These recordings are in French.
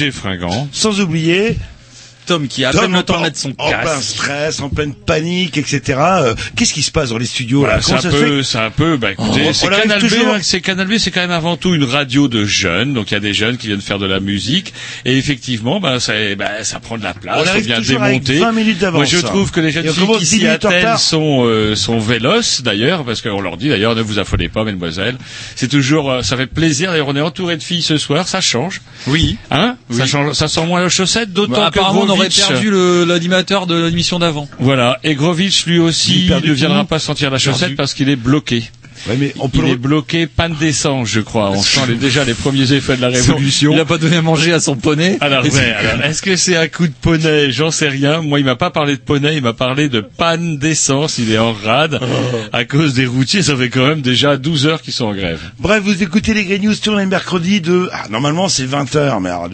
Roger Fringant. sans oublier Tom qui a à Tom peine le en- temps de mettre son en plein stress, en pleine panique, etc. Euh, Qu'est-ce qui se passe dans les studios là? C'est Comment un peu, c'est un peu, bah écoutez, On- c'est Canal B, toujours- hein, c'est Canal B, c'est quand même avant tout une radio de jeunes, donc il y a des jeunes qui viennent faire de la musique, et effectivement, bah ça, bah, ça prend de la place, On on vient démonter. 20 minutes d'avance, Moi, je hein. trouve que les jeunes filles qui 10 s'y attellent sont, euh, sont véloces d'ailleurs, parce qu'on leur dit d'ailleurs, ne vous affolez pas, mesdemoiselles. C'est toujours, euh, ça fait plaisir. D'ailleurs, on est entouré de filles ce soir, ça change, Oui. hein Ça change, ça sent moins la chaussette, d'autant Bah, que on aurait Grovitch- perdu l'animateur de l'émission d'avant. Voilà, et Grovitch lui aussi Il ne viendra tout. pas sentir la chaussette Perdu. parce qu'il est bloqué. Ouais, mais on peut Il le- est bloqué, panne d'essence, je crois. On sent les- déjà les premiers effets de la révolution. Il a pas donné à manger à son poney. Alors, ouais, est-ce que c'est un coup de poney? J'en sais rien. Moi, il m'a pas parlé de poney, il m'a parlé de panne d'essence. Il est en rade Oh. à cause des routiers. Ça fait quand même déjà 12 heures qu'ils sont en grève. Bref, vous écoutez les Grey News tous les mercredis de... Ah, normalement, c'est 20h, mais alors,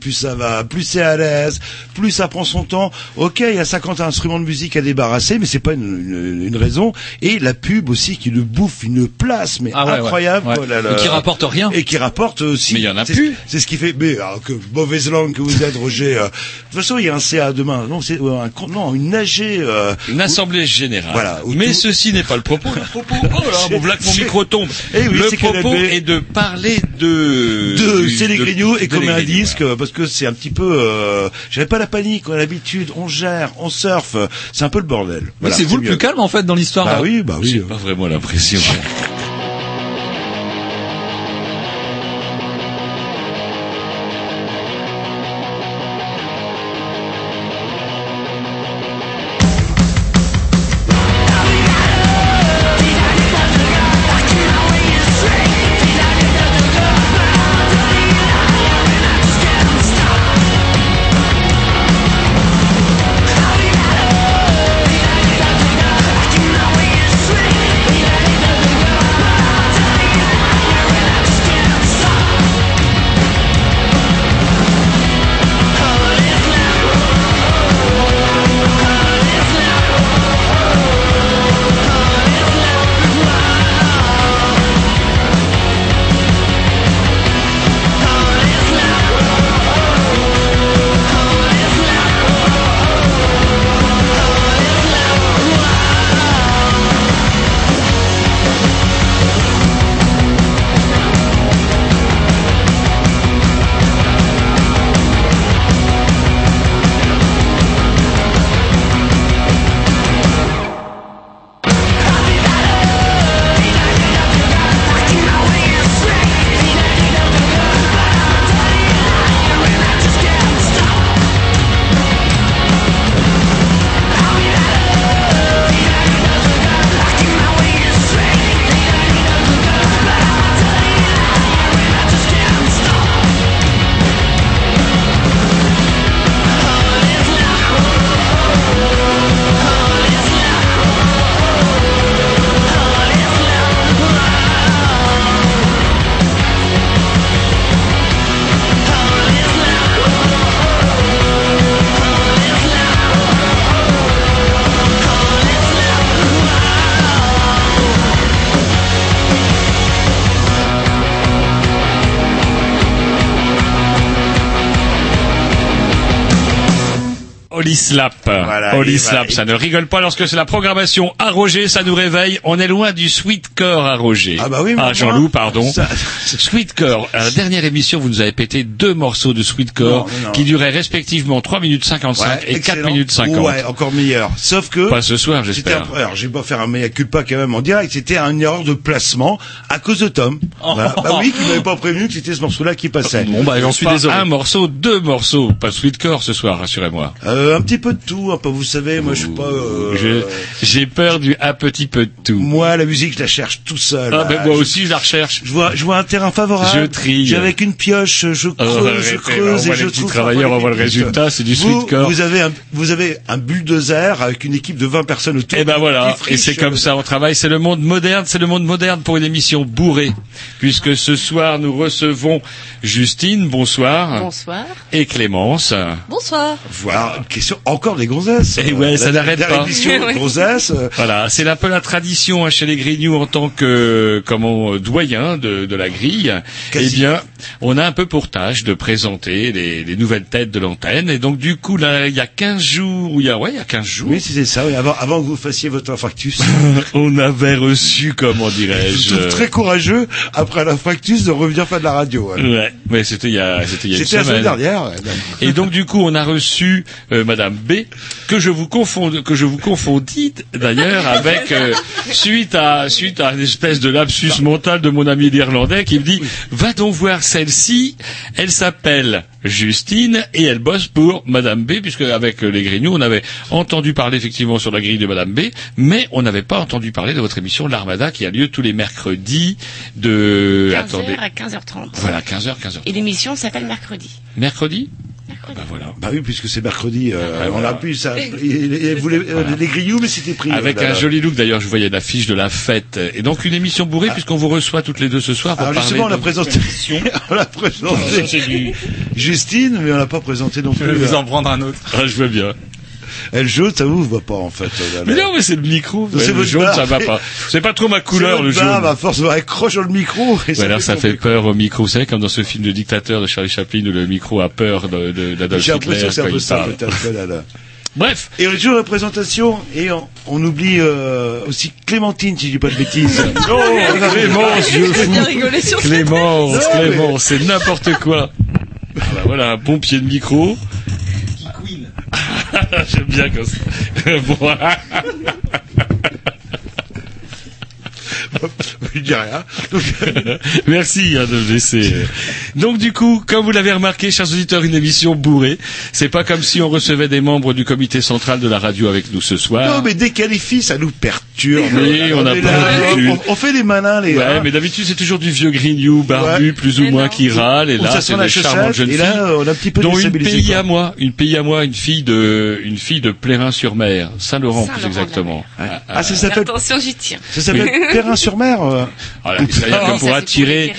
plus ça va, plus c'est à l'aise, plus ça prend son temps. Ok, il y a 50 instruments de musique à débarrasser, mais c'est pas une, une- une raison. Et la pub aussi qui le bouffe une place, mais Ah ouais, incroyable. ouais. quoi, là, là. Et qui rapporte rien. Et qui rapporte aussi. Mais il y en a plus. C'est ce qui fait. Mais alors que mauvaise langue que vous êtes, Roger. euh, toute façon, il y a un CA demain. Non, c'est euh, un non une AG. euh, Une assemblée générale. Voilà, Mais tout- ceci n'est pas le propos. Le propos, oh là, mon blague, mon micro tombe. Eh oui, le c'est propos est de parler de... de du- et comme un disque parce que c'est un petit peu euh, j'avais pas la panique on a l'habitude on gère on surfe c'est un peu le bordel Mais Voilà, c'est vous le mieux. plus calme en fait dans l'histoire. bah oui bah J'ai oui pas vraiment l'impression. Slap. Et Slap, ça ne rigole pas lorsque c'est la programmation à Roger, ça nous réveille. On est loin du sweetcore à Roger. Ah bah oui, mais Ah, Jean-Loup, pardon. ça- Sweetcore. À la dernière émission, vous nous avez pété deux morceaux de non. qui duraient respectivement 3 minutes 55 Ouais, et 4 excellent. minutes 50. Ouais, encore meilleur. Sauf que Pas ce soir, c'était j'espère. un- alors, je vais pas faire un mea culpa quand même en direct. C'était une erreur de placement à cause de Tom. Voilà. Bah oui, qui m'avait pas prévenu que c'était ce morceau-là qui passait. Bon bah j'en suis Pas désolé. un morceau, deux morceaux. Pas de Sweetcore ce soir, rassurez-moi. Euh, un petit peu de tout. Un peu, vous savez, moi je suis pas. euh, J'ai peur du un petit peu de tout. Moi, la musique, je la cherche tout seul. Ah ben moi Je- aussi, je la recherche. Je vois, je vois un terrain favorable. Je trie. J'ai avec une pioche, je creuse, Oh, je creuse on voit et je les trouve travailleurs, on voit le résultat, c'est du vous, sweetcore. Vous avez un, vous avez un bulldozer avec une équipe de 20 personnes autour. Et ben voilà, et c'est comme ça, on travaille, c'est le monde moderne, c'est le monde moderne pour une émission bourrée. Puisque ce soir, nous recevons Justine, bonsoir, Bonsoir. et Clémence. Bonsoir. Voilà, question encore des gonzesses. Ouais, Euh, ça la n'arrête dernière pas. émission Ouais. gonzesses. euh, Voilà, c'est un peu la tradition hein, chez les Grignoux en tant que comment doyen de, de la grille. Quasi. Eh bien, on a un peu pour tâche de présenter les, les nouvelles têtes de l'antenne. Et donc du coup, là, il y a 15 jours, ou il y a ouais, il y a 15 jours, Oui, c'est ça. oui, avant, avant que vous fassiez votre infarctus. on avait reçu, comment Je dirais-je, trouve très courageux après l'infarctus de revenir faire de la radio. ouais. Ouais, mais c'était il y a, c'était il y a une C'était la semaine semaine. dernière. ouais. Et donc du coup, on a reçu euh, Madame B que je vous confonds, que je vous confondis d'ailleurs avec euh, suite à suite à une espèce de lapsus mental de mon ami l'Irlandais qui me dit va donc voir celle-ci, elle s'appelle Justine et elle bosse pour Madame B puisque avec euh, les Grignoux on avait entendu parler effectivement sur la grille de Madame B, mais on n'avait pas entendu parler de votre émission l'Armada qui a lieu tous les mercredis de 15h attendez. à 15h30. voilà 15h 15h Et l'émission s'appelle Mercredi. mercredi? Mercredi. bah voilà Bah oui, puisque c'est mercredi. euh, Ah, on voilà. a pu ça. Il, il voulait euh, les grillous, mais c'était pris. Avec euh, un joli look d'ailleurs, je voyais l'affiche de la fête. Et donc une émission bourrée puisqu'on vous reçoit toutes les deux ce soir pour Alors parler justement, on de a présenté, on a présenté Justine, mais on l'a pas présenté non Je plus. vais vous euh, en prendre un autre. Ah, je veux bien. Elle jaune, ça vous va pas en fait. euh, Mais non, mais c'est le micro. C'est Ouais, le votre jaune, barbe. ça va pas. C'est pas trop ma couleur, le jaune. barbe, à force, on accroche dans le micro. Et Ouais, alors ça fait peur au micro. Vous savez, comme dans ce film de dictateur de Charlie Chaplin où le micro a peur de- de- d'Adolf J'ai Hitler l'impression que c'est un peu ça peut-être. là, là. Bref. Et on est toujours la présentation et on, on oublie euh, aussi Clémentine, si je dis pas de bêtises. Oh, Clémence, je sur Clémence, Non, Clémence, c'est n'importe quoi. Ah bah voilà, un bon pied de micro. J'aime bien comme ça. je dis rien. Donc, Merci hein, de me laisser. euh. Donc du coup, comme vous l'avez remarqué, chers auditeurs, une émission bourrée. C'est pas comme si on recevait des membres du comité central de la radio avec nous ce soir. non, mais déqualifie, ça nous perturbe. Oui, on a est pas là, on, on fait les malins, les Ouais, gars. mais d'habitude c'est toujours du vieux grignou, barbu, Ouais. plus ou Mais moins non. qui râle. Et là, ça c'est sent la une charmante chaussette, jeune et fille. là, on a un petit peu dont une pays quoi. à moi, une pays à moi, une fille de, une fille de Plérin-sur-Mer, Saint-Laurent plus exactement. Ah, Ah, ça s'appelle, Attention, j'y tiens. ça s'appelle Perrin-sur-Mer. Voilà, c'est-à-dire que pour attirer,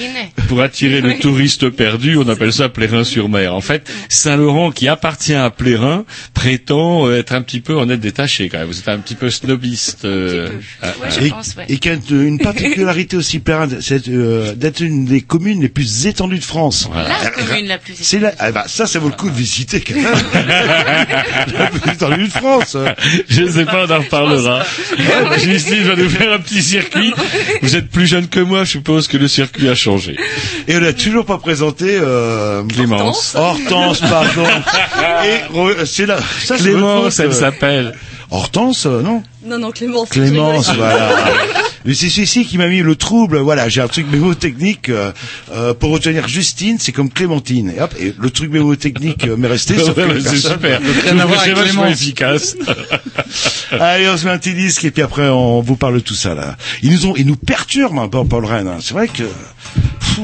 pour attirer le touriste perdu, on appelle ça Plérin-sur-Mer. En fait, Saint-Laurent, qui appartient à Plérin, prétend euh, être un petit peu en être détaché quand même. Vous êtes un petit peu snobiste. euh, Un petit peu. ah, Ouais, ah. je Et, pense, ouais. et qui a une particularité aussi, Perrin, c'est euh, d'être une des communes les plus étendues de France. Voilà. La commune la plus C'est là, ah bah, ça, ça vaut le coup de visiter quand même. la plus étendue de France. Je sais pas, on en reparlera. Justine va nous faire un petit circuit. Vous êtes plus jeune que moi, je suppose que le circuit a changé. Et on n'a toujours pas présenté euh, Clémence. Hortense, pardon. Et c'est là, ça Clémence, elle euh. s'appelle. Hortense, euh, non Non, non, Clémence. Clémence, voilà. Mais c'est celui-ci qui m'a mis le trouble. Voilà, j'ai un truc mémotechnique euh, euh, pour retenir Justine, c'est comme Clémentine. Et hop, et le truc mémotechnique euh, m'est resté. c'est super. Rien à voir C'est avec vachement Clémence. efficace. Allez, on se met un petit disque et puis après on vous parle de tout ça là. Ils nous ont, ils nous perturbent, hein, Paul Paul Rennes. hein. C'est vrai que. Fou.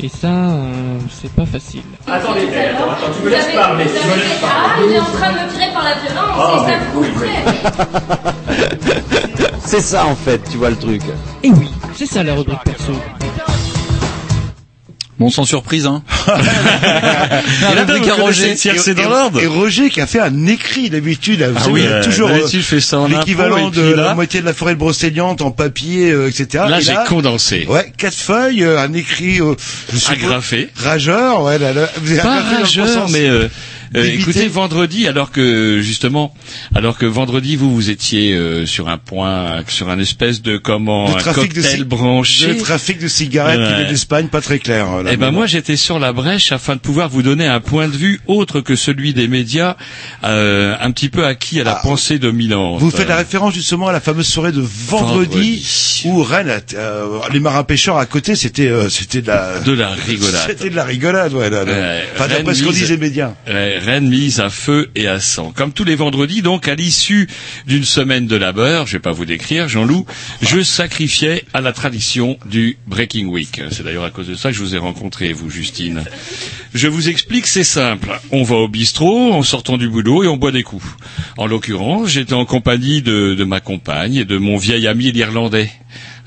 Et ça, euh, c'est pas facile. Attendez, attends, attends, tu me laisses parler, tu me laisses Ah, parler. il est en train de me tirer par la violence, Ah, et ça oui, coûterait. C'est ça en fait, tu vois le truc. Et oui, c'est ça la rubrique perso. Bon, sans surprise, hein. Et là, vous Roger. c'est dans l'ordre. Et Roger qui a fait un écrit d'habitude. Vous Ah savez, oui, il a euh, toujours je fais ça en l'équivalent de la moitié de la forêt de brocéliande en papier, euh, etc. Là, Et j'ai condensé. Ouais, quatre feuilles, euh, un écrit, euh, je suppose- Agrafé. Rageur, ouais, là, là, vous avez Pas agrafé rageur, mais euh, écoutez, vendredi, alors que justement, alors que vendredi vous vous étiez euh, sur un point, sur un espèce de comment, Le un trafic de cocktail ci- branché. Le trafic de cigarettes qui vient d'Espagne, pas très clair. euh, Eh ben moi j'étais sur la brèche afin de pouvoir vous donner un point de vue autre que celui des médias, euh, un petit peu acquis à la Ah, pensée dominante. Vous faites la référence justement à la fameuse soirée de vendredi, Vendredi. où Rennes, a- euh, les marins pêcheurs à côté, c'était euh, c'était de la de la rigolade. c'était de la rigolade, ouais. Là, là. Enfin, d'après ce qu'on disait les médias. Rennes mise à feu et à sang. Comme tous les vendredis, donc, à l'issue d'une semaine de labeur, je vais pas vous décrire, Jean-Loup, je sacrifiais à la tradition du Breaking Week. C'est d'ailleurs à cause de ça que je vous ai rencontré, vous, Justine. Je vous explique, c'est simple. On va au bistrot en sortant du boulot et on boit des coups. En l'occurrence, j'étais en compagnie de, de ma compagne et de mon vieil ami l'Irlandais.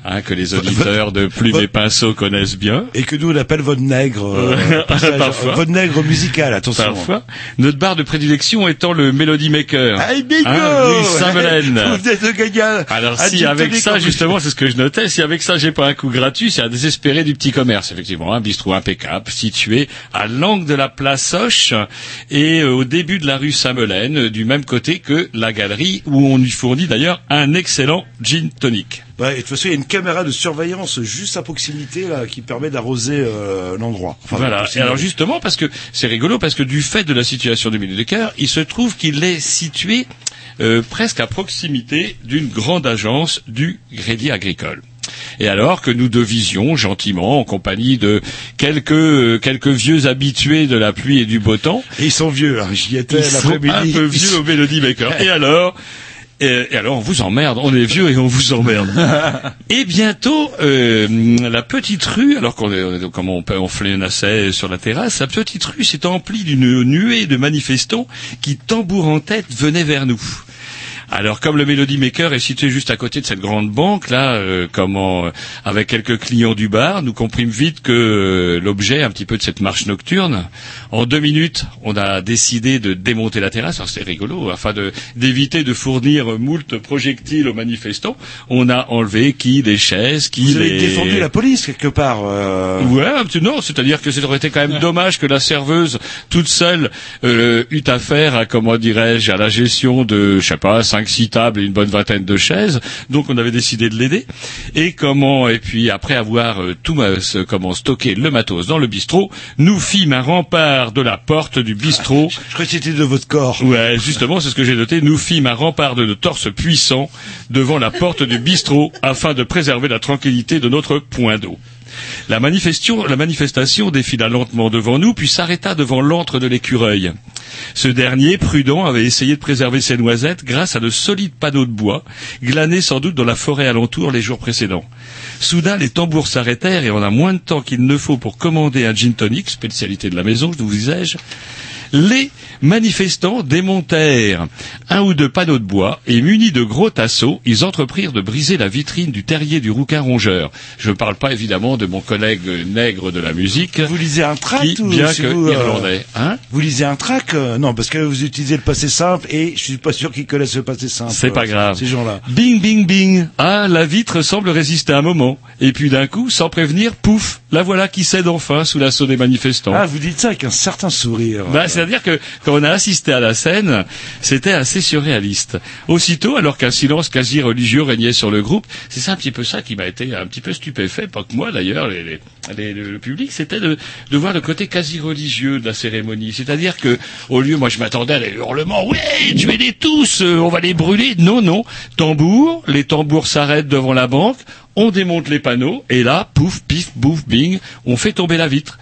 Hein, que les auditeurs de Plume et Pinceau connaissent bien. Et que nous on appelle votre nègre, euh, parfois. votre nègre musical, attention. Parfois. Notre barre de prédilection étant le Melody Maker. Ah, bingo Hein, gagner un- Alors si avec ça justement c'est ce que je notais, si avec ça j'ai pas un coup gratuit, c'est un désespéré du petit commerce effectivement, un bistrot impeccable situé à l'angle de la place Hoche et euh, au début de la rue Saint-Melaine, euh, du même côté que la galerie où on lui fournit d'ailleurs un excellent gin tonic. Ouais, et de toute façon, il y a une caméra de surveillance juste à proximité là, qui permet d'arroser euh, l'endroit. Enfin, voilà. Et alors justement parce que c'est rigolo parce que du fait de la situation du milieu de cœur, il se trouve qu'il est situé euh, presque à proximité d'une grande agence du crédit agricole. Et alors que nous devisions gentiment, en compagnie de quelques euh, quelques vieux habitués de la pluie et du beau temps, Et ils sont vieux, hein. j'y étais ils sont l'après-midi. un peu vieux au Melody Maker. Et alors et, et alors on vous emmerde, on est vieux et on vous emmerde. et bientôt euh, la petite rue, alors qu'on est, comment on, on flénassait sur la terrasse, la petite rue s'est emplie d'une nuée de manifestants qui tambour en tête venaient vers nous. Alors comme le Melody Maker est situé juste à côté de cette grande banque là, euh, comment euh, avec quelques clients du bar, nous comprîmes vite que euh, l'objet un petit peu de cette marche nocturne. En deux minutes, on a décidé de démonter la terrasse. Alors c'est rigolo, afin de d'éviter de fournir moult projectiles aux manifestants, on a enlevé qui les chaises, qui Vous les avez défendu la police quelque part. euh. Ouais, un petit- non, c'est-à-dire que ça aurait été quand même dommage que la serveuse toute seule euh, eût affaire à comment dirais-je à la gestion de je sais pas cinq six tables et une bonne vingtaine de chaises. Donc on avait décidé de l'aider. Et comment et puis après avoir euh, tout comment stocké le matos dans le bistrot, nous fîmes un rempart de la porte du bistrot. Je crois que c'était de votre corps. Ouais, justement, c'est ce que j'ai noté. Nous fîmes un rempart de nos torses puissants devant la porte du bistrot afin de préserver la tranquillité de notre point d'eau. La, manifestation, la manifestation défila lentement devant nous, puis s'arrêta devant l'antre de l'écureuil. Ce dernier, prudent, avait essayé de préserver ses noisettes grâce à de solides panneaux de bois, glanés sans doute dans la forêt alentour les jours précédents. Soudain, les tambours s'arrêtèrent et en a moins de temps qu'il ne faut pour commander un gin tonic, spécialité de la maison, je vous disais-je, les manifestants démontèrent un ou deux panneaux de bois et munis de gros tasseaux, ils entreprirent de briser la vitrine du terrier du rouquin rongeur. Je ne parle pas évidemment de mon collègue nègre de la musique. Vous lisez un tract qui, ou bien si que vous, euh, irlandais, hein Vous lisez un tract euh, Non, parce que vous utilisez le passé simple et je suis pas sûr qu'ils connaissent le passé simple. C'est pas euh, grave. Ces gens-là. Bing, bing, bing. Ah, la vitre semble résister un moment. Et puis d'un coup, sans prévenir, pouf, la voilà qui cède enfin sous l'assaut des manifestants. Ah, vous dites ça avec un certain sourire. Bah, C'est-à-dire que quand on a assisté à la scène, c'était assez surréaliste. Aussitôt, alors qu'un silence quasi religieux régnait sur le groupe, c'est ça un petit peu ça qui m'a été un petit peu stupéfait, pas que moi d'ailleurs, le public, c'était de, de voir le côté quasi religieux de la cérémonie. C'est-à-dire que au lieu, moi je m'attendais à des hurlements, ouais, tuez-les tous, euh, on va les brûler. Non, non, tambour, les tambours s'arrêtent devant la banque, on démonte les panneaux, et là, pouf, pif, bouf, bing, on fait tomber la vitre.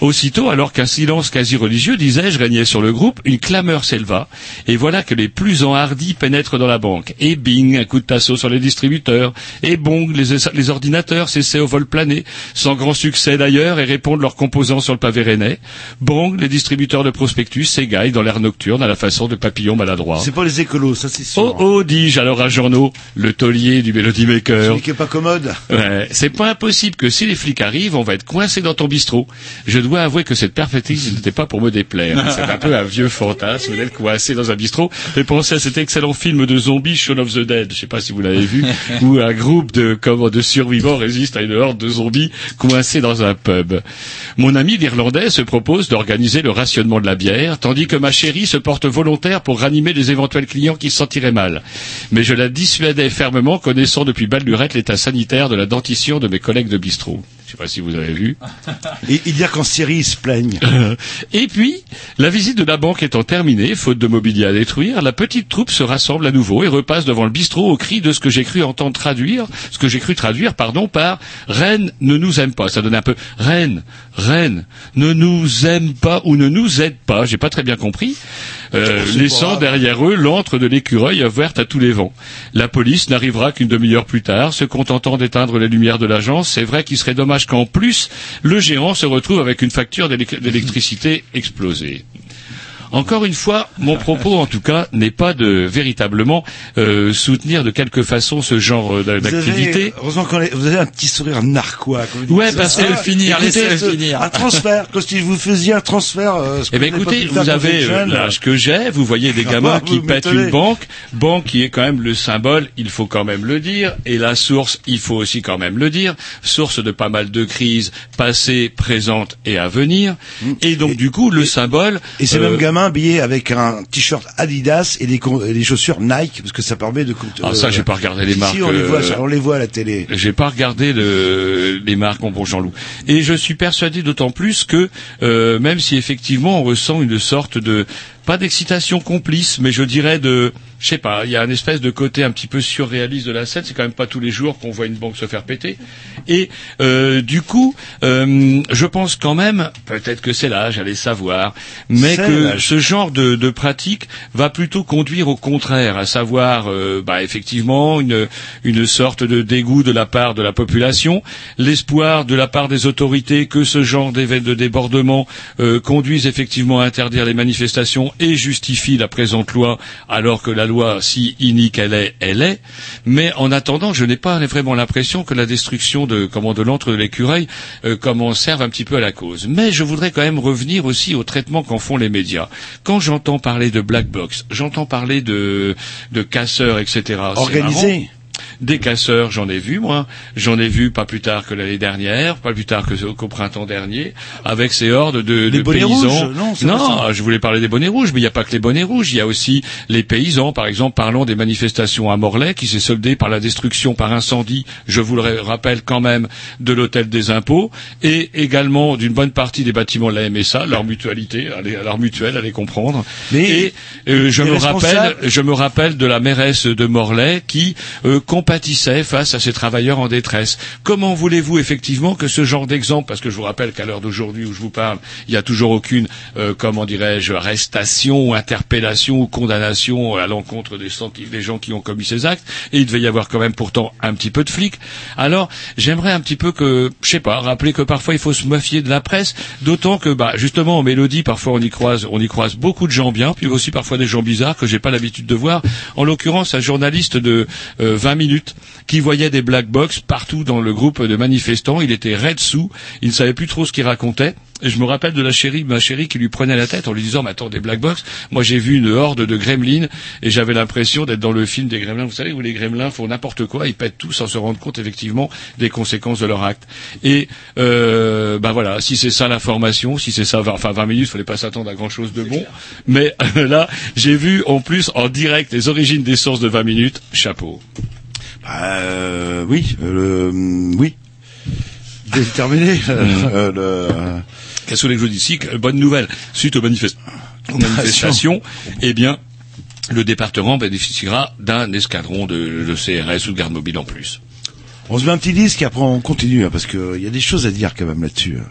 Aussitôt, alors qu'un silence quasi religieux, disais-je, régnait sur le groupe, une clameur s'éleva, et voilà que les plus enhardis pénètrent dans la banque. Et bing, un coup de tasseau sur les distributeurs, et bong, les, les ordinateurs cessaient au vol plané, sans grand succès d'ailleurs, et répondent leurs composants sur le pavé rennais. Bong, les distributeurs de prospectus s'égaillent dans l'air nocturne à la façon de papillons maladroits. C'est pas les écolos, ça c'est sûr. Oh oh, dis-je alors à journaux, le taulier du Melody Maker. Celui qui est pas commode. Ouais, c'est pas impossible que si les flics arrivent, on va être coincé dans ton bistrot. Je dois avouer que cette perspective n'était pas pour me déplaire. C'est un peu un vieux fantasme d'être coincé dans un bistrot. J'ai pensé à cet excellent film de zombies, Shaun of the Dead. Je sais pas si vous l'avez vu, où un groupe de, comment, de survivants résiste à une horde de zombies coincés dans un pub. Mon ami l'Irlandais se propose d'organiser le rationnement de la bière, tandis que ma chérie se porte volontaire pour ranimer les éventuels clients qui se sentiraient mal. Mais je la dissuadais fermement, connaissant depuis balle lurette l'état sanitaire de la dentition de mes collègues de bistrot. Je sais pas si vous avez vu. Et, et dire qu'en Syrie ils se plaignent. Et puis, la visite de la banque étant terminée, faute de mobilier à détruire, la petite troupe se rassemble à nouveau et repasse devant le bistrot au cri de ce que j'ai cru entendre traduire, ce que j'ai cru traduire, pardon, par Reine ne nous aime pas. Ça donne un peu Reine, Reine ne nous aime pas ou ne nous aide pas. J'ai pas très bien compris. Euh, laissant grave. derrière eux l'antre de l'écureuil ouverte à tous les vents. La police n'arrivera qu'une demi-heure plus tard, se contentant d'éteindre les lumières de l'agence. C'est vrai qu'il serait dommage qu'en plus, le gérant se retrouve avec une facture d'éle- d'électricité explosée. Encore une fois, mon propos, en tout cas, n'est pas de véritablement euh, soutenir de quelque façon ce genre avez, d'activité. heureusement qu'on vous avez un petit sourire narquois. Ouais, parce Ah, que finir, écoutez, laissez-le ce- finir. Un transfert, comme si vous faisiez un transfert. euh, Eh pas écoutez, vous avez euh, l'âge que j'ai, vous voyez des Ah, gamins bah, qui pètent une banque, banque qui est quand même le symbole, il faut quand même le dire, et la source, il faut aussi quand même le dire, source de pas mal de crises passées, présentes et à venir, et donc du coup le symbole... Mmh. Et ces euh, mêmes gamins habillés avec un t-shirt Adidas et des, et des chaussures Nike, parce que ça permet de... Ah ça, j'ai pas regardé les Si, marques. on les voit, euh, on les voit à la télé. J'ai pas regardé le- les marques en bon Jean-Loup. Et je suis persuadé d'autant plus que euh, même si effectivement on ressent une sorte de pas d'excitation complice, mais je dirais de, je sais pas, il y a une espèce de côté un petit peu surréaliste de la scène. C'est quand même pas tous les jours qu'on voit une banque se faire péter. Et euh, du coup, euh, je pense quand même, peut-être que c'est l'âge, allez savoir, mais que ce genre de, de pratique va plutôt conduire au contraire, à savoir, euh, bah, effectivement, une, une sorte de dégoût de la part de la population, l'espoir de la part des autorités que ce genre de débordement conduise effectivement à interdire les manifestations et justifie la présente loi, alors que la loi, si inique elle est, elle est. Mais en attendant, je n'ai pas vraiment l'impression que la destruction de, comment, de l'antre de l'écureuil euh, comment serve un petit peu à la cause. Mais je voudrais quand même revenir aussi au traitement qu'en font les médias. Quand j'entends parler de black box, j'entends parler de, de casseurs, etc. Organisé. Des casseurs, j'en ai vu moi. J'en ai vu pas plus tard que l'année dernière, pas plus tard que qu'au printemps dernier, avec ces hordes de, de paysans. rouges, non, ça. je voulais parler des bonnets rouges, mais il n'y a pas que les bonnets rouges. Il y a aussi les paysans, par exemple, parlant des manifestations à Morlaix, qui s'est soldée par la destruction par incendie, je vous le rappelle quand même, de l'hôtel des impôts, et également d'une bonne partie des bâtiments de la MSA, leur mutualité, leur mutuelle, allez comprendre. Mais et euh, je me rappelle, je me rappelle de la mairesse de Morlaix qui euh, compatissait face à ces travailleurs en détresse. Comment voulez-vous effectivement que ce genre d'exemple, parce que je vous rappelle qu'à l'heure d'aujourd'hui où je vous parle, il n'y a toujours aucune, euh, comment dirais-je, arrestation, ou interpellation ou condamnation à l'encontre des, gens qui ont commis ces actes, et il devait y avoir quand même pourtant un petit peu de flics. Alors, j'aimerais un petit peu que, je sais pas, rappeler que parfois il faut se méfier de la presse, d'autant que, bah, justement, en mélodie, parfois on y croise, on y croise beaucoup de gens bien, puis aussi parfois des gens bizarres que j'ai pas l'habitude de voir. En l'occurrence, un journaliste de euh, 20 minutes minutes, qui voyait des black box partout dans le groupe de manifestants. Il était raide sous, il ne savait plus trop ce qu'il racontait. Et je me rappelle de la chérie, ma chérie qui lui prenait la tête en lui disant, mais attends, des black box? Moi, j'ai vu une horde de gremlins et j'avais l'impression d'être dans le film des gremlins. Vous savez, où les gremlins font n'importe quoi, ils pètent tout sans se rendre compte effectivement des conséquences de leur acte. Et, euh, ben voilà, si c'est ça l'information, si c'est ça, enfin 20 minutes, fallait pas s'attendre à grand chose de bon. Mais là, j'ai vu en plus en direct les origines des sources de 20 minutes. Chapeau. Euh, oui, euh, le- oui. Déterminé. euh, le- Qu'est-ce que vous voulez que je vous dise ici Que- Bonne nouvelle. Suite aux, manifest- aux manifestations, eh bien, le département bénéficiera d'un escadron de, de CRS ou de garde mobile en plus. On se met un petit disque et après on continue hein, parce qu'il y a des choses à dire quand même là-dessus. hein.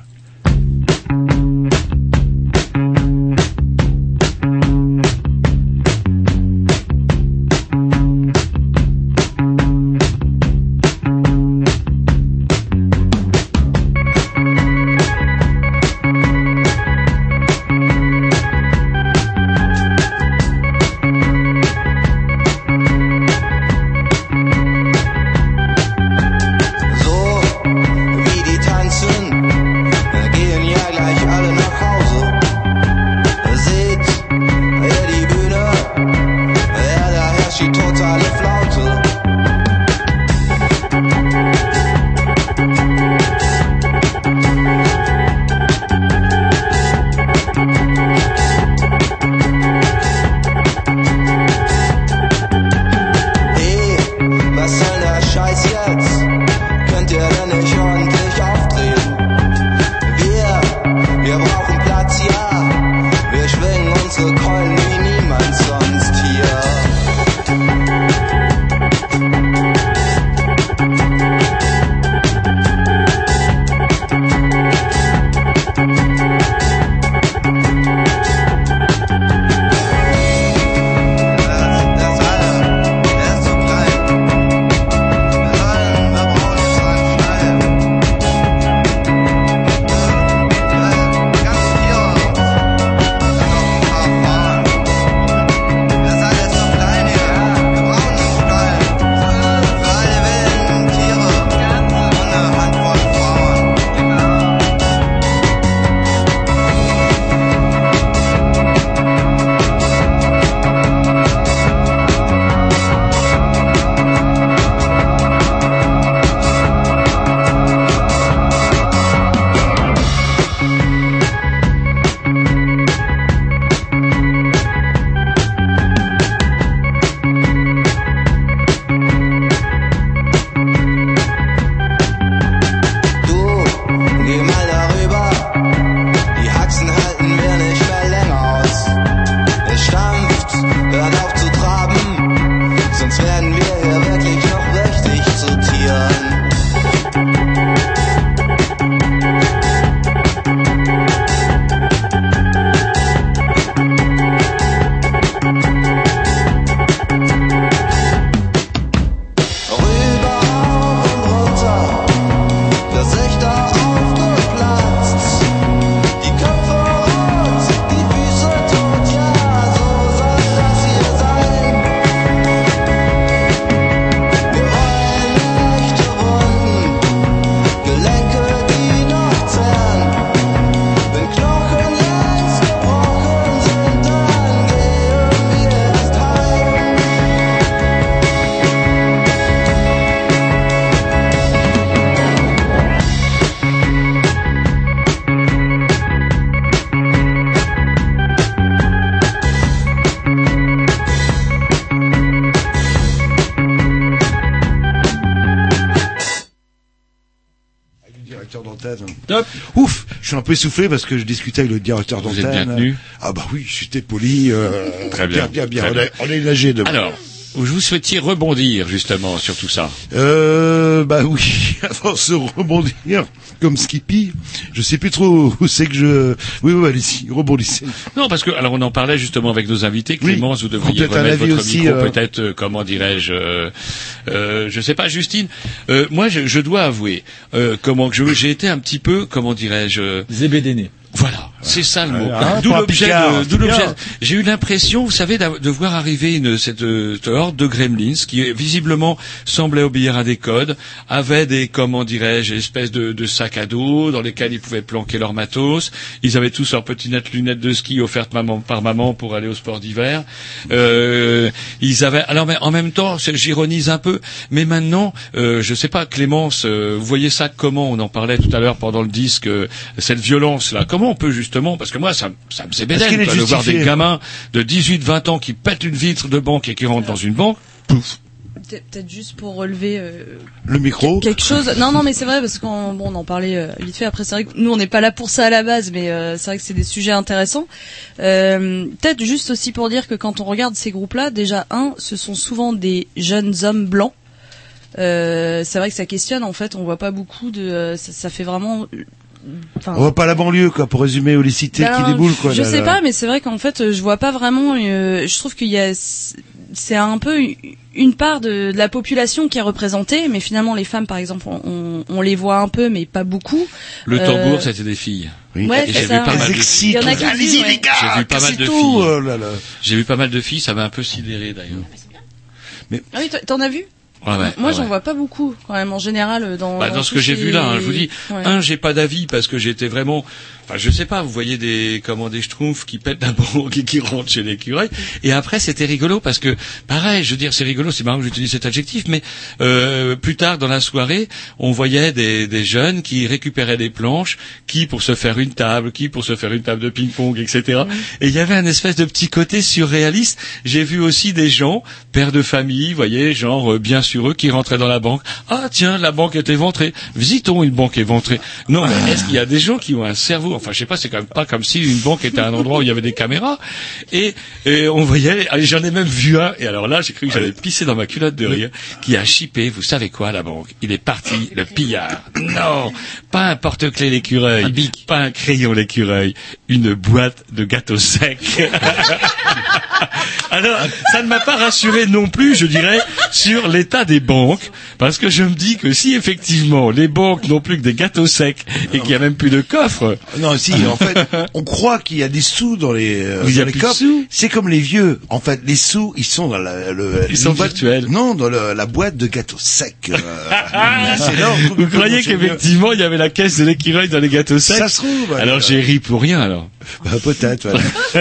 Je suis un peu essoufflé parce que je discutais avec le directeur Vous d'antenne. êtes bien tenu Ah bah oui, j'étais poli. Euh, Très bien. Bien, bien, Très On, est, on est nagé de. Alors, vous souhaitiez rebondir justement sur tout ça. Euh, bah oui, avant se rebondir comme Skippy, je sais plus trop où c'est que je... Oui, oui, allez-y, rebondissez. Non, parce que alors on en parlait justement avec nos invités. Oui. Clémence, vous devriez Peut-être un remettre avis votre aussi, micro, euh, peut-être euh, comment dirais-je, euh, euh, je sais pas, Justine. Euh, moi, je, je dois avouer, euh, comment que je j'ai été un petit peu, comment dirais-je, euh, Zébédéné. C'est ça le mot. D'où l'objet. J'ai eu l'impression, vous savez, de voir arriver une, cette, euh, cette horde de gremlins qui visiblement semblait obéir à des codes, avait des, comment dirais-je, espèces de, de sacs à dos dans lesquels ils pouvaient planquer leur matos. Ils avaient tous leurs petites lunettes de ski offertes maman, par maman pour aller au sport d'hiver. Euh, ils avaient. Alors, mais en même temps, j'ironise un peu, mais maintenant, euh, je sais pas, Clémence, euh, vous voyez ça comment? On en parlait tout à l'heure pendant le disque, euh, cette violence-là. Comment on peut justement, parce que moi, ça, me- ça est quoi, de voir des gamins de 18-20 ans qui pètent une vitre de banque et qui rentrent dans une banque. Pouf. Peut- Peut-être juste pour relever euh, Le micro. quelque chose. Non, non, mais c'est vrai parce qu'on bon, on en parlait euh, vite fait. Après, c'est vrai que nous, on n'est pas là pour ça à la base, mais euh, c'est vrai que c'est des sujets intéressants. Euh, Peut-être juste aussi pour dire que quand on regarde ces groupes-là, déjà un, ce sont souvent des jeunes hommes blancs. Euh, c'est vrai que ça questionne. En fait, on voit pas beaucoup de. euh, ça, ça fait vraiment. Enfin, On voit pas la banlieue, quoi, pour résumer, ou les cités ben, qui déboulent, quoi. Je là, sais là. pas, mais c'est vrai qu'en fait, je vois pas vraiment. euh, je trouve qu'il y a, c'est un peu une part de, de la population qui est représentée, mais finalement les femmes, par exemple, on, les voit un peu, mais pas beaucoup. Le Euh, tambour, c'était des filles. Oui. Ouais, j'ai vu pas mal de excitent, Il y en a qui allez-y, les gars, J'ai vu pas mal de tout, filles. J'ai vu pas mal de filles, ça m'a un peu sidéré d'ailleurs. Ah oui, t'en as vu? Ouais, Moi, j'en ouais. vois pas beaucoup, quand même, en général, dans. Bah, dans ce que j'ai vu là, hein, je vous dis, Ouais. un, j'ai pas d'avis parce que j'étais vraiment, enfin, je sais pas, vous voyez des, comment des schtroumpfs qui pètent la banque et qui rentrent chez l'écureuil. Et après, c'était rigolo parce que, pareil, je veux dire, c'est rigolo, c'est marrant que j'utilise cet adjectif, mais euh, plus tard dans la soirée, on voyait des, des jeunes qui récupéraient des planches, qui pour se faire une table, qui pour se faire une table de ping-pong, etc. Et il y avait un espèce de petit côté surréaliste. J'ai vu aussi des gens, pères de famille, vous voyez, genre euh, bien sur eux, qui rentraient dans la banque. Ah tiens, la banque est éventrée. Visitons une banque éventrée. Non, mais est-ce qu'il y a des gens qui ont un cerveau Enfin, je sais pas, c'est quand même pas comme si une banque était un endroit où il y avait des caméras. Et, et on voyait, allez, j'en ai même vu un. Et alors là, j'ai cru que j'allais pisser dans ma culotte de rire. Qui a chippé, vous savez quoi, la banque? Il est parti, le pillard. Non, pas un porte-clés l'écureuil, pas un crayon l'écureuil, une boîte de gâteaux secs. Alors, ça ne m'a pas rassuré non plus, je dirais, sur l'état des banques, parce que je me dis que si effectivement les banques n'ont plus que des gâteaux secs et qu'il n'y a même plus de coffre, Non, si, en fait, on croit qu'il y a des sous dans les, euh, Il y a les plus de coffres. sous. C'est comme les vieux. En fait, les sous, ils sont dans la, le, Ils sont boîte- virtuels. Non, dans le- la boîte de gâteaux secs. euh, c'est vous croyez c'est mieux. qu'effectivement il y avait la caisse de l'écureuil dans les gâteaux secs Ça se trouve. Alors j'ai ri pour rien alors. Bah, peut-être.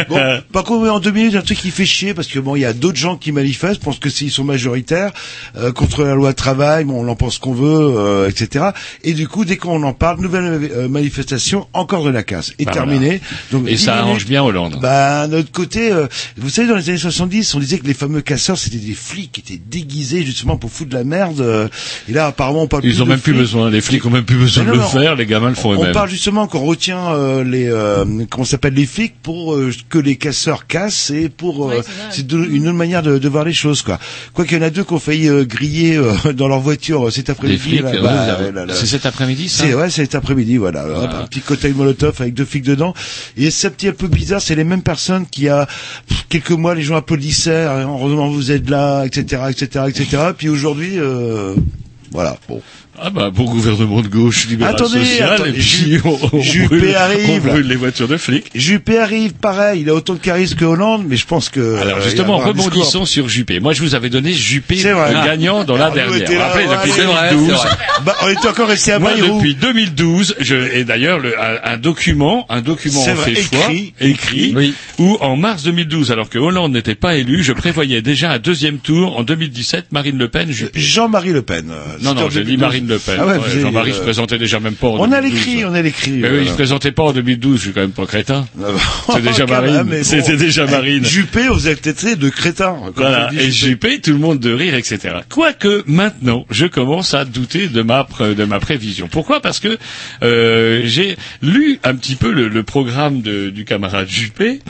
voilà. bon, par contre, en deux minutes, un truc qui fait chier parce que bon, il y a d'autres gens qui manifestent. Je pense que s'ils sont majoritaires euh, contre la loi travail, bon, on en pense qu'on veut, euh, etc. Et du coup, dès qu'on en parle, nouvelle euh, manifestation, encore de la casse. Et Bah, terminé. Donc, Et ça minutes. arrange bien Hollande. Bah, d'un autre côté, euh, vous savez, dans les années 70, on disait que les fameux casseurs, c'était des flics qui étaient déguisés justement pour foutre de la merde. euh, et là, apparemment, on parle Ils ont de même plus flics. besoin, les flics ont même plus besoin de non, le non, faire, les gamins le font On eux-mêmes. parle justement qu'on retient euh, les euh, comment s'appelle les flics pour euh, que les casseurs cassent et pour euh, Ouais, c'est une autre manière de, de voir les choses quoi. Quoi qu'il y en a deux qui ont failli euh, griller euh, dans leur voiture euh, cet après-midi. ouais, bah, là. c'est cet après-midi ça C'est ouais, c'est cet après-midi, voilà. Voilà. Un petit cocktail Molotov avec deux flics dedans. Et c'est un petit un peu bizarre, c'est les mêmes personnes qui a quelques mois les gens applaudissaient, hein, heureusement vous êtes là, etc., etc., etc. Puis aujourd'hui, euh, voilà. Bon. Ah bah bon gouvernement de gauche libéral Attendez, social attendez, et puis Ju- on, on Juppé brûle, arrive. on brûle les voitures de flics. Juppé arrive, pareil, il a autant de charisme que Hollande, mais je pense que. Alors euh, justement, un discours. rebondissons sur Juppé. Moi je vous avais donné Juppé gagnant dans la Ah, dernière. là, Rappelez, ouais, depuis c'est vrai, 2012. Bah, on était encore resté à Moi, Bayrou. depuis 2012, je, et d'ailleurs, le- un, un document, un document en fait écrit. écrit, Oui. où en mars 2012, alors que Hollande n'était pas élu, je prévoyais déjà un deuxième tour en 2017, Marine Le Pen, Juppé. Jean-Marie Le Pen. euh, Non, non, j'ai dit 2012. Marine Le Pen. Ah ouais, avez, Jean-Marie euh, se présentait déjà même pas en On a 2012. l'écrit, on a l'écrit. Mais oui, il se présentait pas en 2012, je suis quand même pas crétin. C'est déjà Quand même, Marine. bon. C'était déjà Marine. Juppé, vous êtes traité de crétin. quand Voilà, on et Juppé. Tout le monde de rire, etc. Quoique maintenant, je commence à douter de ma de ma prévision. Pourquoi? Parce que euh, j'ai lu un petit peu le, le programme de- du camarade Juppé.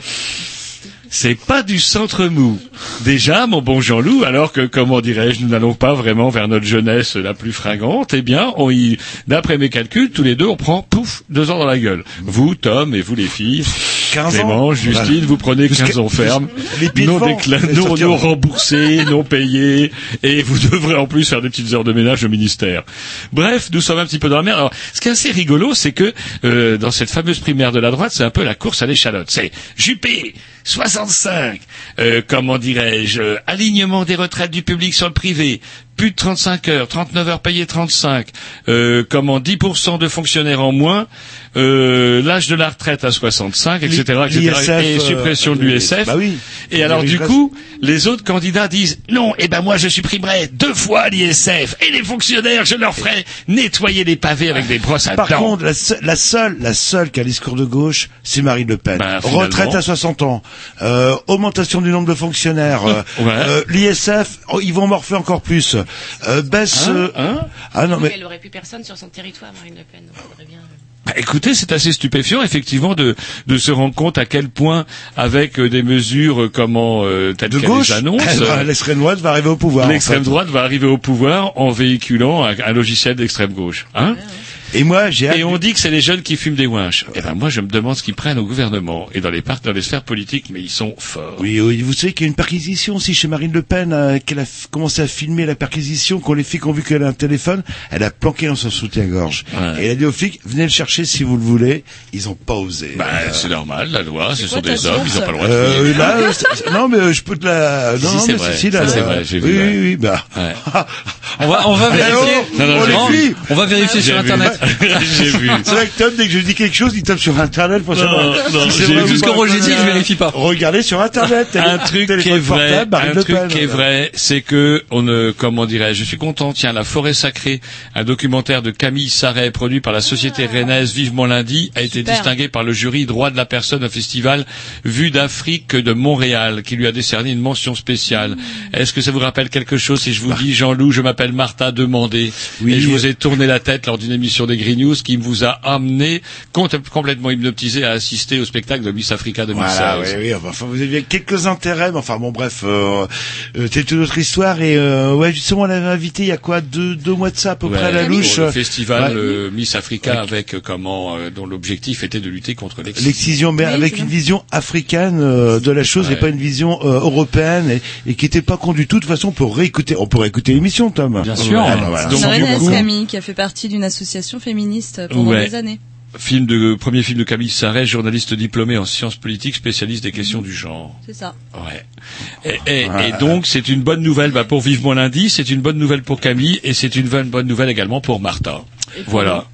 C'est pas du centre mou. Déjà, mon bon Jean-Loup, alors que, comment dirais-je, nous n'allons pas vraiment vers notre jeunesse la plus fringante, eh bien, on y, d'après mes calculs, tous les deux, on prend, pouf, deux ans dans la gueule. Vous, Tom, et vous, les filles, 15 Clément, ans. Justine, Voilà. vous prenez Jusqu'à- 15 ans ferme, non, décla- non, non remboursés, non payés, et vous devrez en plus faire des petites heures de ménage au ministère. Bref, nous sommes un petit peu dans la merde. Alors, ce qui est assez rigolo, c'est que euh, dans cette fameuse primaire de la droite, c'est un peu la course à l'échalote. C'est Juppé, 65, euh, comment dirais-je, euh, alignement des retraites du public sur le privé, plus de 35 heures, 39 heures payées 35, euh, comment 10% de fonctionnaires en moins, euh, l'âge de la retraite à 65, etc., etc., et euh, suppression de euh, l'USF. bah oui. Et alors du coup, les autres candidats disent non, eh ben moi je supprimerai deux fois l'ISF et les fonctionnaires, je leur ferai nettoyer les pavés avec des brosses à Par dents. contre, la, seule- la seule, la seule qui a discours de gauche, c'est Marine Le Pen. Ben, finalement. Retraite à 60 ans, euh, augmentation du nombre de fonctionnaires, Ouais. l'ISF, oh, ils vont morfler encore plus. Euh, baisse. Hein euh, Hein ah non mais Elle aurait plus personne sur son territoire, Marine Le Pen. donc bien- Bah, écoutez, c'est assez stupéfiant effectivement de, de se rendre compte à quel point, avec euh, des mesures euh, comment euh, telles de gauche, les euh, l'extrême droite va arriver au pouvoir. en l'extrême fait. droite va arriver au pouvoir en véhiculant un, un logiciel d'extrême gauche. Hein Et moi, j'ai Et on dit que c'est les jeunes qui fument des ouinches. Eh ben moi, je me demande ce qu'ils prennent au gouvernement et dans les parcs, dans les sphères politiques, mais ils sont forts. Oui, oui, vous savez qu'il y a une perquisition aussi chez Marine Le Pen, euh, qu'elle a commencé à filmer la perquisition, quand les flics ont vu qu'elle a un téléphone, elle a planqué dans son soutien-gorge. Ouais. Et elle a dit aux flics, venez le chercher si vous le voulez. Ils ont pas osé. Bah, Euh, c'est normal, la loi, ce sont des hommes, ils ont pas le droit de euh, fouiller. là, non mais euh, je peux te la. Non, Si, non, c'est mais vrai. si, là, Ça, vrai, j'ai oui, vu, ouais. oui, oui, bah. Ouais. On va, on va vérifier. Non, non, filles On va vérifier sur internet. j'ai vu. C'est vrai que Tom, dès que je dis quelque chose, il tape sur internet pour Non, savoir. non, si ou Tout ce que Roger dit, je vérifie pas. Regardez sur internet. un truc qui est vrai, un truc qui est vrai, c'est que on ne, comment dirais-je, je suis content. Tiens, la forêt sacrée, un documentaire de Camille Sarret produit par la société rennaise Vivement lundi, a été distingué par le jury droit de la personne au festival Vue d'Afrique de Montréal, qui lui a décerné une mention spéciale. Est-ce que ça vous rappelle quelque chose si je vous dis Jean-Loup, je m'appelle Martha Demandé, Oui. et je vous ai tourné la tête lors d'une émission des Green News qui vous a amené compte- complètement hypnotisé à assister au spectacle de Miss Africa 2016. Voilà, oui, oui, enfin, vous aviez quelques intérêts, mais enfin bon, bref, euh, euh, c'est une autre histoire. Et euh, ouais, justement, on l'avait invité il y a quoi, deux, deux mois de ça à peu Ouais, près à la pour louche. Le festival Ouais. euh, Miss Africa avec euh, comment euh, dont l'objectif était de lutter contre l'excision. L'excision, mais Oui, avec une vision africaine euh, de la chose Ouais. et pas une vision euh, européenne et, et qui était pas con du tout. De toute façon, on peut réécouter, on peut réécter l'émission, Tom. Bien sûr. Ouais, bah, voilà. Donc, Camille qui a fait partie d'une association féministe pendant Ouais. des années. Film de premier film de Camille Sarret, journaliste diplômé en sciences politiques, spécialiste des questions du genre. C'est ça. Ouais. Et, et- et donc c'est une bonne nouvelle bah, pour Vivement lundi, c'est une bonne nouvelle pour Camille et c'est une bonne, bonne nouvelle également pour Martha. Voilà.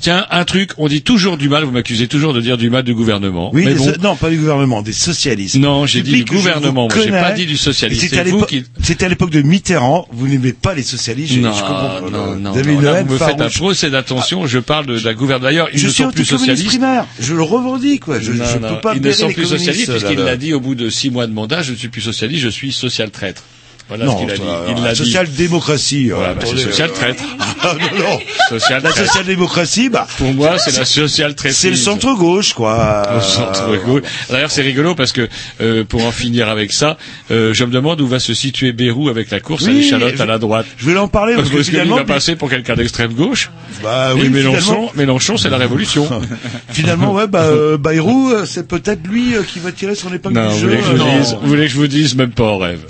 Tiens, un truc, on dit toujours du mal, vous m'accusez toujours de dire du mal du gouvernement. Oui, mais des bon, so- non, pas du gouvernement, des socialistes. Non, j'ai dit du gouvernement, moi, j'ai pas dit du socialiste. C'était à l'époque, qui- c'était à l'époque de Mitterrand. Vous n'aimez pas les socialistes. je- non, je comprends pas. non, non, là, haine vous me faites un procès d'attention, je parle de, la gouvernement. D'ailleurs, ils Je ne suis sont plus socialistes. primaire. Je le revendique, quoi. Je, Non, je non, peux pas ils ne sont plus socialistes puisqu'il l'a dit au bout de six mois de mandat, je ne suis plus socialiste, je suis social traître. Voilà ce Non, qu'il a dit. Il l'a dit. social-démocratie. Voilà, euh, bah, c'est attendez, social euh, traître. Ah, non, non. Social La social-démocratie, bah, Pour moi, c'est la social traîtrise. c'est le centre-gauche, quoi. Au centre gauche. D'ailleurs, c'est rigolo parce que euh, pour en finir avec ça, euh, je me demande où va se situer Bérou avec la course à Oui, l'échalote je- à la droite. Je vais en parler Parce parce que qu'il finalement, va passer pour quelqu'un d'extrême gauche. bah et oui, Mélenchon, finalement, Mélenchon, c'est la révolution. finalement, ouais, bah, euh, Bayrou, euh, c'est peut-être lui euh, qui va tirer son épingle du jeu. que euh, vous voulez que je vous dise, même pas en rêve.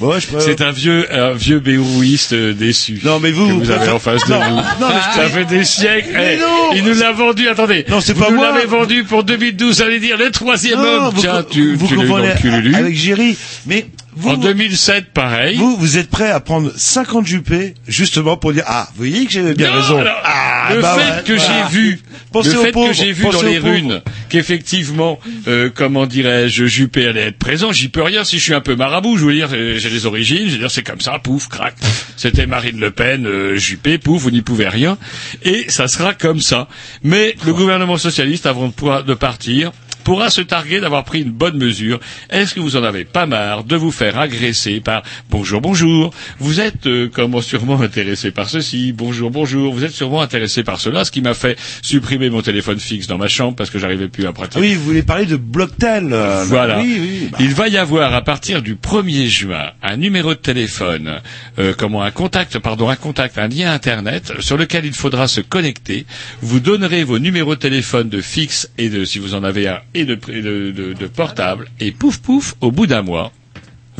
Ouais, je peux- C'est un vieux, un vieux bérouiste euh, déçu. Non, mais vous, que vous vous avez en face de vous. non, mais ça fait des siècles. Mais Eh, non il nous l'a vendu. Attendez. Non, c'est vous pas nous moi. l'avez vendu pour 2012. Allez dire le troisième Non, homme. Tiens, tu, vous tu cululu. avec Géry. Mais vous, en 2007, pareil. vous, vous êtes prêt à prendre 50 Juppé, justement pour dire, ah, vous voyez que j'avais bien Non, raison. alors, ah, le bah fait ouais, que voilà. j'ai vu, Pensez le fait pauvres, que j'ai vu dans les runes qu'effectivement, euh, comment dirais-je, Juppé allait être présent, j'y peux rien si je suis un peu marabout. Je veux dire, euh, j'ai les origines, je veux dire, c'est comme ça, pouf, crac. C'était Marine Le Pen, euh, Juppé, pouf, vous n'y pouvez rien, et ça sera comme ça. Mais le gouvernement socialiste, avant de partir, pourra se targuer d'avoir pris une bonne mesure. Est-ce que vous en avez pas marre de vous faire agresser par bonjour, bonjour, vous êtes euh, comment sûrement intéressé par ceci, bonjour, bonjour, vous êtes sûrement intéressé par cela, ce qui m'a fait supprimer mon téléphone fixe dans ma chambre parce que j'arrivais plus à Ah pratiquer. oui, vous voulez parler de Blocktel. euh, Voilà. Oui, oui. bah. Il va y avoir à partir du 1er juin un un numéro de téléphone, euh, comment un contact, pardon, un contact, un lien internet sur lequel il faudra se connecter. Vous donnerez vos numéros de téléphone de fixe et de, si vous en avez un, et de, de- de portable, et pouf pouf, au bout d'un mois,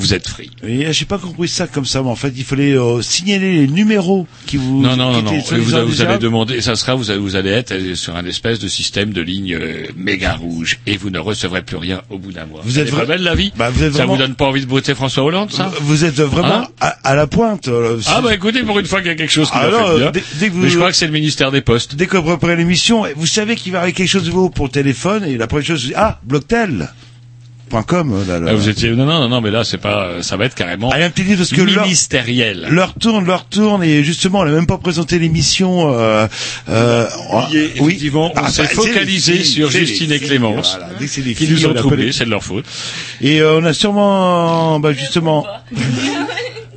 vous êtes free. Et euh, j'ai pas compris ça comme ça, mais en fait, il fallait euh, signaler les numéros qui vous. Non, non, non, non. Vous, vous allez demander, ça sera, vous allez, vous allez être euh, sur un espèce de système de ligne euh, méga rouge et vous ne recevrez plus rien au bout d'un mois. Vous êtes Elle est pas vra- belle la vie Bah, vous êtes Ça vraiment- vous donne pas envie de broter François Hollande, ça? Vous êtes vraiment Hein? à, à la pointe. euh, Ah bah écoutez, pour une fois qu'il y a quelque chose qui non, faire bien. dès- dès que vous- Mais je crois que c'est le ministère des Postes. Dès qu'on prépare l'émission, vous savez qu'il va arriver quelque chose de nouveau pour le téléphone et la première chose, c'est ah, Blocktel. .com, euh, là, là. Ah, vous étiez non non non non mais là c'est pas euh, ça va être carrément Ah, un petit parce que leur- ministériel. Leur tourne, leur tourne, et justement, on n'a même pas présenté l'émission. Euh, euh, oui. effectivement, on Ah, s'est bah, c'est focalisé sur Justine et filles, Clémence, voilà. Qui nous on ont troublés, c'est de leur faute. Et euh, on a sûrement, bah, justement,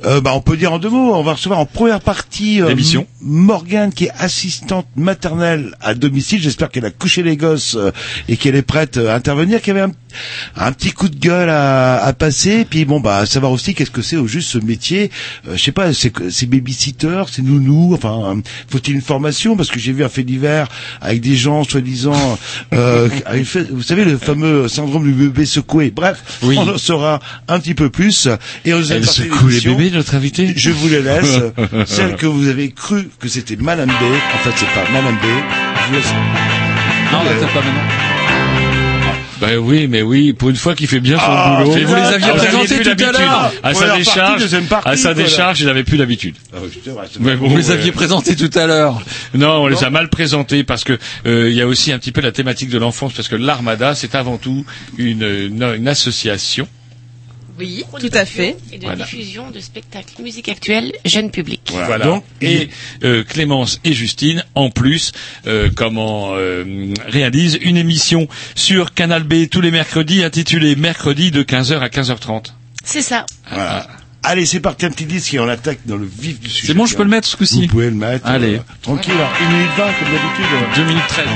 euh, bah, on peut dire en deux mots, on va recevoir en première partie euh, Morgane qui est assistante maternelle à domicile. J'espère qu'elle a couché les gosses euh, et qu'elle est prête euh, à intervenir, qui avait un, un petit coup de gueule à, à passer. Puis bon, bah, savoir aussi qu'est-ce que c'est au juste ce métier. Euh, je sais pas, c'est babysitter, c'est nounou. Enfin, euh, faut-il une formation? Parce que j'ai vu un fait divers avec des gens soi-disant, euh, vous savez, le fameux syndrome du bébé secoué. Bref, Oui. on en saura un petit peu plus. Et on Elle secoue les bébés notre invité? je vous les laisse. Celle que vous avez cru que c'était Madame B, en fait c'est pas Madame B. Je vous laisse. Non, t'as pas maintenant. Ben oui, mais oui, pour une fois qu'il fait bien son Ah, boulot. vous les aviez Ah, présentés tout à l'heure. À sa décharge, partie, à sa voilà. décharge, il n'avait plus l'habitude. Ah Mais bon, Vous les euh, aviez présentés tout à l'heure. Non, on les a mal présentés parce que euh, il y a aussi un petit peu la thématique de l'enfance parce que l'Armada c'est avant tout une, une, une association. Oui, tout à fait. Et de Voilà. diffusion de spectacles musique actuelle, jeune public. Voilà. Donc, et euh, Clémence et Justine, en plus, euh, comment euh, réalisent une émission sur Canal B tous les mercredis intitulée Mercredi de 15h à 15h30. C'est ça. Voilà. Allez, c'est parti, un petit disque et on attaque dans le vif du sujet. C'est bon, je peux le mettre ce Vous coup-ci. pouvez le mettre. Allez. euh, tranquille, alors, 1 minute 20 comme d'habitude. 2 minutes 13.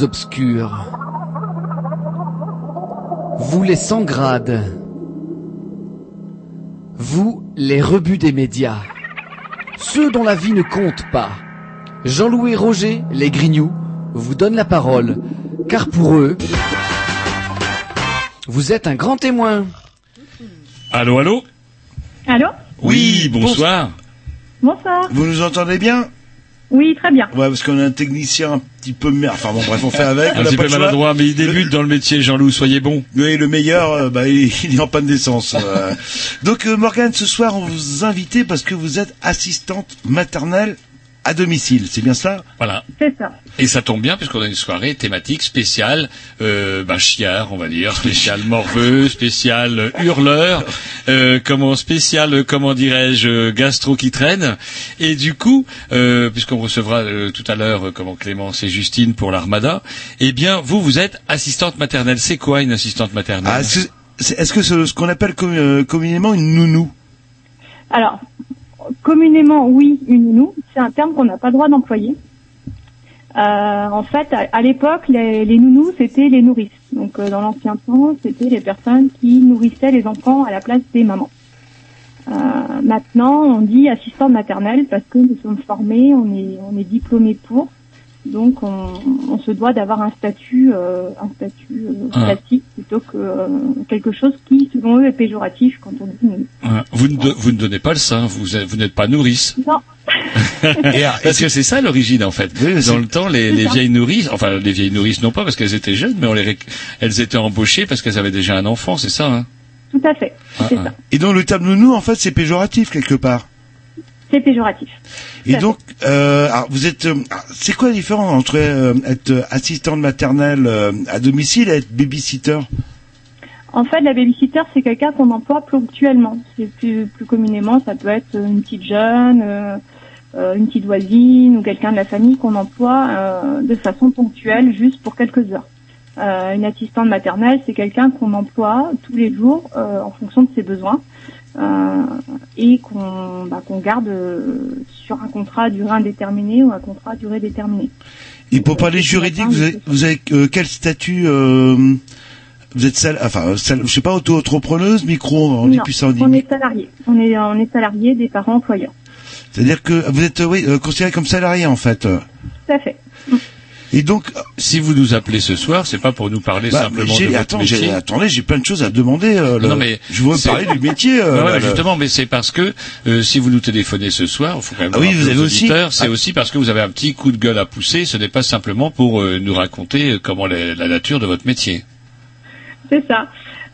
Les obscurs. Vous les sans grades. Vous les rebuts des médias. Ceux dont la vie ne compte pas. Jean-Louis Roger, les grignoux, vous donnent la parole. Car pour eux, vous êtes un grand témoin. Allô, allô Allô Oui, bonsoir. Bonsoir. Vous nous entendez bien? Oui, très bien. Ouais, parce qu'on a un technicien un petit peu mer. Enfin bon, bref, on fait avec. Un on petit peu maladroit, mais il débute dans le métier, Jean-Loup, soyez bon. Oui, le meilleur, euh, bah, il, il est en panne d'essence. euh. Donc, euh, Morgane, ce soir, on vous invite parce que vous êtes assistante maternelle à domicile. C'est bien ça Voilà. C'est ça. Et ça tombe bien puisqu'on a une soirée thématique spéciale, euh, bah, chiard, on va dire, spéciale morveux, spéciale euh, hurleur, euh, comment spécial, euh, comment dirais-je, euh, gastro qui traîne. Et du coup, euh, puisqu'on recevra euh, tout à l'heure euh, comment Clémence et Justine pour l'armada, eh bien vous vous êtes assistante maternelle. C'est quoi une assistante maternelle? Ah, Est-ce que c'est est-ce que c'est ce qu'on appelle commu- euh, communément une nounou? Alors, communément, oui, une nounou, c'est un terme qu'on n'a pas le droit d'employer. Euh, en fait, à, l'époque, les, les nounous, c'était les nourrices. Donc, euh, dans l'ancien temps, c'était les personnes qui nourrissaient les enfants à la place des mamans. Euh, maintenant, on dit assistante maternelle parce que nous sommes formés, on est, on est diplômés pour. Donc, on, on se doit d'avoir un statut, euh, un statut euh, classique plutôt que euh, quelque chose qui, selon eux, est péjoratif quand on dit. Ouais. vous, ne, do- vous ne donnez pas le sein, vous, vous n'êtes pas nourrice. Non. parce que c'est ça l'origine en fait? Dans le temps, les, vieilles nourrices, enfin les vieilles nourrices non pas parce qu'elles étaient jeunes, mais on les, elles étaient embauchées parce qu'elles avaient déjà un enfant, c'est ça. Hein? Tout à fait. C'est Ah, ça. Et donc le terme nounou, en fait, c'est péjoratif quelque part. C'est péjoratif. Et donc, euh, vous êtes, euh, c'est quoi la différence entre euh, être assistante maternelle à domicile et être babysitter? En fait, la babysitter, c'est quelqu'un qu'on emploie ponctuellement. C'est plus, plus communément, ça peut être une petite jeune, une petite voisine ou quelqu'un de la famille qu'on emploie de façon ponctuelle, juste pour quelques heures. Une assistante maternelle, c'est quelqu'un qu'on emploie tous les jours en fonction de ses besoins et qu'on bah, garde euh, sur un contrat à durée indéterminée ou un contrat à durée déterminée. Et pour parler juridique, vous avez, vous avez euh, quel statut euh, Vous êtes sal, enfin, sal, je sais pas, auto-entrepreneuse, micro, on dit Non, plus ça, on dit. on est salarié. On est on est salarié des parents employeurs. C'est-à-dire que vous êtes, euh, oui, euh, considéré comme salarié en fait. euh. Tout à fait. Et donc, si vous nous appelez ce soir, c'est pas pour nous parler Bah, simplement de votre attends, métier. attendez, j'ai plein de choses à demander. euh, le- Non, mais je veux c'est- parler du métier. euh, ouais, là, le- justement, mais c'est parce que euh, si vous nous téléphonez ce soir, il faut quand même Ah oui, vous avez aussi- c'est Ah. aussi parce que vous avez un petit coup de gueule à pousser. Ce n'est pas simplement pour euh, nous raconter comment la, la nature de votre métier. C'est ça.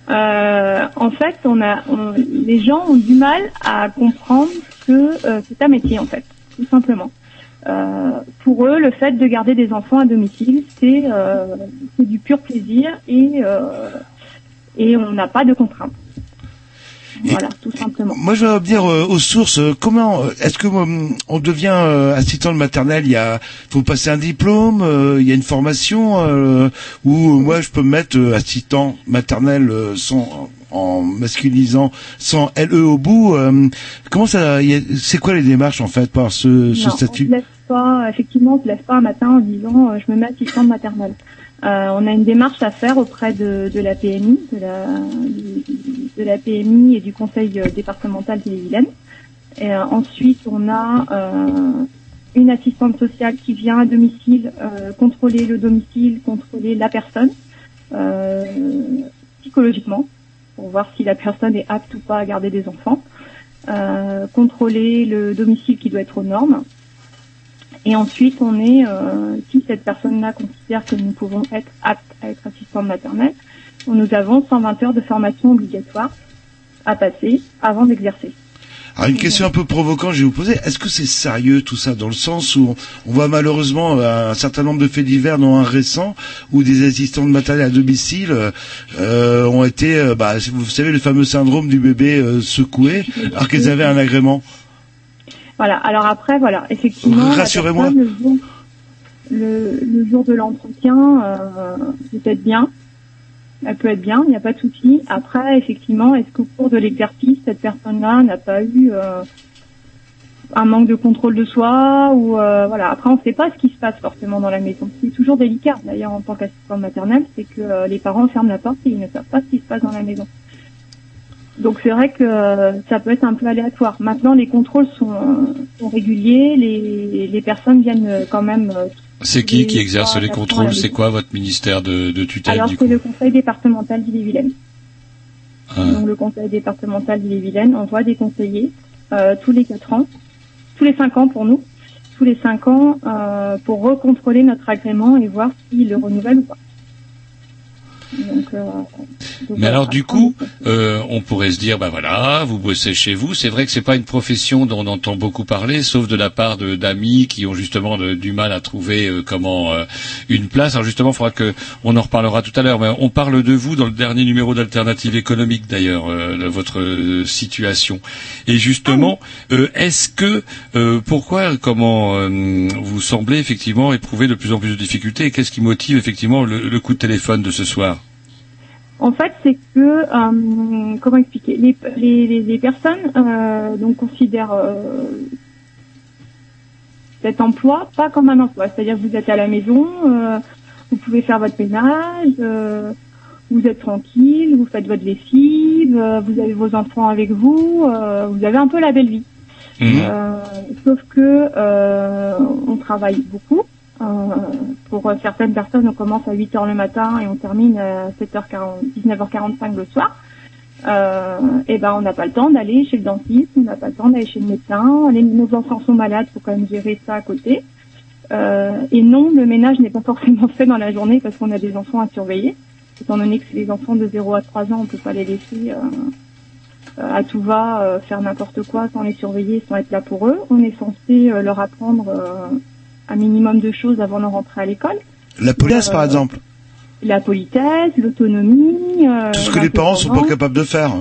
Euh, en fait, on a, on- les gens ont du mal à comprendre que euh, c'est un métier en fait, tout simplement. Euh, pour eux, le fait de garder des enfants à domicile, c'est euh, du pur plaisir et euh, et on n'a pas de contraintes. Voilà, tout simplement. Moi, je vais revenir euh, aux sources. Comment est-ce que on devient assistant de maternelle? Il y a, faut passer un diplôme. il y a une formation où euh, moi je peux me mettre assistant maternel euh, sans en masculisant sans le au bout. euh, comment ça C'est quoi les démarches en fait par ce, ce Non, On statut effectivement, on se lève pas un matin en disant euh, je me mets assistante maternelle. Euh, on a une démarche à faire auprès de, la PMI, de la, PMI et du Conseil euh, départemental d'Ille-et-Vilaine. Et euh, ensuite, on a une assistante sociale qui vient à domicile contrôler le domicile, contrôler la personne psychologiquement pour voir si la personne est apte ou pas à garder des enfants, contrôler le domicile qui doit être aux normes. Et ensuite, on est, euh, si cette personne-là considère que nous pouvons être aptes à être assistante maternelle, nous avons 120 heures de formation obligatoire à passer avant d'exercer. Alors une question un peu provocante, je vais vous poser. Est-ce que c'est sérieux tout ça dans le sens où on, on voit malheureusement euh, un certain nombre de faits divers, dont un récent, où des assistants de maternelle à domicile euh, ont été, euh, bah, vous savez, le fameux syndrome du bébé euh, secoué, alors qu'ils avaient un agrément? Voilà. Alors après, voilà, effectivement, Rassurez-moi. le jour, le, le jour de l'entretien, euh, peut-être bien. Elle peut être bien, il n'y a pas de souci. Après, effectivement, est-ce qu'au cours de l'exercice, cette personne-là n'a pas eu euh, un manque de contrôle de soi ou euh, voilà. Après, on ne sait pas ce qui se passe forcément dans la maison. C'est toujours délicat. D'ailleurs, en tant qu'assistante maternelle, c'est que euh, les parents ferment la porte et ils ne savent pas ce qui se passe dans la maison. Donc c'est vrai que euh, ça peut être un peu aléatoire. Maintenant, les contrôles sont, euh, sont réguliers, les, les personnes viennent euh, quand même. C'est qui qui exerce les contrôles C'est quoi votre ministère de, de tutelle Alors c'est le conseil départemental d'Ille-et-Vilaine. Ah. Donc le conseil départemental d'Ille-et-Vilaine envoie des conseillers euh, tous les quatre ans, tous les cinq ans pour nous, tous les cinq ans euh, pour recontrôler notre agrément et voir s'il le renouvelle ou pas. Donc, euh, donc Mais alors du coup, euh, on pourrait se dire, bah voilà, vous bossez chez vous. C'est vrai que c'est pas une profession dont on entend beaucoup parler, sauf de la part de- d'amis qui ont justement de- du mal à trouver euh, comment euh, une place. Alors justement, il faudra que on en reparlera tout à l'heure. Mais on parle de vous dans le dernier numéro d'Alternative économique d'ailleurs, euh, de votre situation. Et justement, euh, est-ce que euh, pourquoi, comment euh, vous semblez effectivement éprouver de plus en plus de difficultés et qu'est-ce qui motive effectivement le, le coup de téléphone de ce soir? En fait, c'est que euh, comment expliquer? Les, les, les, personnes euh, donc considèrent euh, cet emploi pas comme un emploi, c'est-à-dire que vous êtes à la maison, euh, vous pouvez faire votre ménage, euh, vous êtes tranquille, vous faites votre lessive, euh, vous avez vos enfants avec vous, euh, vous avez un peu la belle vie. Euh, sauf que euh, on travaille beaucoup. Euh, pour certaines personnes, on commence à 8 heures le matin et on termine à 7h40, 19h45 le soir. Euh, et ben on n'a pas le temps d'aller chez le dentiste, on n'a pas le temps d'aller chez le médecin. Les, nos enfants sont malades, faut quand même gérer ça à côté. Euh, et non, le ménage n'est pas forcément fait dans la journée parce qu'on a des enfants à surveiller. Étant donné que c'est les enfants de 0 à 3 ans, on peut pas les laisser euh, euh, à tout va euh, faire n'importe quoi sans les surveiller, sans être là pour eux. On est censé euh, leur apprendre euh, un minimum de choses avant de rentrer à l'école. La police, Euh, par exemple. La politesse, l'autonomie. euh, Tout ce que les parents sont pas capables de faire.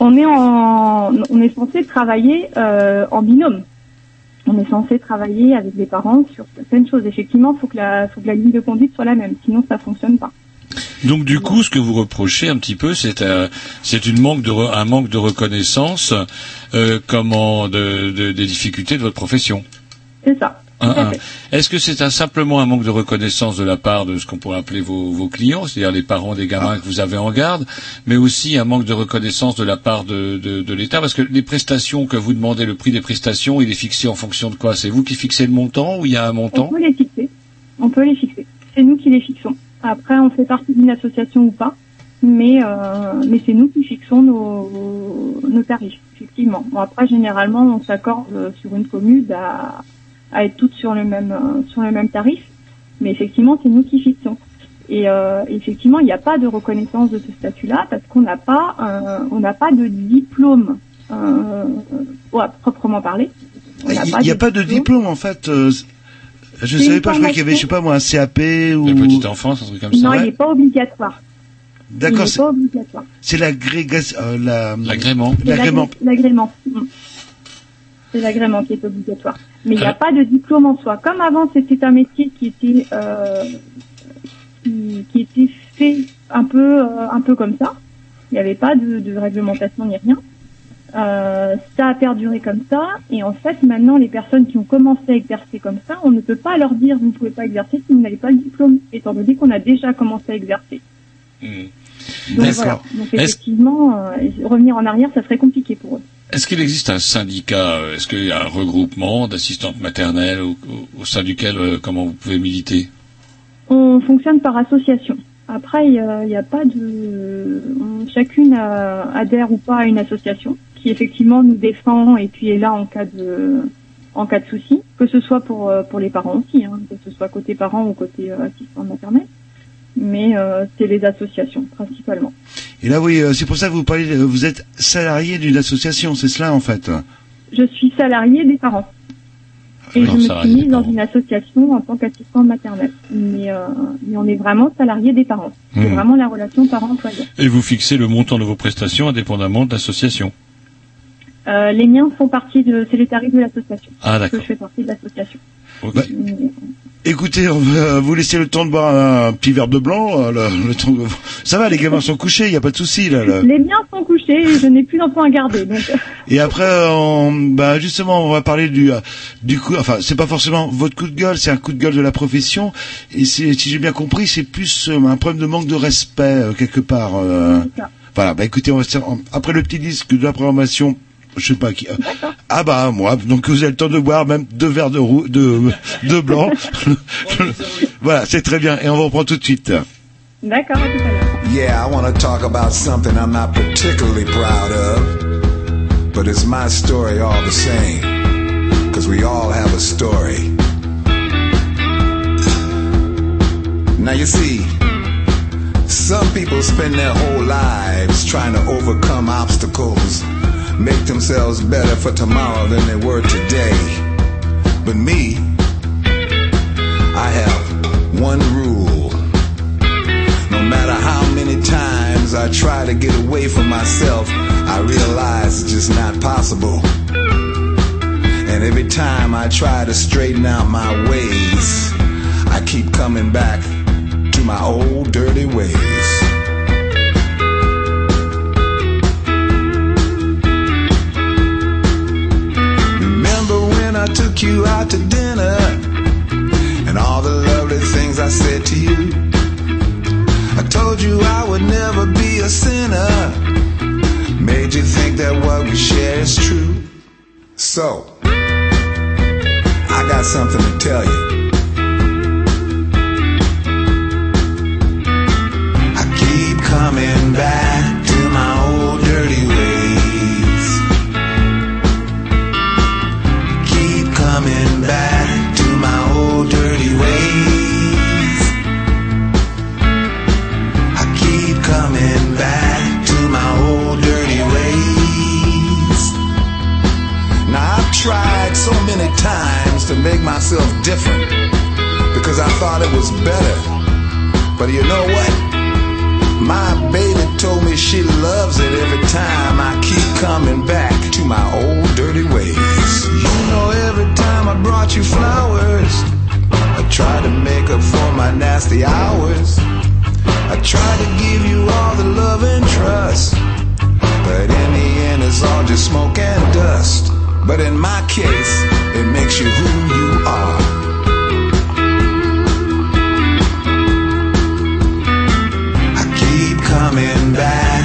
On est en, on est censé travailler euh, en binôme. on est censé travailler avec les parents sur certaines choses. Effectivement, faut que la, faut que la ligne de conduite soit la même, sinon ça fonctionne pas. Donc du coup, ce que vous reprochez un petit peu, c'est euh, c'est une manque de re- un manque de reconnaissance, euh, comment de, de- des difficultés de votre profession. C'est ça. Hein. fait. Est-ce que c'est un- simplement un manque de reconnaissance de la part de ce qu'on pourrait appeler vos, vos clients, c'est-à-dire les parents des gamins que vous avez en garde, mais aussi un manque de reconnaissance de la part de, de, de l'État? Parce que les prestations que vous demandez, le prix des prestations, il est fixé en fonction de quoi? C'est vous qui fixez le montant ou il y a un On montant peut les fixer. On peut les fixer. C'est nous qui les fixons. Après, on fait partie d'une association ou pas, mais euh, mais c'est nous qui fixons nos, nos tarifs, effectivement. Bon, après, généralement, on s'accorde euh, sur une commune à, à être toutes sur le même euh, sur le même tarif, mais effectivement, c'est nous qui fixons. Et euh, effectivement, il n'y a pas de reconnaissance de ce statut-là parce qu'on n'a pas euh, on n'a pas de diplôme euh, ouais, proprement n'a Il n'y a pas de diplôme en fait. euh, je C'est savais pas, je croyais qu'il y avait, je sais pas moi, un CAP ou. La petite enfance, un truc comme Non, il n'est pas obligatoire. D'accord, Il n'est c'est- pas obligatoire. c'est l'agrégation, l'agrément. L'agrément. l'agré- L'agrément. C'est l'agrément qui est obligatoire. Mais il n'y a Alors- pas de diplôme en soi. Comme avant, c'était un métier qui était euh, qui, qui était fait un peu euh, un peu comme ça. Il n'y avait pas de, de réglementation ni rien. Euh, ça a perduré comme ça. Et en fait, maintenant, les personnes qui ont commencé à exercer comme ça, on ne peut pas leur dire vous ne pouvez pas exercer si vous n'avez pas le diplôme, étant donné qu'on a déjà commencé à exercer. Hmm. Donc voilà. Donc effectivement, euh, revenir en arrière, ça serait compliqué pour eux. Est-ce qu'il existe un syndicat euh, Est-ce qu'il y a un regroupement d'assistantes maternelles au, sein duquel euh, comment vous pouvez militer? On fonctionne par association. Après, il n'y a, pas de... chacune euh, adhère ou pas à une association qui effectivement nous défend et puis est là en cas de en cas de souci, que ce soit pour pour les parents aussi, hein, que ce soit côté parents ou côté euh, assistant maternel. Mais c'est les associations principalement. Et là, oui, euh, c'est pour ça que vous parlez, vous êtes salarié d'une association, c'est cela en fait. Je suis salariée des parents. Et Non, je me suis mise dans une association en tant qu'assistante maternelle. Mais, euh, mais on est vraiment salarié des parents. C'est Hmm. vraiment la relation parent-employeur. Et vous fixez le montant de vos prestations indépendamment de l'association. Euh, les miens font partie de, c'est les tarifs de l'association. Ah, Parce d'accord. Que je fais partie de l'association. Bah, écoutez, on va vous laisser le temps de boire un, petit verre de blanc. euh, le, le temps que- Ça va, les gamins sont couchés, il n'y a pas de souci là. là. Les miens sont couchés et je n'ai plus d'enfants à garder. Donc, Et après, on, bah justement, on va parler du euh, du coup. Enfin, c'est pas forcément votre coup de gueule, c'est un coup de gueule de la profession. Et si j'ai bien compris, c'est plus euh, un problème de manque de respect quelque part. euh. Voilà. Bah écoutez, on va après le petit disque de la programmation. Je sais pas qui. ah bah moi. Donc vous avez le temps de boire même deux verres de roux, de de blanc. voilà, c'est très bien. Et on va reprendre tout de suite. D'accord, à tout à l'heure. Yeah, I want to talk about something I'm not particularly proud of, but it's my story all the same. Cause we all have a story. Now you see, some people spend their whole lives trying to overcome obstacles, make themselves better for tomorrow than they were today. But me, I have one rule. No matter how many times I try to get away from myself, I realize it's just not possible. And every time I try to straighten out my ways, I keep coming back to my old dirty ways. I took you out to dinner and all the lovely things I said to you? I told you I would never be a sinner. Made you think that what we share is true. So, I got something to tell you. I keep coming back to make myself different because I thought it was better. But you know what? My baby told me she loves it every time I keep coming back to my old dirty ways. You know, every time I brought you flowers, I tried to make up for my nasty hours. I tried to give you all the love and trust. But in the end, it's all just smoke and dust. But in my case, makes you who you are. I keep coming back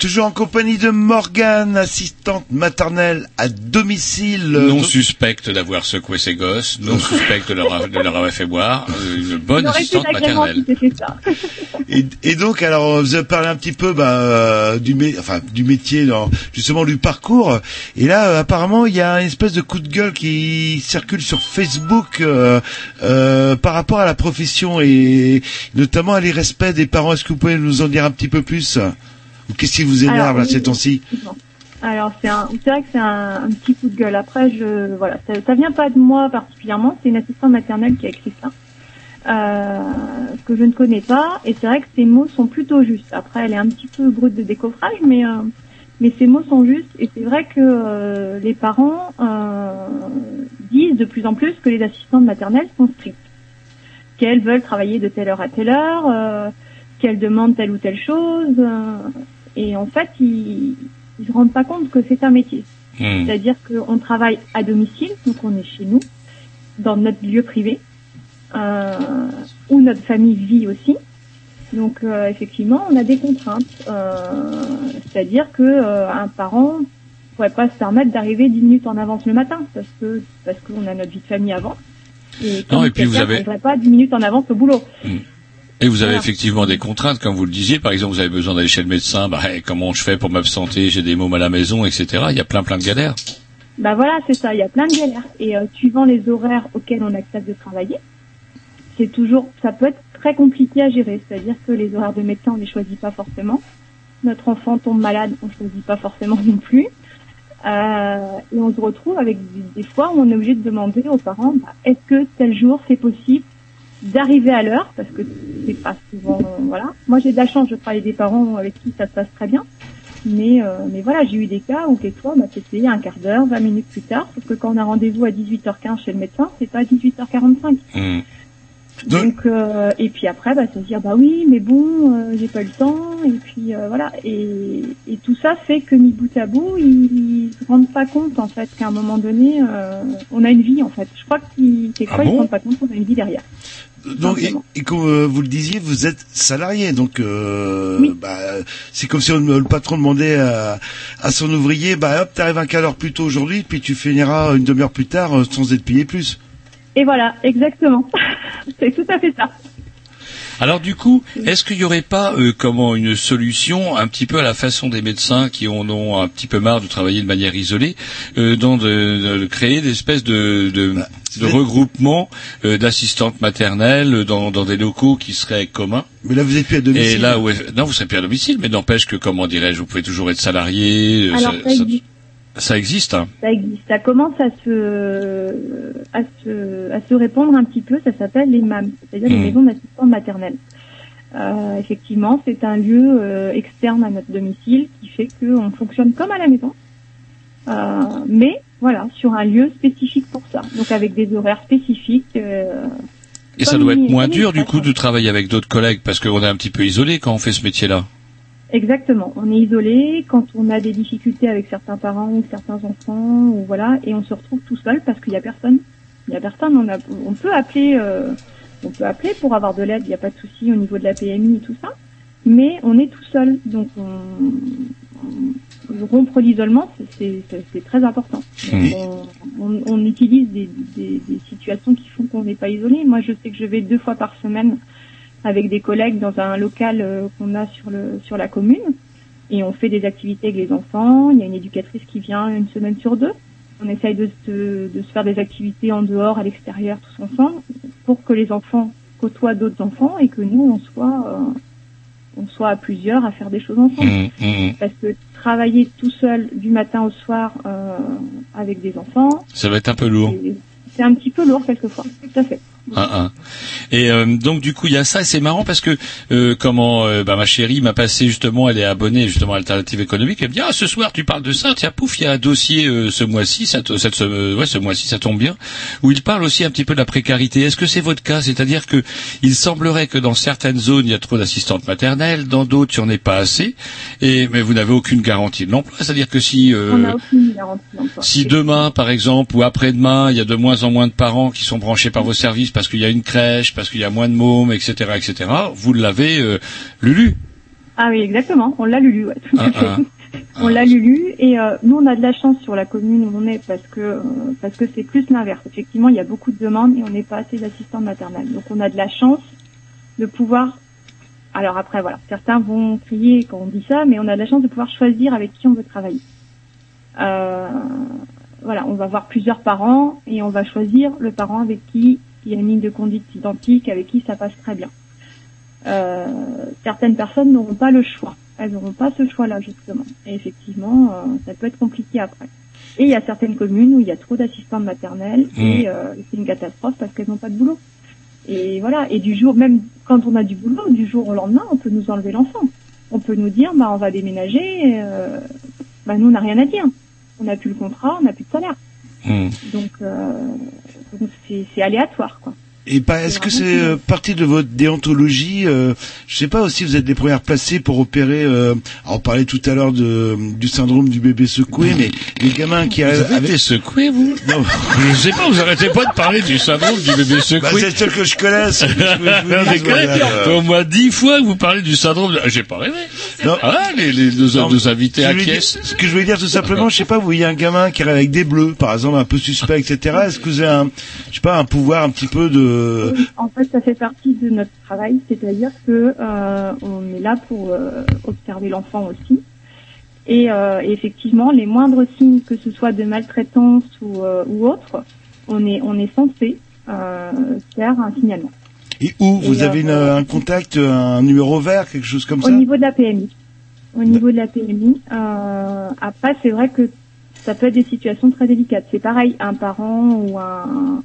toujours en compagnie de Morgane, assistante maternelle à domicile. Non suspecte d'avoir secoué ses gosses, non suspecte de leur, de leur avoir fait boire, euh, une bonne assistante maternelle. ça. Et, et donc, alors, vous avez parlé un petit peu bah, euh, du, mé- enfin, du métier, dans, justement du parcours. Et là, euh, apparemment, il y a une espèce de coup de gueule qui circule sur Facebook euh, euh, par rapport à la profession et notamment à l'irrespect des parents. Est-ce que vous pouvez nous en dire un petit peu plus? Qu'est-ce qui vous énerve Alors, oui, ces temps-ci. Alors c'est vrai que c'est un, un petit coup de gueule. Après, je, voilà, ça, ça vient pas de moi particulièrement. C'est une assistante maternelle qui a écrit ça, euh, que je ne connais pas. Et c'est vrai que ces mots sont plutôt justes. Après, elle est un petit peu brute de décoffrage, mais euh, mais ces mots sont justes. Et c'est vrai que euh, les parents disent de plus en plus que les assistantes maternelles sont strictes, qu'elles veulent travailler de telle heure à telle heure, qu'elles demandent telle ou telle chose. Et en fait, ils ils se rendent pas compte que c'est un métier. Hmm. C'est-à-dire qu'on travaille à domicile, donc on est chez nous, dans notre lieu privé, euh, où notre famille vit aussi. Donc euh, effectivement, on a des contraintes. Euh, C'est-à-dire que euh, un parent pourrait pas se permettre d'arriver 10 minutes en avance le matin, parce que parce qu'on a notre vie de famille avant. Et, Non, et puis vous avez- n'arriverait pas 10 minutes en avance au boulot. Et vous avez Voilà. effectivement des contraintes, comme vous le disiez. Par exemple, vous avez besoin d'aller chez le médecin. Bah, hey, comment je fais pour m'absenter? J'ai des mômes à la maison, etc. Il y a plein plein de galères. Bah voilà, c'est ça. Il y a plein de galères. Et euh, suivant les horaires auxquels on accepte de travailler, c'est toujours, ça peut être très compliqué à gérer. C'est-à-dire que les horaires de médecin, on les choisit pas forcément. Notre enfant tombe malade, on choisit pas forcément non plus. Euh, et on se retrouve avec des, des fois où on est obligé de demander aux parents, bah, est-ce que tel jour c'est possible d'arriver à l'heure parce que c'est pas souvent, voilà. Moi j'ai de la chance, je travaille des parents avec qui ça se passe très bien. Mais, euh, mais voilà, j'ai eu des cas où quelquefois, bah, c'était un quart d'heure, 20 minutes plus tard, sauf que quand on a rendez-vous à 18h15 chez le médecin, c'est pas à 18h45. Hmm. Donc, euh, et puis après, bah, se dire, bah oui, mais bon, euh, j'ai pas eu le temps, et puis euh, voilà. Et, et tout ça fait que mis bout à bout, ils, ils se rendent pas compte, en fait, qu'à un moment donné, euh, on a une vie, en fait. Je crois qu'ils, Ah ils se bon? rendent pas compte qu'on a une vie derrière. Donc, et, et comme euh, vous le disiez, vous êtes salarié, donc euh, bah, c'est comme si on- le patron demandait à, à son ouvrier, bah hop, t'arrives un quart d'heure plus tôt aujourd'hui, puis tu finiras une demi-heure plus tard euh, sans être payé plus. Et voilà, exactement. c'est tout à fait ça. Alors du coup, est-ce qu'il n'y aurait pas euh, comment une solution un petit peu à la façon des médecins qui en ont un petit peu marre de travailler de manière isolée, euh, dans de, de- de créer des espèces de, de, de regroupements euh, d'assistantes maternelles dans, dans des locaux qui seraient communs? Mais là, vous êtes plus à domicile. Et là, où non, vous serez plus à domicile, mais n'empêche que, comment dirais-je, vous pouvez toujours être salarié. euh, Alors, ça existe. Ça existe, hein. Ça existe. Ça commence à se, à se, à se répandre un petit peu. Ça s'appelle les MAM, c'est-à-dire les Mhm. maisons d'assistants maternels. Euh, effectivement, c'est un lieu euh, externe à notre domicile qui fait qu'on fonctionne comme à la maison, Euh, mais voilà, sur un lieu spécifique pour ça. Donc avec des horaires spécifiques. euh, Et ça doit être moins dur, du coup, de travailler avec d'autres collègues, parce qu'on est un petit peu isolé quand on fait ce métier-là. Exactement. On est isolé quand on a des difficultés avec certains parents ou certains enfants, ou voilà, et on se retrouve tout seul parce qu'il y a personne. Il y a personne. On, a, on peut appeler, euh, on peut appeler pour avoir de l'aide. Il n'y a pas de souci au niveau de la PMI et tout ça, mais on est tout seul. Donc on, on- rompre l'isolement, c'est- très important. Mmh. On, on- on utilise des, des- des situations qui font qu'on n'est pas isolé. Moi, je sais que je vais deux fois par semaine avec des collègues dans un local euh, qu'on a sur le sur la commune et on fait des activités avec les enfants. Il y a une éducatrice qui vient une semaine sur deux. On essaye de se, de se faire des activités en dehors, à l'extérieur, tous ensemble, pour que les enfants côtoient d'autres enfants et que nous on soit euh, on soit à plusieurs à faire des choses ensemble. Mmh, mmh. Parce que travailler tout seul du matin au soir euh, avec des enfants, Ça va être un peu lourd. c'est un petit peu lourd quelquefois. Tout à fait. Et euh, donc du coup il y a ça. Et c'est marrant parce que euh, comment euh, bah, ma chérie m'a passé justement elle est abonnée justement à Alternative économique. Elle me dit ah ce soir tu parles de ça. Tiens pouf il y a un dossier euh, ce mois-ci ça te- cette ce, ouais ce mois-ci ça tombe bien. Où il parle aussi un petit peu de la précarité. Est-ce que c'est votre cas? C'est-à-dire que il semblerait que dans certaines zones il y a trop d'assistantes maternelles dans d'autres il n'y en ait pas assez. Et mais vous n'avez aucune garantie de l'emploi. C'est-à-dire que si euh, aucune garantie si demain, par exemple, ou après-demain, il y a de moins en moins de parents qui sont branchés par vos services parce qu'il y a une crèche, parce qu'il y a moins de mômes, etc., etc., vous l'avez euh, lulu. Ah oui, exactement. On l'a lulu, ouais, tout à Ah, fait. ah. On l'a lulu et euh, nous on a de la chance sur la commune où on est parce que euh, parce que c'est plus l'inverse. Effectivement, il y a beaucoup de demandes et on n'est pas assez d'assistants maternels. Donc on a de la chance de pouvoir. Alors après voilà, certains vont crier quand on dit ça, mais on a de la chance de pouvoir choisir avec qui on veut travailler. Euh, voilà, on va voir plusieurs parents et on va choisir le parent avec qui y a une ligne de conduite identique, avec qui ça passe très bien. Euh, certaines personnes n'auront pas le choix. Elles n'auront pas ce choix-là justement. Et effectivement, euh, ça peut être compliqué après. Et il y a certaines communes où il y a trop d'assistantes maternelles et Mm. euh, c'est une catastrophe parce qu'elles n'ont pas de boulot. Et voilà. Et du jour, même quand on a du boulot, du jour au lendemain, on peut nous enlever l'enfant. On peut nous dire, bah on va déménager. euh, bah nous on n'a rien à dire. On n'a plus le contrat, on n'a plus de salaire. Hmm. Donc euh, donc c'est aléatoire quoi. Et pas, est-ce que c'est euh, partie de votre déontologie euh, Je sais pas aussi, vous êtes les premières placées pour opérer. Euh, alors on parlait tout à l'heure de du syndrome du bébé secoué, mais les gamins qui Vous arrivent avez avec- été secoué, vous? Non, Je sais pas, vous arrêtez pas de parler du syndrome du bébé bah, secoué. c'est celle que je connais. c'est ce que je voilà. Au moins dix fois que vous parlez du syndrome. de- J'ai pas rêvé. Non. Ah, les, les deux, Non, deux invités à dire-. Ce que je voulais dire tout simplement, je sais pas, vous voyez un gamin qui arrive avec des bleus, par exemple, un peu suspect, etc. Est-ce que vous avez un, je sais pas, un pouvoir un petit peu de, Oui, En fait, ça fait partie de notre travail, c'est-à-dire que euh, on est là pour euh, observer l'enfant aussi. Et, euh, et effectivement, les moindres signes, que ce soit de maltraitance ou, ou autre, on est on est censé faire un signalement. et où vous avez une- un contact, un numéro vert, quelque chose comme Au ça? niveau de la PMI. Au niveau de la PMI. Après, c'est vrai que ça peut être des situations très délicates. C'est pareil, un parent ou un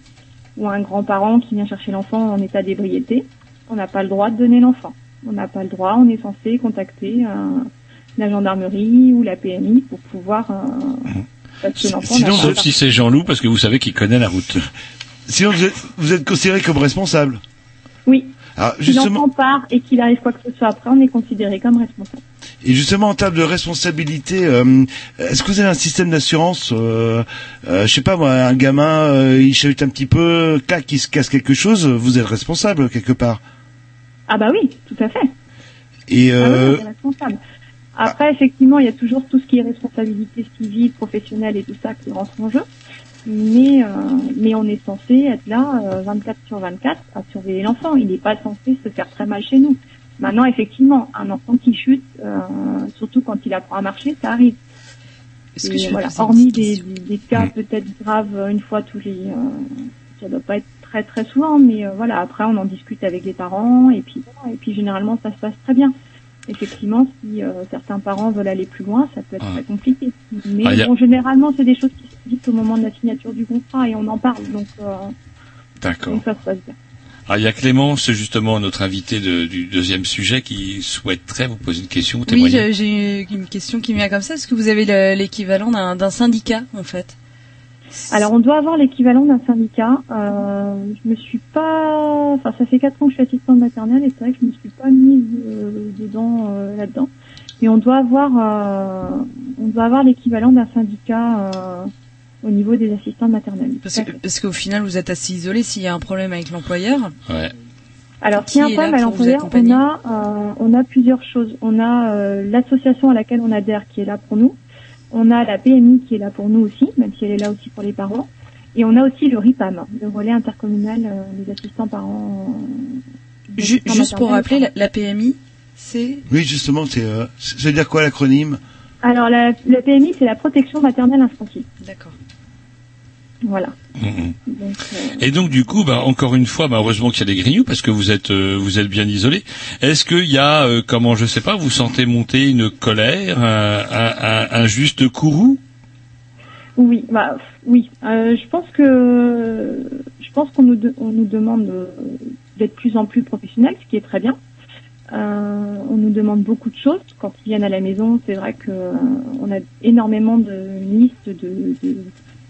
ou un grand-parent qui vient chercher l'enfant en état d'ébriété, on n'a pas le droit de donner l'enfant. On n'a pas le droit, on est censé contacter euh, la gendarmerie ou la PMI pour pouvoir euh, parce que Sinon, sauf si c'est Jean-Loup, parce que vous savez qu'il connaît la route. Sinon, vous êtes, vous êtes considéré comme responsable. Oui. Alors, Si justement, l'enfant part et qu'il arrive quoi que ce soit après, on est considéré comme responsable. Et justement, en termes de responsabilité, euh, est-ce que vous avez un système d'assurance euh, euh, Je sais pas, moi, un gamin, euh, il chahute un petit peu, clac, il se casse quelque chose, vous êtes responsable quelque part. Ah bah oui, tout à fait. Et Ah oui, euh, on est responsable. Après, effectivement, il y a toujours tout ce qui est responsabilité civile, professionnelle et tout ça qui rentre en jeu. Mais, euh, mais on est censé être là euh, 24 sur 24 à surveiller l'enfant. Il n'est pas censé se faire très mal chez nous. Maintenant, effectivement, un enfant qui chute, euh, surtout quand il apprend à marcher, ça arrive. Est-ce que je voilà, hormis des, question des, des cas peut-être graves euh, une fois tous les, euh, ça doit pas être très très souvent, mais euh, voilà. Après, on en discute avec les parents et puis et puis généralement ça se passe très bien. Effectivement, si euh, certains parents veulent aller plus loin, ça peut être très compliqué. Mais Ah, a- bon, généralement, c'est des choses qui se disent au moment de la signature du contrat et on en parle, donc, euh, D'accord. donc ça se passe bien. Ah, il y a Clémence, justement, notre invité de- du deuxième sujet, qui souhaiterait vous poser une question ou Oui, témoigner. j'ai- j'ai une question qui me vient comme ça. Est-ce que vous avez le- l'équivalent d'un d'un syndicat, en fait? Alors, on doit avoir l'équivalent d'un syndicat. Euh, je me suis pas, enfin, ça fait quatre ans que je suis assistante maternelle et c'est vrai que je me suis pas mise euh, dedans euh, là-dedans. Mais on doit avoir, euh, on doit avoir l'équivalent d'un syndicat euh, au niveau des assistantes maternelles. Parce que- parce qu'au final, vous êtes assez isolé s'il y a un problème avec l'employeur. Ouais. Alors, s'il y a un problème à l'employeur, on a, euh, on a plusieurs choses. On a euh, l'association à laquelle on adhère qui est là pour nous. On a la PMI qui est là pour nous aussi, même si elle est là aussi pour les parents. Et on a aussi le RIPAM, le relais intercommunal euh, des assistants parents. euh, Ju- assistants juste pour maternels. rappeler, la, la PMI, c'est? Oui, justement, c'est, euh, ça veut dire quoi l'acronyme? Alors la, la PMI, c'est la protection maternelle infantil. D'accord. Voilà. Donc, euh, Et donc du coup, bah, encore une fois, bah, heureusement qu'il y a des grignoux parce que vous êtes euh, vous êtes bien isolés. Est-ce qu'il y a, euh, comment je sais pas, vous sentez monter une colère, un, un, un, un juste courroux? Oui, bah oui. Je pense que je pense qu'on nous de- on nous demande d'être de plus en plus professionnels, ce qui est très bien. On nous demande beaucoup de choses quand ils viennent à la maison. C'est vrai que on a énormément de une liste de, de,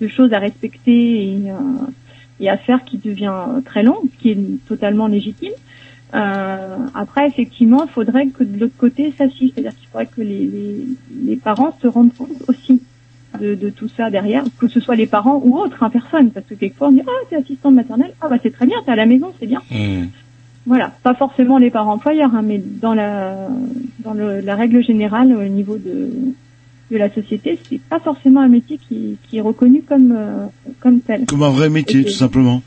de choses à respecter et, euh, et à faire qui devient très long, ce qui est totalement légitime. Euh, après, effectivement, il faudrait que de l'autre côté, ça suive. C'est-à-dire qu'il faudrait que les, les, les parents se rendent compte aussi de, de tout ça derrière, que ce soit les parents ou autres, hein, personne. Parce que quelquefois, on dit, ah, t'es assistante maternelle, ah bah c'est très bien, t'es à la maison, c'est bien. Hmm. Voilà, pas forcément les parents employeurs, hein, mais dans la dans le, la règle générale au niveau de de la société, c'est pas forcément un métier qui, qui est reconnu comme euh, comme tel. Comme un vrai métier, tout simplement.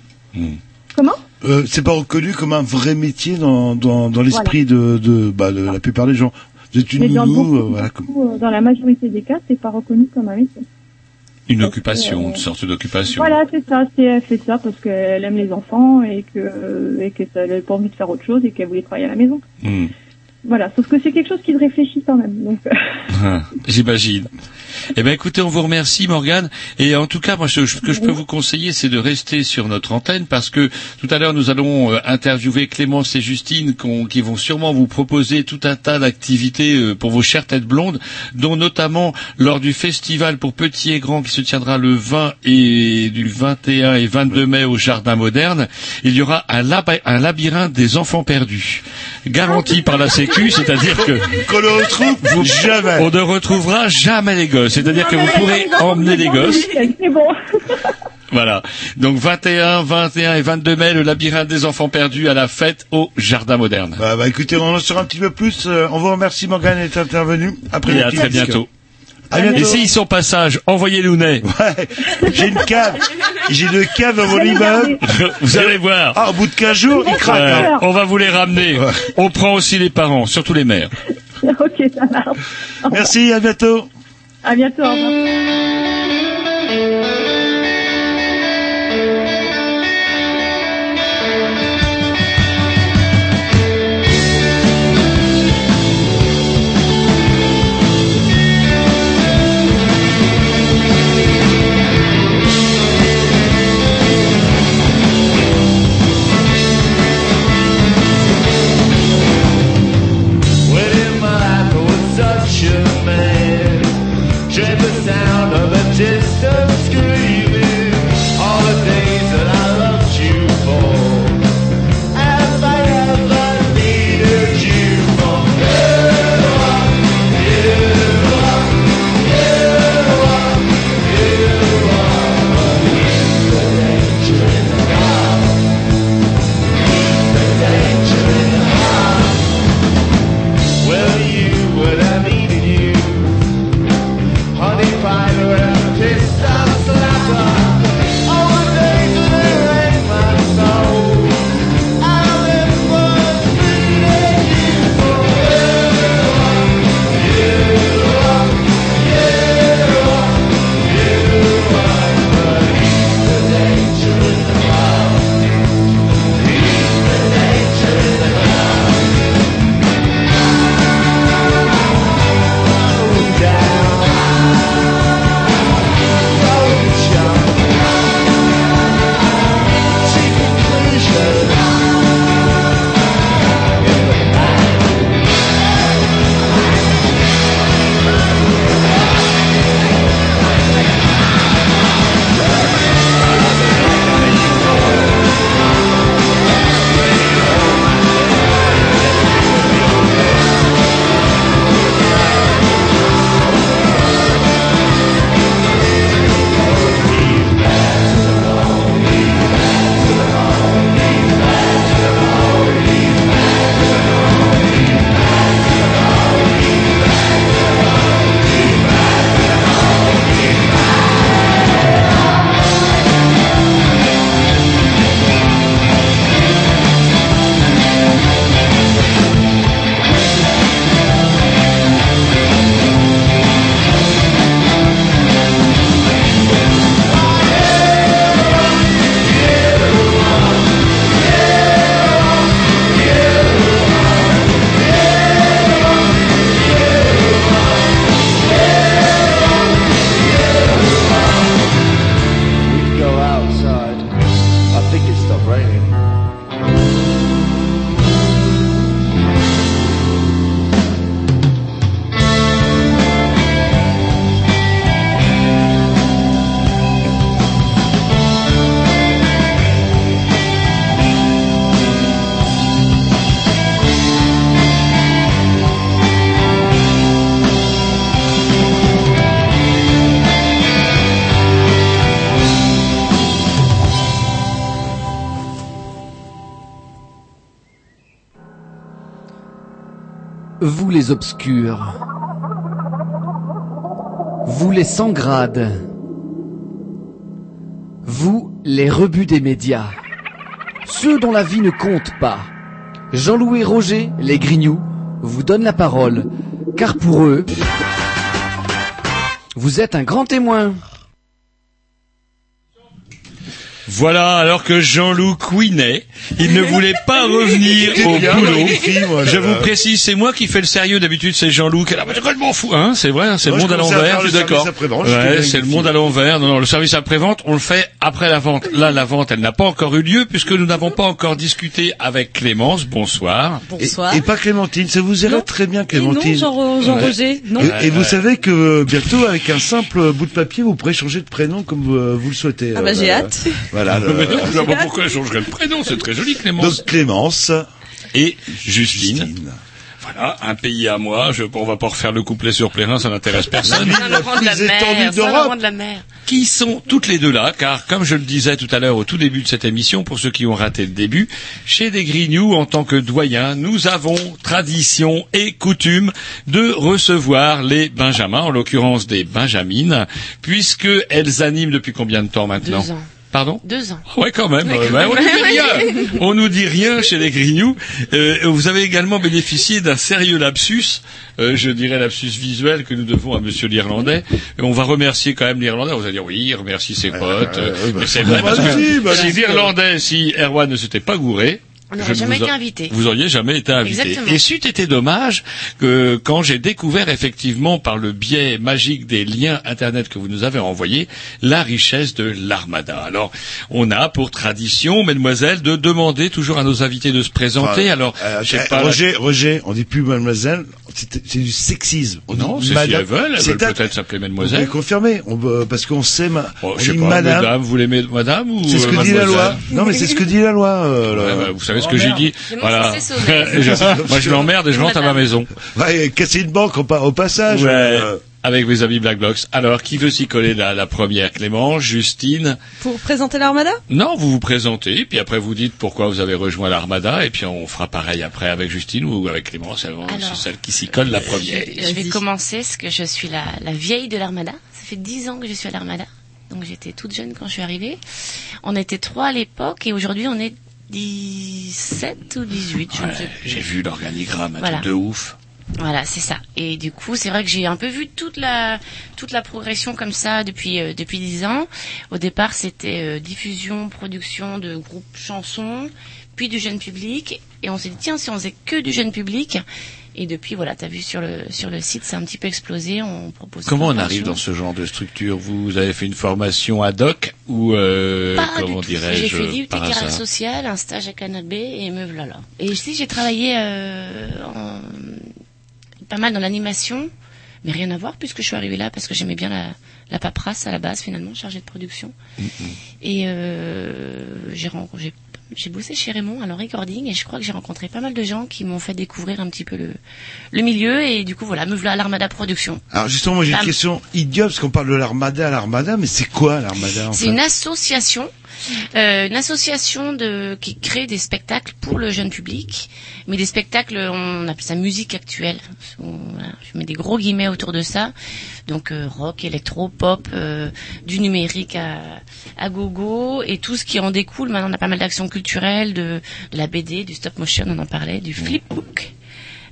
Comment? Euh, c'est pas reconnu comme un vrai métier dans, dans, dans l'esprit de, de, bah, de la plupart des gens. Vous êtes une Mais dans, nounou, beaucoup, euh, voilà. comme- beaucoup, euh, dans la majorité des cas, c'est pas reconnu comme un métier. Une occupation, une sorte d'occupation. Voilà, c'est ça. C'est elle fait ça parce qu'elle aime les enfants et que et que ça elle a pas envie de faire autre chose et qu'elle voulait travailler à la maison. Hmm. Voilà, sauf que c'est quelque chose qui se réfléchit quand même. Euh, Ah, J'imagine. Eh ben écoutez, on vous remercie Morgane. Et en tout cas, moi, ce que je peux vous conseiller, c'est de rester sur notre antenne parce que tout à l'heure, nous allons euh, interviewer Clémence et Justine qui vont sûrement vous proposer tout un tas d'activités euh, pour vos chères têtes blondes, dont notamment lors du festival pour petits et grands qui se tiendra le 20 et du 21 et 22 mai au Jardin Moderne, il y aura un, lab- un labyrinthe des enfants perdus, garanti par la Sécu, c'est-à-dire que Qu'on ne retrouve jamais. on ne retrouvera jamais les gosses. C'est-à-dire que vous pourrez emmener les gosses. c'est bon. Voilà. Donc 21, 21 et 22 mai, le labyrinthe des enfants perdus à la fête au Jardin Moderne. Bah, bah, écoutez, on en saura un petit peu plus. Euh, on vous remercie, Morgane, d'être intervenu. Après Et à très bientôt. À bientôt. Et s'ils sont passage, envoyez-le nez. Ouais. J'ai une cave. J'ai deux caves dans mon immeuble. Vous allez voir. Ah, au bout de 15 jours, il craque. Ouais, hein. on va vous les ramener. On prend aussi les parents, surtout les mères. ok, ça marche. Merci, à bientôt. À bientôt. Au revoir. Les obscurs. Vous les sans grades. Vous les rebuts des médias. Ceux dont la vie ne compte pas. Jean-Louis Roger, les grignoux, vous donnent la parole, car pour eux, vous êtes un grand témoin. Voilà, alors que Jean-Loup couinait, il ne voulait pas revenir au boulot. Je vous précise, c'est moi qui fais le sérieux d'habitude, c'est Jean-Loup qui est là, mais je m'en fous, hein, c'est vrai, c'est le monde à l'envers, je suis d'accord. c'est le monde à l'envers. Non, non, le service après-vente, on le fait après la vente. Là, la vente, elle n'a pas encore eu lieu puisque nous n'avons pas encore discuté avec Clémence. Bonsoir. Bonsoir. Et, et pas Clémentine, ça vous irait très bien Clémentine. non, Jean, Jean Ouais. Roger, non. Et, et vous savez que euh, bientôt, avec un simple bout de papier, vous pourrez changer de prénom comme euh, vous le souhaitez. Ah bah, euh, j'ai hâte. Voilà. le- Mais non, je vois pas pourquoi elle changerait le prénom, c'est très joli Clémence. Donc Clémence et Justine. Voilà, un pays à moi, je, on va pas refaire le couplet sur Plérin, ça n'intéresse personne. Saint-Laurent de la mer, Saint-Laurent de la mer. qui sont toutes les deux là, car comme je le disais tout à l'heure au tout début de cette émission, pour ceux qui ont raté le début, chez des Grignoux, en tant que doyen, nous avons tradition et coutume de recevoir les Benjamins, en l'occurrence des Benjamines, puisque elles animent depuis combien de temps maintenant? Deux ans. Pardon Deux ans. Ouais, quand même. Ouais, euh, quand bah, on nous dit rien. On nous dit rien chez les Grignoux. Euh, vous avez également bénéficié d'un sérieux lapsus, euh, je dirais lapsus visuel que nous devons à Monsieur l'Irlandais. Et on va remercier quand même l'Irlandais. On va dire oui, il remercie ses potes. euh, bah, mais c'est vrai bah, parce que si, bah, si si. l'Irlandais, si Erwan ne s'était pas gouré. On n'aurait jamais vous été invité. Vous auriez jamais été invité. Exactement. Et c'eût été dommage que quand j'ai découvert effectivement par le biais magique des liens internet que vous nous avez envoyés la richesse de l'armada. Alors, on a pour tradition, mesdemoiselles, de demander toujours à nos invités de se présenter. Enfin, Alors, euh, je sais euh, pas. Roger, Roger, on dit plus mademoiselle, c'est du sexisme. On Non, c'est si madame. elles veulent, elles C'est veulent peut-être s'appeler Vous mademoiselle. pouvez confirmer, on, parce qu'on sait, ma, Oh, on je sais pas, madame. mesdames, vous l'aimez madame ou C'est ce que euh, dit la loi. Non, mais c'est ce que dit la loi. euh, Ouais, bah, vous savez ce que j'ai dit Voilà. Je- Moi, je l'emmerde et je rentre à ma maison. Ouais, casser une banque au, pa- au passage. Ouais, euh, avec mes amis Black Blocks. Alors, qui veut s'y coller la, la première? Clément, Justine? Pour présenter l'Armada? Non, vous vous présentez, puis après vous dites pourquoi vous avez rejoint l'Armada, et puis on fera pareil après avec Justine ou avec Clément, c'est celle qui s'y colle la première. Je vais commencer parce que je suis la, la vieille de l'Armada. Ça fait dix ans que je suis à l'Armada. Donc j'étais toute jeune quand je suis arrivée. On était trois à l'époque et aujourd'hui on est 17 ou 18, je ne sais plus. J'ai vu l'organigramme, un Voilà. truc de ouf. Voilà, c'est ça. Et du coup, c'est vrai que j'ai un peu vu toute la toute la progression comme ça depuis euh, depuis dix ans. Au départ, c'était euh, diffusion, production de groupes chansons, puis du jeune public. Et on s'est dit tiens, si on faisait que du jeune public. Et depuis, voilà, t'as vu sur le sur le site, c'est un petit peu explosé. On propose. Comment on arrive dans ce genre de structure? Vous avez fait une formation ad hoc ou euh, Pas comment tout. J'ai dirais-je fait l'IUT par carrière hasard? sociale, un stage à Canal B et me voilà là. Et si j'ai travaillé euh, en- pas mal dans l'animation, mais rien à voir puisque je suis arrivée là parce que j'aimais bien la, la paperasse à la base finalement, chargée de production. Et euh, j'ai j'ai bossé chez Raymond à leur recording et je crois que j'ai rencontré pas mal de gens qui m'ont fait découvrir un petit peu le, le milieu et du coup voilà, me voilà à l'Armada Production. Alors justement, moi j'ai une question idiote parce qu'on parle de l'armada à l'armada, mais c'est quoi l'armada en C'est une association, euh, une association de qui crée des spectacles pour le jeune public, mais des spectacles, on appelle ça musique actuelle. Je mets des gros guillemets autour de ça. Donc euh, rock, électro, pop, euh, du numérique à, à gogo et tout ce qui en découle. Maintenant, on a pas mal d'actions culturelles, de, de la BD, du stop motion, on en parlait, du flipbook,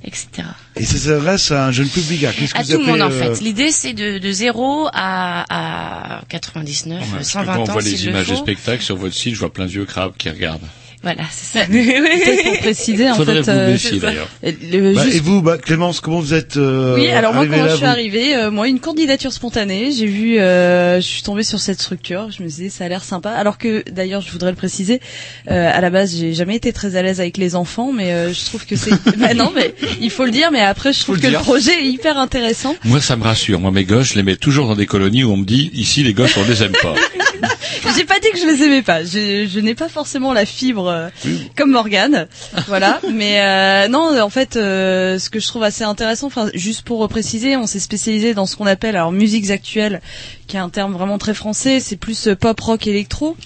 etc. Et ça s'adresse à un jeune public. Alors, qu'est-ce que À vous tout le monde en euh, fait. L'idée c'est de, de 0 à, à 99, Parce que 120 quand on ans voit les le images des spectacles sur votre site, je vois plein de vieux crabes qui regardent. Voilà, c'est ça. Peut-être pour préciser, en Faudrait fait. vous euh, méfier, d'ailleurs. le- bah, juste- Et vous, bah, Clémence, comment vous êtes euh, Oui, alors moi arrivée quand là, je suis vous arrivée, euh, moi une candidature spontanée, j'ai vu, euh, je suis tombée sur cette structure, je me disais ça a l'air sympa. Alors que d'ailleurs, je voudrais le préciser, euh, à la base j'ai jamais été très à l'aise avec les enfants, mais euh, je trouve que c'est, bah non mais il faut le dire, mais après je trouve le que dire. le projet est hyper intéressant. Moi, ça me rassure. Moi, mes gosses, je les mets toujours dans des colonies où on me dit, ici, les gosses, on les aime pas. J'ai pas dit que je les aimais pas. Je, je n'ai pas forcément la fibre euh, comme Morgane, voilà. Mais euh, non, en fait, euh, ce que je trouve assez intéressant, enfin, juste pour préciser, on s'est spécialisé dans ce qu'on appelle alors musiques actuelles, qui est un terme vraiment très français. C'est plus pop, rock, électro.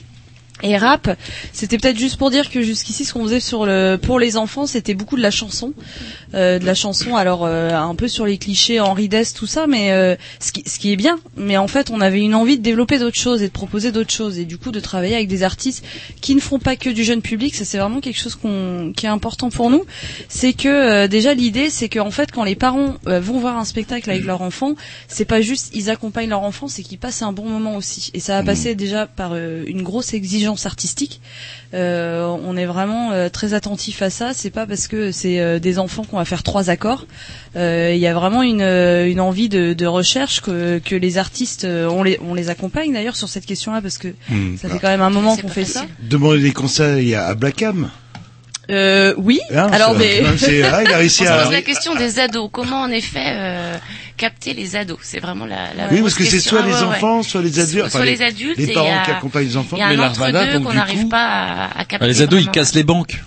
Et rap, c'était peut-être juste pour dire que jusqu'ici, ce qu'on faisait sur le pour les enfants, c'était beaucoup de la chanson, euh, de la chanson. Alors euh, un peu sur les clichés, Henri Dess, tout ça, mais euh, ce, qui, ce qui est bien. Mais en fait, on avait une envie de développer d'autres choses et de proposer d'autres choses, et du coup de travailler avec des artistes qui ne font pas que du jeune public. Ça, c'est vraiment quelque chose qu'on qui est important pour nous. C'est que euh, déjà l'idée, c'est qu'en fait, quand les parents euh, vont voir un spectacle avec leur enfant, c'est pas juste ils accompagnent leur enfant, c'est qu'ils passent un bon moment aussi. Et ça va passer déjà par euh, une grosse exigence artistique. Euh, on est vraiment euh, très attentif à ça. C'est pas parce que c'est euh, des enfants qu'on va faire trois accords. Euh, Il y a vraiment une, une envie de, de recherche que, que les artistes, on les, on les accompagne d'ailleurs sur cette question-là parce que Hmm. ça fait quand même un moment qu'on fait ça. Demander des conseils à Blackham. Euh, oui. Hein, Alors, c'est- mais c'est- ah, il a réussi On se à. pose la question des ados. Comment en effet euh, capter les ados C'est vraiment la, la Oui, parce que c'est soit Ah, les ouais, ouais. enfants, soit les adultes. Soit, enfin, soit les adultes. Les parents a- qui accompagnent les enfants. Il y a un Mais l'Armada, donc, qu'on du n'arrive coup- pas à, à capter. les ados, ils cassent les banques.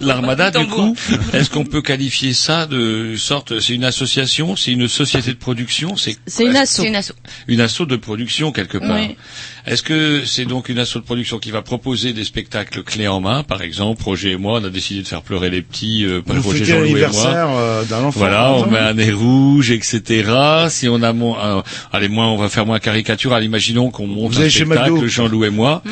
L'armada, du coup, est-ce qu'on peut qualifier ça de sorte, c'est une association, c'est une société de production, c'est c'est une asso. C'est une asso. une asso de production quelque part. Oui. Est-ce que c'est donc une asso de production qui va proposer des spectacles clés en main, par exemple, Roger et moi, on a décidé de faire pleurer les petits, euh, pas Roger, Jean-Louis et moi. l'anniversaire euh, d'un enfant. Voilà, on met un nez rouge, etc. Si on a moins, euh, allez, moins, on va faire moins caricatural. Imaginons qu'on monte Vous un spectacle, McDo. Jean-Loup et moi.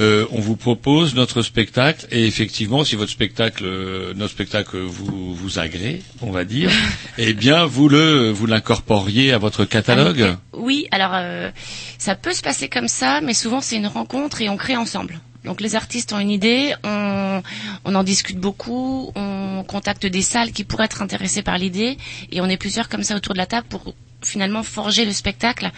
Euh, on vous propose notre spectacle et effectivement, si votre spectacle, euh, notre spectacle vous vous agrée, on va dire, eh bien, vous le, vous l'incorporiez à votre catalogue. Ah, Oui, alors euh, ça peut se passer comme ça, mais souvent c'est une rencontre et on crée ensemble. Donc les artistes ont une idée, on, on en discute beaucoup, on contacte des salles qui pourraient être intéressées par l'idée, et on est plusieurs comme ça autour de la table pour finalement forger le spectacle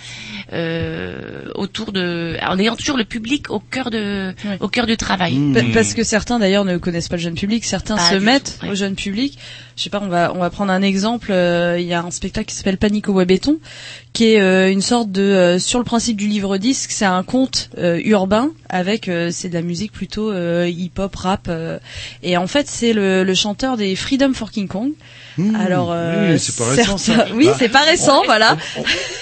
euh, autour de, en ayant toujours le public au cœur de, au cœur du travail. Mmh. Pa- Parce que certains d'ailleurs ne connaissent pas le jeune public, certains Pas se tout, mettent ouais. au jeune public. Je sais pas, on va on va prendre un exemple. euh, Il y a un spectacle qui s'appelle Panique au bois béton, qui est euh, une sorte de euh, sur le principe du livre disque, c'est un conte euh, urbain avec euh, c'est de la musique plutôt euh, hip hop rap euh, et en fait c'est le, le chanteur des Freedom for King Kong. Alors euh, oui, c'est pas récent, ça. Oui, Ah. c'est pas récent, voilà.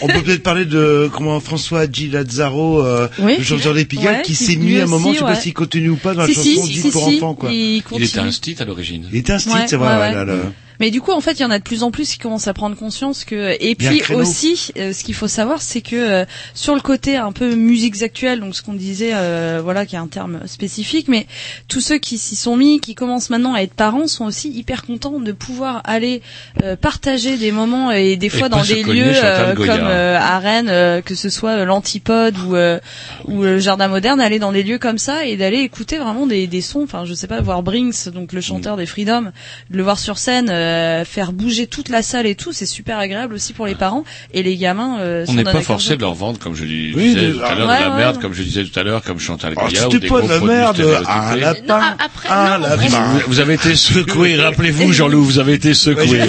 On peut peut-être parler de comment François G. Lazzaro, euh, Oui. le chanteur des Pigalle, Ouais, qui s'est mis à un moment, je sais pas s'il continue ou pas dans Si, la chanson si, pour si, enfants, quoi. il Il était un stit à l'origine. Il était un style, Ouais, c'est vrai. ouais, ouais, ouais. là, là. Mais du coup, en fait, il y en a de plus en plus qui commencent à prendre conscience que. Et puis aussi, euh, ce qu'il faut savoir, c'est que euh, sur le côté un peu musiques actuelles, donc ce qu'on disait, euh, voilà, qui est un terme spécifique, mais tous ceux qui s'y sont mis, qui commencent maintenant à être parents, sont aussi hyper contents de pouvoir aller euh, partager des moments et des fois dans des lieux Chantal euh, comme euh, à Rennes, euh, que ce soit l'Antipode ou euh, ou le Jardin Moderne, aller dans des lieux comme ça et d'aller écouter vraiment des, des sons. Enfin, je sais pas, voir Brinks, donc le chanteur des Freedom, de le voir sur scène, euh, faire bouger toute la salle et tout, c'est super agréable aussi pour les parents et les gamins. euh, On n'est pas forcé de leur vendre, comme je dis- Oui, disais tout à l'heure, Ouais, de la ouais, merde, ouais. comme je disais tout à l'heure, comme Chantal Oh, Goya ou c'était des pas de la merde, un Non, lapin, a- après, un non, lapin. Vous, vous avez été secoué, rappelez-vous Jean-Loup, vous avez été secoué.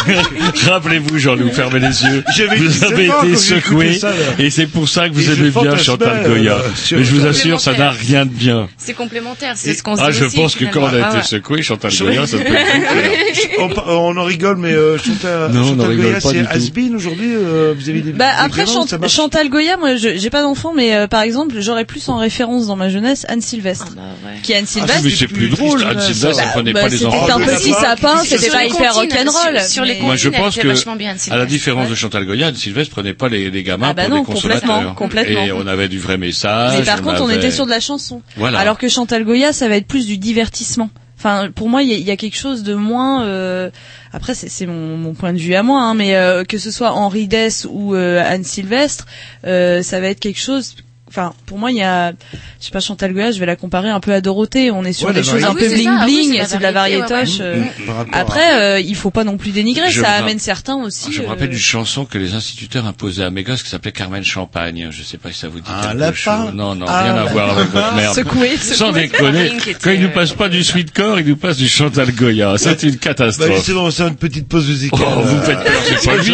rappelez-vous Jean-Loup, fermez les yeux. Vous 17 avez été secoué et c'est pour ça que vous aimez bien Chantal Goya. euh, Mais je vous assure, ça n'a rien de bien. C'est complémentaire, c'est ce qu'on se Ah, je pense que quand on a été Ah secoué, Chantal Goya, ça ne peut plus on, pa- on en rigole, mais euh, Chantal, Non, on Chantal Goya, c'est has-been aujourd'hui. euh, vous avez des Bah des après Chant- Chantal Goya, moi je- j'ai pas d'enfant, mais euh, par exemple j'aurais plus en référence dans ma jeunesse Anne Sylvestre, Ah bah ouais. qui est Anne Ah, Sylvestre. mais c'est plus drôle, Anne Sylvestre, elle prenait bah, pas les c'était enfants. un Oh, petit sapin, c'était pas les hyper rock'n'roll. sur- les Moi, je pense que, vachement bien, Anne à la Sylvestre. différence de Chantal Goya, Anne Sylvestre prenait pas les, les gamins Ah bah pour non, des consommateurs. complètement, complètement. Et on avait du vrai message. Mais par contre, on était sur de la chanson. Voilà. Alors que Chantal Goya, ça va être plus du divertissement. Enfin, pour moi, il y, a- quelque chose de moins. euh, Après, c'est c'est mon, mon point de vue à moi, hein, mais euh, que ce soit Henri Dess ou euh, Anne Sylvestre, euh, ça va être quelque chose. Enfin, pour moi, il y a, je sais pas, Chantal Goya, je vais la comparer un peu à Dorothée. On est sur Ouais, des choses un peu bling ça, ah oui, bling, c'est de la variété, ouais, variétoche. ouais. euh. Mm, Après, euh, il faut pas non plus dénigrer. Je ça me ra- amène certains aussi. Je me euh, rappelle d'une chanson que les instituteurs imposaient à mes gosses qui s'appelait Carmen Champagne. Je sais pas si ça vous dit Un quelque chose. Non, non, Ah, rien à voir avec votre merde. Secoué, Sans secoué. déconner, qui était, quand il nous euh, passe pas du sweetcore, il nous passe du Chantal Goya. C'est une Bah catastrophe. justement, on fait une petite pause musicale. Oh, vous me faites peur, c'est pas lui.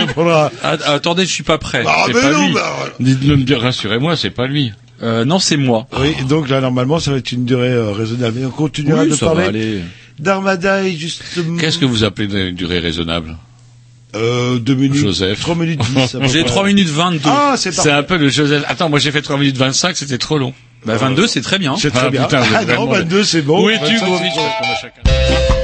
Ah, attendez, je suis pas prêt. Ah, c'est mais pas non, lui. bah. Dites-le rassurez-moi, c'est pas lui. Euh, non, c'est moi. Oui, donc là, normalement, ça va être une durée euh, raisonnable. Et on continuera Oui, de parler d'Armada et justement... Qu'est-ce que vous appelez une durée raisonnable Euh, deux minutes. Joseph. Trois minutes dix. à peu J'ai près. 3 minutes 22. Ah, c'est C'est un peu le Joseph. Attends, moi j'ai fait 3 minutes 25, c'était trop long. Bah 22 c'est très bien. C'est très Ah, bien. putain, ah non, vraiment- 22 c'est bon. Où es-tu, 25, gros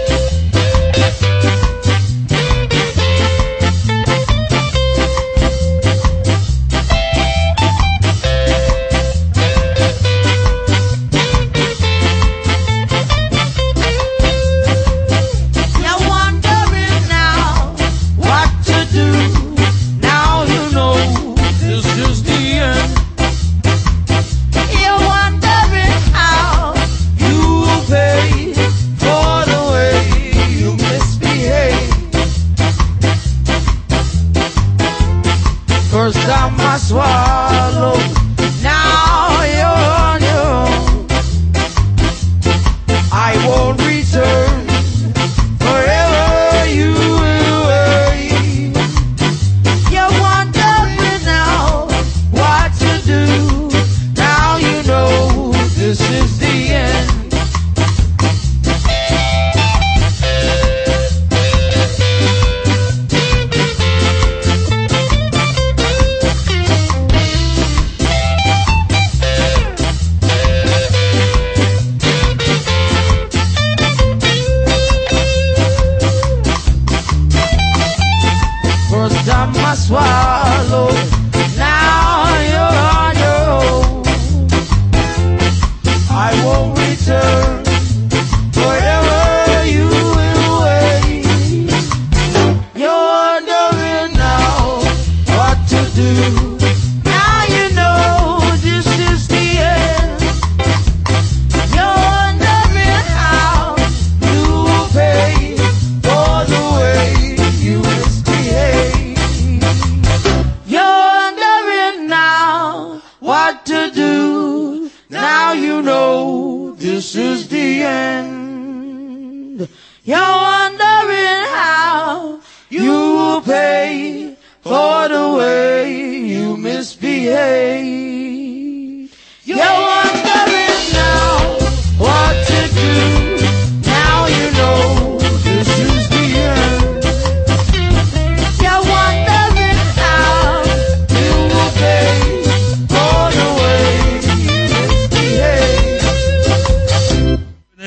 end. You're wondering how you will pay for the way you misbehave.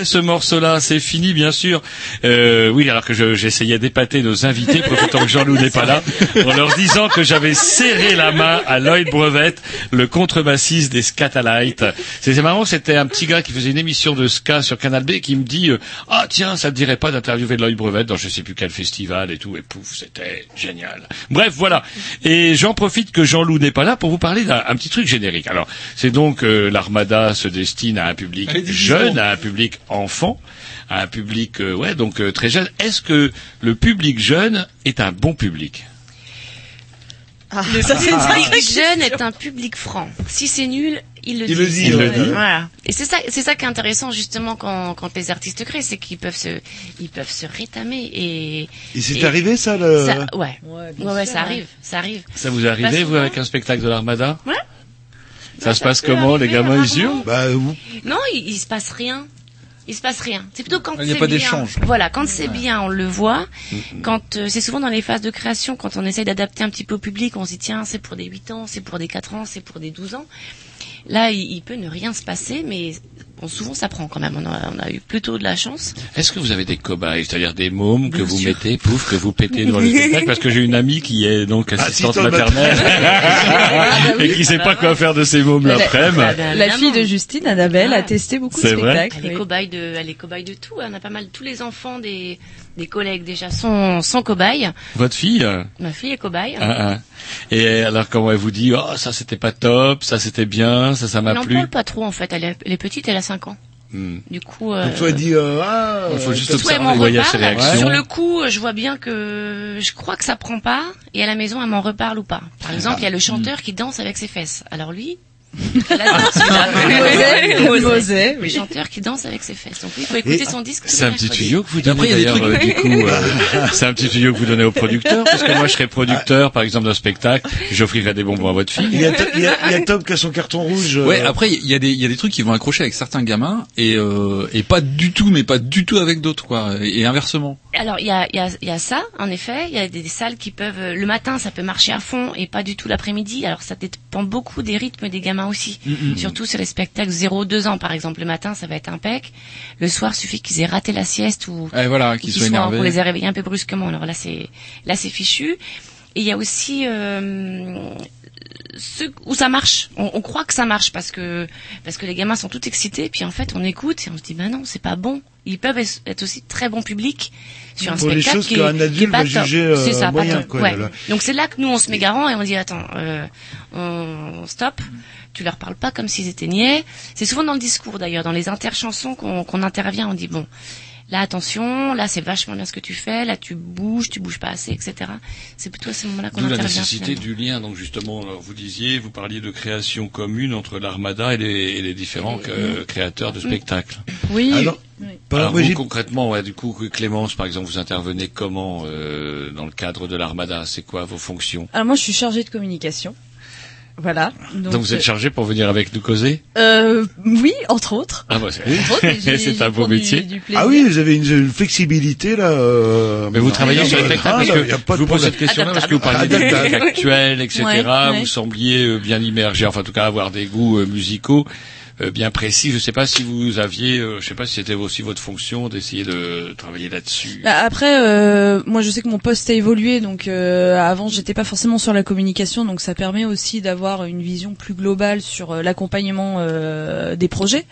Ce morceau-là, c'est fini, bien sûr. Euh, oui, alors que je- j'essayais d'épater nos invités, profitant que Jean-Loup n'est pas là, en leur disant que j'avais serré la main à Lloyd Brevet, le contrebassiste des Scatalites. C'était marrant, c'était un petit gars qui faisait une émission de ska sur Canal B qui me dit euh, Ah tiens, ça te dirait pas d'interviewer Lloyd Brevet dans je sais plus quel festival et tout, et pouf, c'était génial. Bref, voilà. Et j'en profite que Jean-Loup n'est pas là pour vous parler d'un un petit truc générique. Alors, c'est donc euh, l'Armada se destine à un public Allez, jeune, à un public enfant, à un public euh, ouais donc euh, très jeune. Est-ce que le public jeune est un bon public? Le public jeune est un public franc. Si c'est nul, il le Il dit. le dit, Il le dit. Voilà. Et c'est ça, c'est ça qui est intéressant justement quand, quand les artistes créent, c'est qu'ils peuvent se, ils peuvent se rétamer et. Et c'est arrivé, ça, le- ça- Ouais. Ouais, Ouais, ouais, ça arrive, ça arrive. Ça vous est arrivé vous avec un spectacle de l'Armada? Ouais. Ça se passe comment Les gamins ils hurlent Bah, Non, il, il se passe rien. Il se passe rien. C'est plutôt quand Il n'y a c'est bien. Voilà, quand c'est bien, on le voit. Quand euh, c'est souvent dans les phases de création, quand on essaye d'adapter un petit peu au public, on se dit tiens, c'est pour des 8 ans, c'est pour des 4 ans, c'est pour des 12 ans. Là, il, il peut ne rien se passer, mais bon, souvent ça prend quand même. On a, on a eu plutôt de la chance. Est-ce que vous avez des cobayes, c'est-à-dire des mômes que Bien vous sûr. mettez, pouf, que vous pétez dans le spectacle Parce que j'ai une amie qui est donc assistante Assistante maternelle Ah, bah et qui sait pas quoi faire de ses mômes La- l'après-midi. La fille de Justine, Annabelle, a testé beaucoup de C'est vrai spectacles. Elle est cobaye de, elle est cobaye de tout. On a pas mal. Tous les enfants des, des collègues déjà sont, sont cobayes. Votre fille Ma fille est cobaye. ah, ah. Et alors comment elle vous dit oh ça c'était pas top, ça c'était bien, ça ça Elle m'a n'en plu. parle pas trop en fait. Elle est, elle est petite, elle a 5 ans. Hmm. Du coup. Euh, Donc, toi, dis, euh, ah, Il faut juste euh, observer, reparle. ses réactions. Sur le coup, je vois bien que je crois que ça prend pas, et à la maison, elle m'en reparle ou pas. Par exemple, il y a le chanteur qui danse avec ses fesses. Alors lui. Mosey, Mosey, Le oui. chanteur qui danse avec ses fesses. Donc il faut écouter son disque. tous C'est les un petit tuyau que vous donnez d'ailleurs, euh, du coup. euh, c'est un petit tuyau que vous donnez au producteur, parce que moi je serais producteur, par exemple, d'un spectacle, j'offrirais des bonbons à votre fille. Il y, a, il, y a, il y a Tom qui a son carton rouge. euh, Ouais, après il y a des il y a des trucs qui vont accrocher avec certains gamins et euh, et pas du tout mais pas du tout avec d'autres quoi et, et inversement. Alors il y a, y, a, y a ça, en effet. Il y a des, des salles qui peuvent euh, le matin, ça peut marcher à fond et pas du tout l'après-midi. Alors ça dépend beaucoup des rythmes des gamins aussi. Mm, Surtout sur les spectacles 0-2 ans, par exemple. Le matin, ça va être impec. Le soir, suffit qu'ils aient raté la sieste ou Ouais, voilà, qu'ils qu'ils soient énervés. qu'on les ait réveillés un peu brusquement. Alors là, c'est là, c'est fichu. Et il y a aussi euh, où ça marche. On, on croit que ça marche parce que parce que les gamins sont tout excités. Puis en fait, on écoute et on se dit, ben non, c'est pas bon. Ils peuvent être aussi très bon public sur un Pour les spectacle choses qui est, qu'un qui est adulte pas va top. juger, euh, C'est ça, pas moyen, top. quoi, Ouais. là. Donc c'est là que nous on se met garant et on dit attends, euh, on stop. Tu leur parles pas comme s'ils étaient niais. C'est souvent dans le discours d'ailleurs, dans les interchansons qu'on qu'on intervient. On dit bon, là attention, là c'est vachement bien ce que tu fais, là tu bouges, tu bouges pas assez, etc. C'est plutôt à ce moment-là qu'on D'où la intervient. nécessité finalement. du lien. Donc justement, alors, vous disiez, vous parliez de création commune entre l'Armada et les, et les différents euh, créateurs de spectacles. Oui. Alors, Alors, vous, concrètement, ouais, du coup, Clémence, par exemple, vous intervenez comment euh, dans le cadre de l'Armada? C'est quoi vos fonctions? Alors moi, je suis chargée de communication. Voilà. Donc, vous êtes chargé pour venir avec nous causer? Euh, oui, entre autres. Ah bah c'est Entre autres, mais j'ai- c'est un beau du- métier. du. Ah oui, vous avez une, une flexibilité là. euh, Mais vous travaillez sur les euh, spectacles ah, parce que je vous pose cette question-là parce que vous parliez des actuelles, etc. Ouais, ouais. Vous sembliez euh, bien immergé, enfin en tout cas avoir des goûts euh, musicaux euh, bien précis. Je ne sais pas si vous aviez, euh, je sais pas si c'était aussi votre fonction d'essayer de travailler là-dessus. Bah, après, euh, moi je sais que mon poste a évolué, donc euh, avant j'étais pas forcément sur la communication, donc ça permet aussi d'avoir une vision plus globale sur euh, l'accompagnement euh, des projets.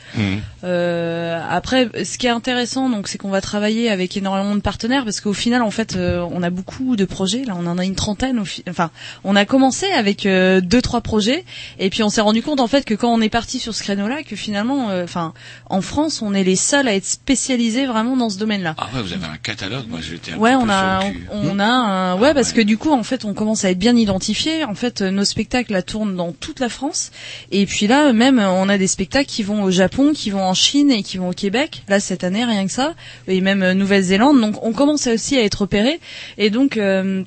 Euh, après, ce qui est intéressant, donc, c'est qu'on va travailler avec énormément de partenaires, parce qu'au final, en fait, euh, on a beaucoup de projets. Là, on en a une trentaine. Enfin, on a commencé avec euh, deux, trois projets, et puis on s'est rendu compte, en fait, que quand on est parti sur ce créneau-là, que finalement, euh, enfin, en France, on est les seuls à être spécialisés vraiment dans ce domaine-là. Ah ouais, vous avez un catalogue. Moi, j'étais un Ouais, on a, on, a un, ouais, parce que du coup, en fait, on commence à être bien identifié. En fait, euh, nos spectacles tournent dans toute la France. Et puis là, même, euh, on a des spectacles qui vont au Japon, qui vont en Chine et qui vont au Québec. Là, cette année, rien que ça. Et même Nouvelle-Zélande. Donc, on commence aussi à être repéré. Et donc, euh,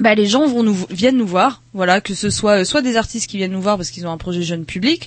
bah, les gens vont nous viennent nous voir, voilà, que ce soit euh, soit des artistes qui viennent nous voir parce qu'ils ont un projet jeune public,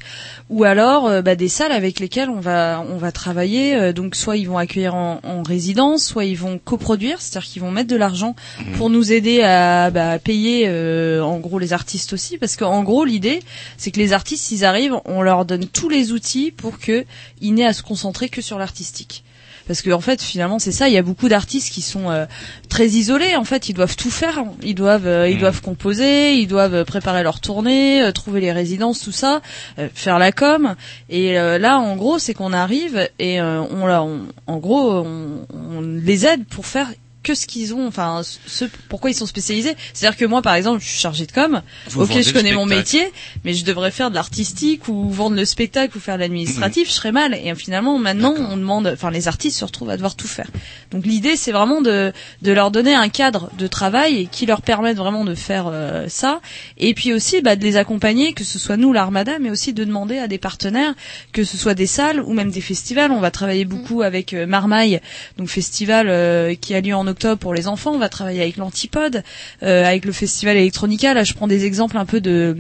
ou alors euh, bah, des salles avec lesquelles on va on va travailler. euh, donc soit ils vont accueillir en, en résidence, soit ils vont coproduire, c'est-à-dire qu'ils vont mettre de l'argent pour nous aider à bah, payer euh, en gros les artistes aussi, parce qu'en gros l'idée c'est que les artistes s'ils arrivent, on leur donne tous les outils pour que ils n'aient à se concentrer que sur l'artistique parce que en fait finalement c'est ça il y a beaucoup d'artistes qui sont euh, très isolés en fait. Ils doivent tout faire. Ils doivent euh, ils doivent composer ils doivent euh, préparer leur tournée euh, trouver les résidences tout ça euh, faire la com. Et euh, là en gros c'est qu'on arrive et euh, on, là, on- en gros on, on les aide pour faire que ce qu'ils ont, enfin, ce pourquoi ils sont spécialisés. C'est-à-dire que moi, par exemple, je suis chargée de com. Vous ok, je connais mon métier, mais je devrais faire de l'artistique ou vendre le spectacle ou faire de l'administratif, je serais mal. Et finalement, maintenant, on demande, enfin, les artistes se retrouvent à devoir tout faire. Donc l'idée, c'est vraiment de de leur donner un cadre de travail et qui leur permette vraiment de faire euh, ça. Et puis aussi, bah, de les accompagner, que ce soit nous, l'Armada, mais aussi de demander à des partenaires, que ce soit des salles ou même des festivals. On va travailler beaucoup avec euh, Marmaille, donc festival euh, qui a lieu en octobre pour les enfants. On va travailler avec l'Antipode, euh, avec le festival Electronica. Là, je prends des exemples un peu de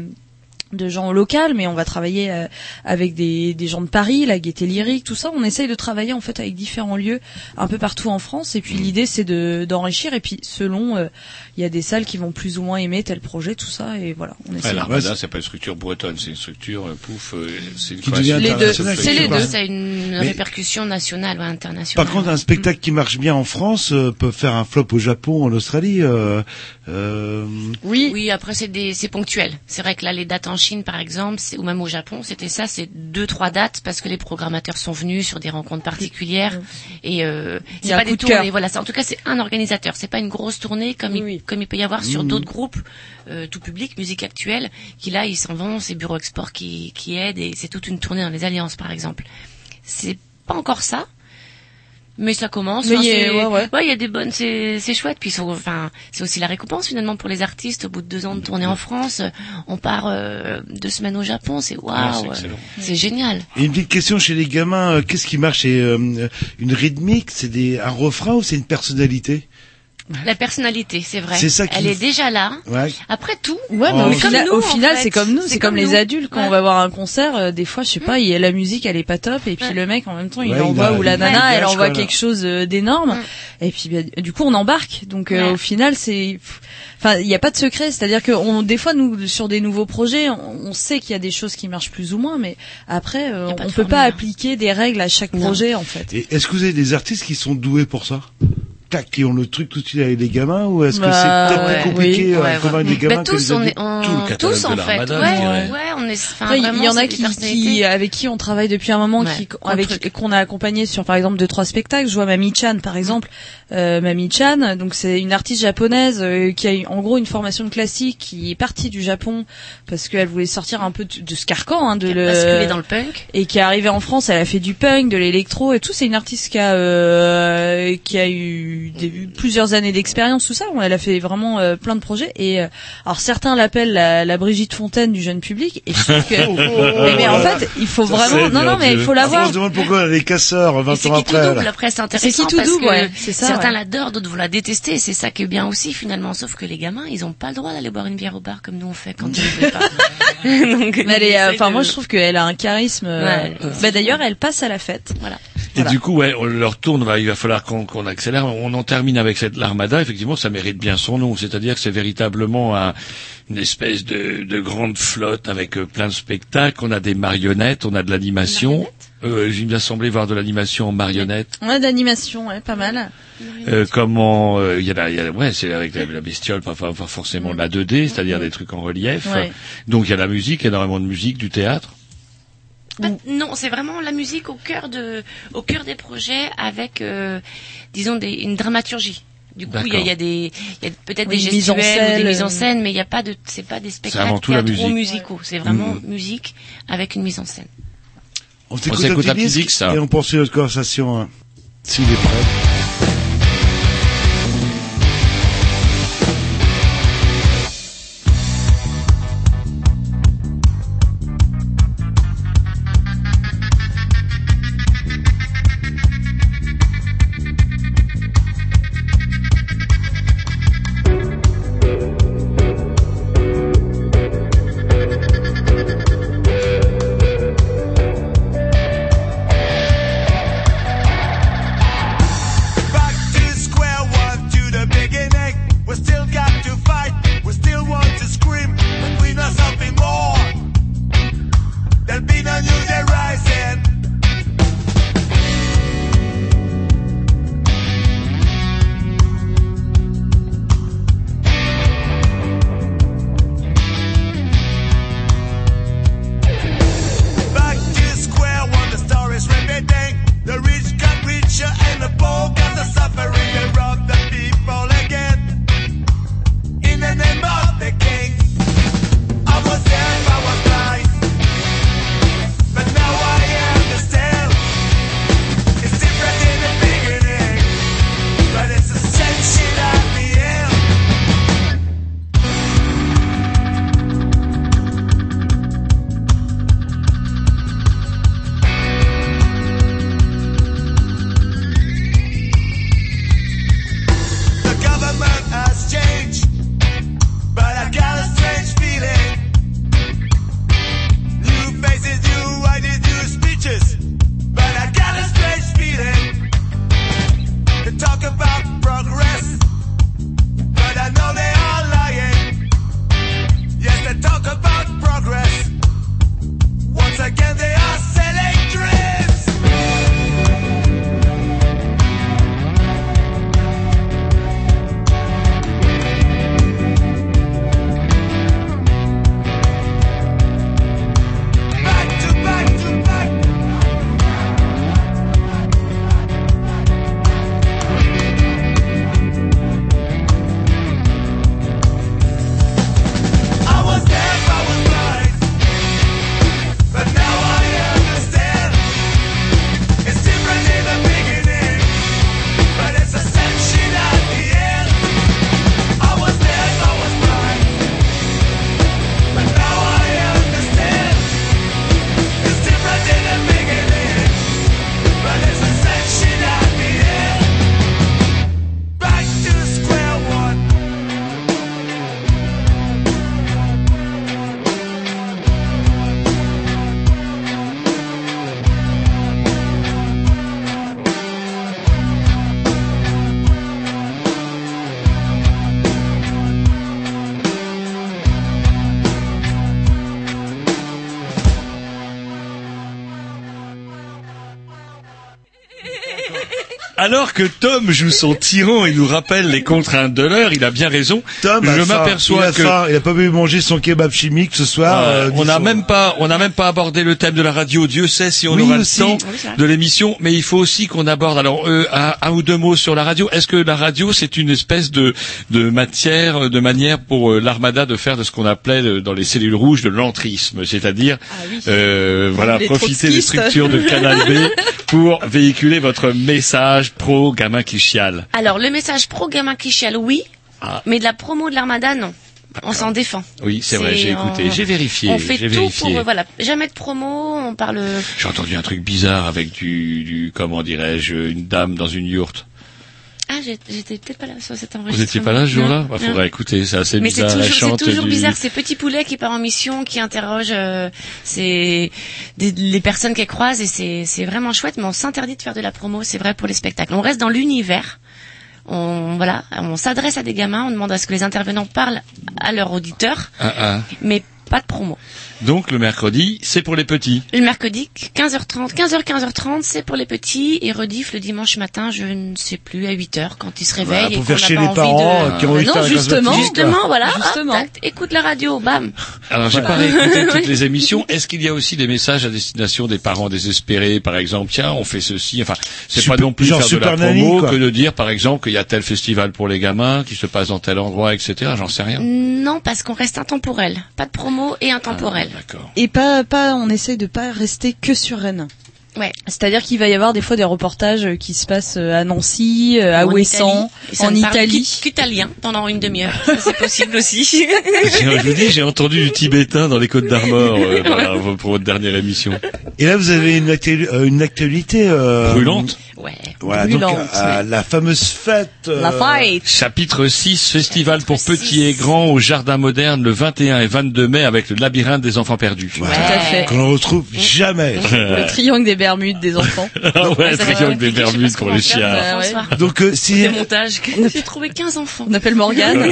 de gens locaux, mais on va travailler euh, avec des, des gens de Paris, la Gaieté Lyrique, tout ça. On essaye de travailler en fait avec différents lieux un peu partout en France. Et puis l'idée c'est de d'enrichir. Et puis selon, euh, il y a des salles qui vont plus ou moins aimer tel projet, tout ça. Et voilà, on essaie. Ouais, L'Armada, c'est pas une structure bretonne, c'est une structure euh, pouf, euh, c'est une création Les deux, c'est les deux. Ça a une Mais- répercussion nationale ou internationale. Par contre, un spectacle qui marche bien en France euh, peut faire un flop au Japon, en Australie. euh, euh, Oui. Oui, après c'est des c'est ponctuel. C'est vrai que là les dates en Chine par exemple, ou même au Japon, c'était ça, c'est deux trois dates parce que les programmateurs sont venus sur des rencontres particulières et euh, Il y c'est a pas des tournées. Voilà, en tout cas c'est un organisateur. C'est pas une grosse tournée comme il, comme il peut y avoir sur Mhm. d'autres groupes euh, tout public, musique actuelle, qui là ils s'en vont, c'est Bureau Export qui qui aide et c'est toute une tournée dans les alliances par exemple. C'est pas encore ça. Mais ça commence. Mais Enfin, il y a- c'est- ouais, ouais. il y a des bonnes, c'est c'est chouette. Puis ils sont- enfin, c'est aussi la récompense finalement pour les artistes. Au bout de deux ans de tournée en France, on part euh, deux semaines au Japon. C'est Ah, waouh, excellent. c'est génial. Et une petite question chez les gamins, euh, qu'est-ce qui marche? C'est euh, une rythmique, c'est des un refrain ou c'est une personnalité? La personnalité, c'est vrai. C'est ça qui- Elle est déjà là. Ouais. Après tout. Ouais, mais Oh. au, Mais final, comme nous, au final, c'est comme nous, c'est comme, les nous. adultes quand Ouais. on va voir un concert. euh, des fois, je sais pas, il y a la musique, elle est pas top, et puis le mec en même temps, il envoie ou la nana, elle envoie quelque chose euh, d'énorme, et puis bah, du coup, on embarque. Donc euh, Ouais. au final, c'est, enfin, il n'y a pas de secret. C'est-à-dire que on, des fois, nous, sur des nouveaux projets, on, on sait qu'il y a des choses qui marchent plus ou moins, mais après, euh, on peut pas appliquer des règles à chaque projet, en fait. Et est-ce que vous avez des artistes qui sont doués pour ça? Tac, qui ont le truc tout de suite avec les gamins ou est-ce que Bah, c'est peut-être ouais. plus compliqué Oui, euh, Ouais, comme ouais. avec des gamins Bah, que tous, les on est, on- Tout le catalogue tous de en fait. ouais, ouais, on est. Enfin, Après, il vraiment, y en a qui, qui, avec qui on travaille depuis un moment, Ouais, qui, avec qu'on a accompagné sur par exemple deux trois spectacles. Je vois Mami Chan par exemple. Euh, Mami Chan, donc c'est une artiste japonaise euh, qui a eu en gros une formation de classique, qui est partie du Japon parce qu'elle voulait sortir un peu de, de ce carcan, hein, de Qui a le basculé dans le punk. et qui est arrivée en France. Elle a fait du punk, de l'électro et tout. C'est une artiste qui a euh, qui a eu des- plusieurs années d'expérience tout ça. Elle a fait vraiment euh, plein de projets et euh, alors certains l'appellent la, la Brigitte Fontaine du jeune public et je trouve que mais, mais en fait il faut vraiment c'est non non mais il faut l'avoir On se demande pourquoi elle est casseurs 20 C'est ans qui tout après. double. c'est C'est intéressant qui tout parce double, que ouais, c'est ça, certains ouais. l'adorent, d'autres vont la détester. C'est ça qui est bien aussi finalement. Sauf que les gamins, ils ont pas le droit d'aller boire une bière au bar comme nous on fait quand ils ne veulent pas. Donc, Mais elle est, ils euh, essayent enfin de- moi je trouve qu'elle a un charisme. euh, Ouais. bah d'ailleurs elle passe à la fête. Voilà. Et du coup, ouais, on leur tourne, va- il va falloir qu'on accélère. On en termine avec cette l'armada. Effectivement, ça mérite bien son nom. C'est-à-dire que c'est véritablement un- une espèce de, de grande flotte avec euh, plein de spectacles. On a des marionnettes, on a de l'animation. Euh, J'ai bien semblé voir de l'animation en marionnette. Ouais d'animation ouais pas mal. Euh, comment euh, il y a la, il y a, ouais, c'est avec la, la bestiole, pas, forcément de la 2D, c'est-à-dire des trucs en relief. Ouais. Donc il y a la musique, énormément de musique, du théâtre. Pas- non, c'est vraiment la musique au cœur de, au cœur des projets avec, euh, disons, des, une dramaturgie. Du coup, il y a, il y a des, il y a peut-être Oui, des une mise en gestuels ou scène, des mises en scène, mais il n'y a pas de, c'est pas des spectacles avant tout la musique. musicaux. C'est vraiment Mhm. musique avec une mise en scène. On s'écoute la disque, ça. et on poursuit notre conversation hein, s'il est prêt. Alors que Tom joue son tyran et nous rappelle les contraintes de l'heure, il a bien raison. Tom, je m'aperçois a que faim. il a pas pu manger son kebab chimique ce soir. Euh, euh, on n'a même pas, on n'a même pas abordé le thème de la radio. Dieu sait si on Oui, aura aussi. le temps de l'émission, mais il faut aussi qu'on aborde. Alors, euh, un, un ou deux mots sur la radio. Est-ce que la radio c'est une espèce de de matière, de manière pour euh, l'armada de faire de ce qu'on appelait dans les cellules rouges de l'entrisme, c'est-à-dire euh, voilà Les profiter des structures de Canal B pour véhiculer votre message pro gamin qui chiale. Alors, le message pro gamin qui chiale, oui, Ah. mais de la promo de l'Armada, non. On s'en défend. Oui, c'est vrai, j'ai écouté, on- j'ai vérifié, On fait tout vérifié. pour, euh, voilà, jamais de promo, on parle. J'ai entendu un truc bizarre avec du, du comment dirais-je, une dame dans une yourte. Ah, j'étais peut-être pas là sur cet Vous enregistrement. étiez pas là ce jour-là Non, bah, non. Faudra écouter, c'est assez Mais c'est bizarre. Chante c'est toujours du- bizarre, ces petits poulets qui partent en mission, qui interrogent euh, les personnes qu'elles croisent, et c'est c'est vraiment chouette, mais on s'interdit de faire de la promo, c'est vrai pour les spectacles. On reste dans l'univers, on, voilà, on s'adresse à des gamins, on demande à ce que les intervenants parlent à leur auditeur, Ah, ah. mais pas de promo. Donc le mercredi, c'est pour les petits. Le mercredi, 15h30, 15h, 15h30, c'est pour les petits, et rediff le dimanche matin, je ne sais plus, à 8h, quand ils se réveillent. Voilà, et pour qu'on faire n'a chier pas les envie parents, de... euh, qui ont de non, justement, gosse justement, voilà, Justement. hop, écoute la radio, bam. Alors j'ai Voilà. pas réécouté toutes les émissions. Est-ce qu'il y a aussi des messages à destination des parents désespérés, par exemple Tiens, on fait ceci. Enfin, c'est pas non plus genre faire de la promo quoi. que de dire, par exemple, qu'il y a tel festival pour les gamins qui se passe dans tel endroit, etc. J'en sais rien. Non, parce qu'on reste intemporel. Pas de promo et intemporel. Et pas, pas, on essaye de pas rester que sur Rennes. Ouais. C'est-à-dire qu'il va y avoir des fois des reportages euh, qui se passent euh, à Nancy, euh, à En Ouessant, en Italie. Qu'italien pendant une demi-heure. C'est possible aussi. je vous dis, j'ai entendu du tibétain dans les Côtes d'Armor euh, voilà, pour votre dernière émission. Et là, vous avez une, actu- une actualité euh, Brûlante. Ouais. Voilà, donc Brûlante, euh, la fameuse fête. euh, La fête. Chapitre 6, festival pour petits et grands au Jardin Moderne le 21 et 22 mai avec le labyrinthe des enfants perdus. Tout à fait. Qu'on ne retrouve jamais. Le triangle des Bermudes des enfants. Ah ouais, triangle des Bermudes pour les chiens. euh, ouais. Donc euh, si Des montages. J'ai trouvé 15 enfants. On appelle Morgane.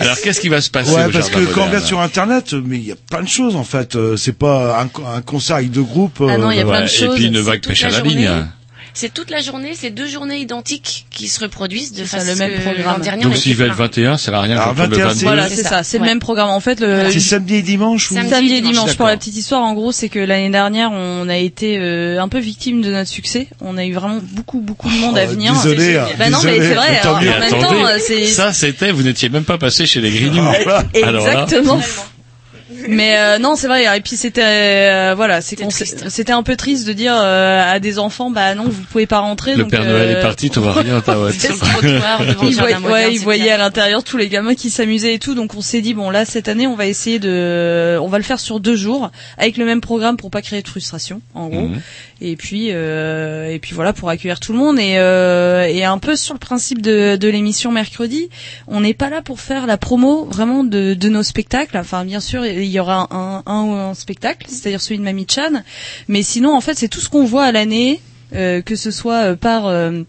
Alors qu'est-ce qui va se passer Ouais, parce que quand on regarde sur internet, mais il y a plein de choses en fait. Euh, C'est pas un, co- un concert avec deux groupes. Ah non, il y a euh, plein de Ouais, choses. Et puis une vague pêche à la la ligne. C'est toute la journée, c'est deux journées identiques qui se reproduisent de façon le même programme. dernier, on Donc s'ils veulent plein. 21, ça sert à rien Alors, quand on le 21, 22. Voilà, C'est ça. C'est ouais. le même programme. En fait, le C'est samedi et dimanche ou Samedi. samedi et dimanche. Pour la petite histoire, en gros, c'est que l'année dernière, on a été euh, un peu victime de notre succès. On a eu vraiment beaucoup, beaucoup de monde à Oh, venir. désolé, hein, Bah non, mais c'est vrai. Tant hein, mieux. en même Attendez, temps, euh, c'est ça c'était, vous n'étiez même pas passé chez les Grignoux. Alors là, exactement. Mais euh, non, c'est vrai. Et puis c'était euh, voilà, c'est c'était un peu triste de dire euh, à des enfants, bah non, vous pouvez pas rentrer. le donc, Père Noël euh, est parti, tu vois rien, ta ouais, il voyait à l'intérieur tous les gamins qui s'amusaient et tout, donc on s'est dit bon là cette année on va essayer de, on va le faire sur deux jours avec le même programme pour pas créer de frustration en gros. Mhm. Et puis euh, et puis voilà pour accueillir tout le monde et euh, et un peu sur le principe de de l'émission mercredi, on n'est pas là pour faire la promo vraiment de de nos spectacles. Enfin bien sûr il y aura un un, un spectacle, c'est-à-dire celui de Mamie Chan, mais sinon en fait c'est tout ce qu'on voit à l'année, euh, que ce soit euh, par euh,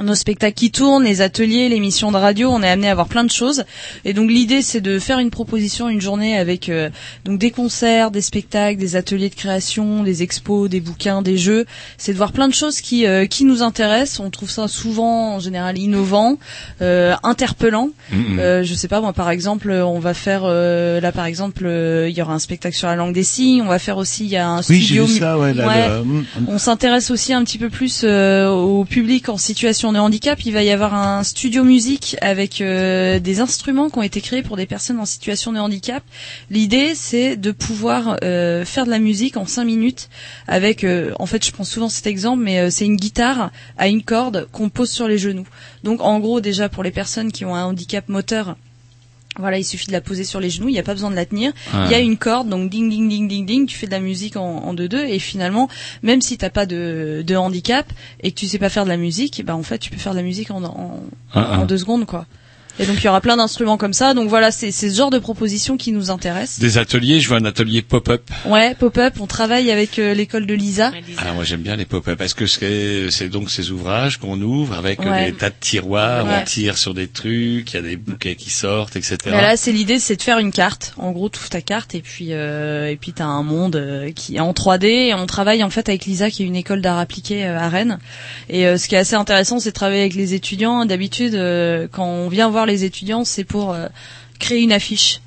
nos spectacles qui tournent, les ateliers, l'émission de radio, on est amené à voir plein de choses. Et donc l'idée c'est de faire une proposition une journée avec euh, donc des concerts, des spectacles, des ateliers de création, des expos, des bouquins, des jeux. C'est de voir plein de choses qui euh, qui nous intéressent. On trouve ça souvent en général innovant, euh, interpellant. Euh, je sais pas moi par exemple on va faire euh, là par exemple euh, il y aura un spectacle sur la langue des signes. On va faire aussi il y a un Oui, studio ça, ouais. là, Ouais. le- hum. on s'intéresse aussi un petit peu plus euh, au public en situation de handicap. Il va y avoir un studio musique avec euh, des instruments qui ont été créés pour des personnes en situation de handicap. L'idée, c'est de pouvoir euh, faire de la musique en cinq minutes avec, euh, en fait, je prends souvent cet exemple, mais c'est une guitare à une corde qu'on pose sur les genoux. Donc, en gros, déjà pour les personnes qui ont un handicap moteur. Voilà, il suffit de la poser sur les genoux, il n'y a pas besoin de la tenir. Il y a une corde, donc ding ding ding ding ding, tu fais de la musique en, en deux deux et finalement, même si t'as pas de, de handicap et que tu sais pas faire de la musique, bah en fait tu peux faire de la musique en, en, Ah, ah. en deux secondes quoi. Et donc il y aura plein d'instruments comme ça. Donc voilà, c'est c'est ce genre de propositions qui nous intéressent. Des ateliers, je veux un atelier pop-up. Ouais, pop-up. On travaille avec euh, l'école de Lisa. Ah, moi j'aime bien les pop-up. Est-ce que c'est c'est donc ces ouvrages qu'on ouvre avec euh, Ouais. des tas de tiroirs, Ouais. on tire sur des trucs, il y a des bouquets qui sortent, etc. Mais là, c'est l'idée, c'est de faire une carte. En gros, tu ouvres ta carte et puis euh, et puis t'as un monde euh, qui est en 3D. Et on travaille en fait avec Lisa, qui est une école d'art appliqué euh, à Rennes. Et euh, ce qui est assez intéressant, c'est de travailler avec les étudiants. D'habitude, euh, quand on vient voir les étudiants, c'est pour euh, créer une affiche.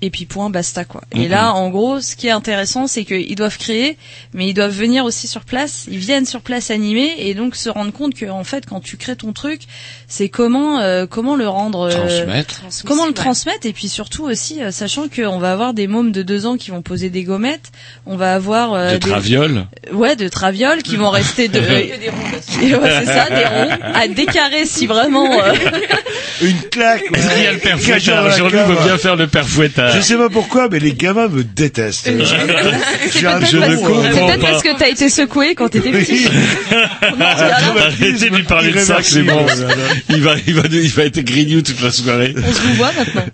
Et puis point, basta quoi. Et là, en gros, ce qui est intéressant, c'est qu'ils doivent créer, mais ils doivent venir aussi sur place. Ils viennent sur place animer et donc se rendre compte que en fait, quand tu crées ton truc, c'est comment euh, comment le rendre, euh, Transmettre. comment le transmettre et puis surtout aussi, euh, sachant qu'on va avoir des mômes de deux ans qui vont poser des gommettes, on va avoir euh, de des- traviole. Ouais, de travioles qui vont rester de. qui- ouais, c'est ça, des ronds à décarrer si vraiment. euh, Une claque. A le père fouettard Jean-Louis veut bien faire le père fouettard. Je sais pas pourquoi, mais les gamins me détestent. Je, Peut-être je ne parce- Peut-être que t'as été secoué quand t'étais petit. Arrêtez de lui parler de ça, Clément. Il va, il va, il va être grignou toute la soirée. On se voit maintenant.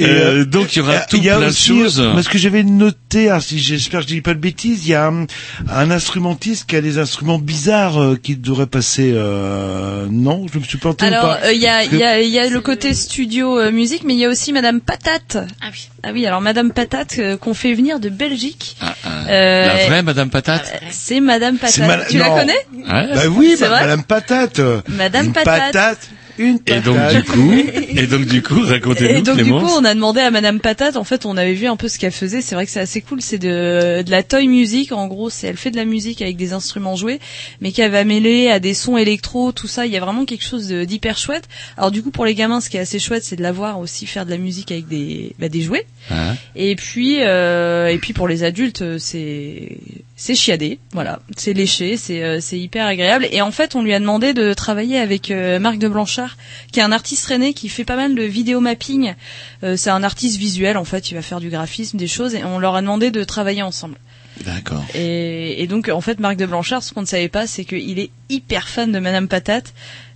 Euh, donc il y aura tout Il y a plein de choses. euh, Parce que j'avais noté, alors, si j'espère que je dis pas de bêtises, il y a un, un instrumentiste qui a des instruments bizarres euh, qui devrait passer. Euh, non, je me suis planté ou Alors, pas euh, il y, a, il y, a, il y a le côté studio euh, musique, mais il y a aussi Madame Patate. Ah oui. Ah oui, alors Madame Patate euh, qu'on fait venir de Belgique. Ah, ah. Euh, La vraie Madame Patate. C'est Madame Patate. Tu la connais Ouais. Bah oui, bah, Madame Patate. Madame une Patate. Une Et patate. donc du coup, et donc du coup, Et racontez-nous donc du coup, on a demandé à Madame Patate. En fait, on avait vu un peu ce qu'elle faisait. C'est vrai que c'est assez cool. C'est de, de la toy music. En gros, c'est elle fait de la musique avec des instruments joués, mais qu'elle va mêler à des sons électro, tout ça. Il y a vraiment quelque chose d'hyper chouette. Alors du coup, pour les gamins, ce qui est assez chouette, c'est de la voir aussi faire de la musique avec des, bah, des jouets. Hein Et puis, euh, et puis pour les adultes, c'est c'est chiadé, voilà, c'est léché, c'est euh, c'est hyper agréable. Et en fait, on lui a demandé de travailler avec euh, Marc de Blanchard, qui est un artiste rennais qui fait pas mal de vidéo mapping. Euh, c'est un artiste visuel en fait, il va faire du graphisme, des choses, et on leur a demandé de travailler ensemble. D'accord. Et, et donc en fait, Marc de Blanchard, ce qu'on ne savait pas, c'est qu'il est hyper fan de Madame Patate.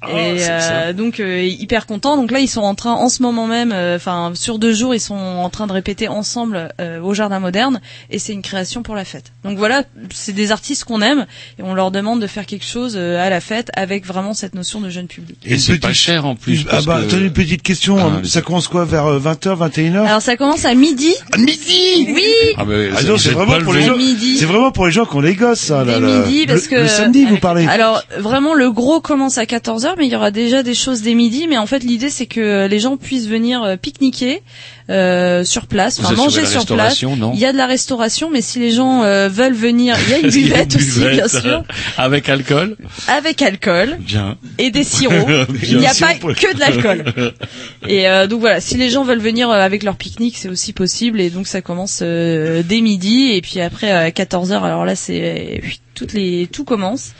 Et c'est euh, donc euh, hyper content. Donc là, ils sont en train, en ce moment même, euh, enfin sur deux jours, ils sont en train de répéter ensemble euh, au Jardin Moderne, et c'est une création pour la fête. Donc voilà, c'est des artistes qu'on aime, et on leur demande de faire quelque chose euh, à la fête avec vraiment cette notion de jeune public. Et c'est pas cher en plus. Ah bah, que- attendez une petite question. Ah, hein. ça commence quoi vers 20h, 21h Alors ça commence à midi. À midi Oui. Ah, mais Ah c'est vraiment pour les gens. C'est vraiment pour les gens qui ont les gosses, ça. Là, Dès là. midi, parce le, que le samedi, vous parlez. Alors vraiment, le gros commence à 14h, mais il y aura déjà des choses dès midi. Mais en fait, l'idée c'est que les gens puissent venir euh, pique-niquer euh, sur place, enfin manger sur place. Il y a de la restauration, mais si les gens euh, veulent venir, il y a une buvette aussi, bien sûr, Avec alcool. avec alcool Bien. et des sirops. il n'y a pas que de l'alcool. Et euh, donc voilà, si les gens veulent venir avec leur pique-nique, c'est aussi possible. Et donc ça commence dès midi et puis après à 14 h Alors là, c'est toutes les tout commence.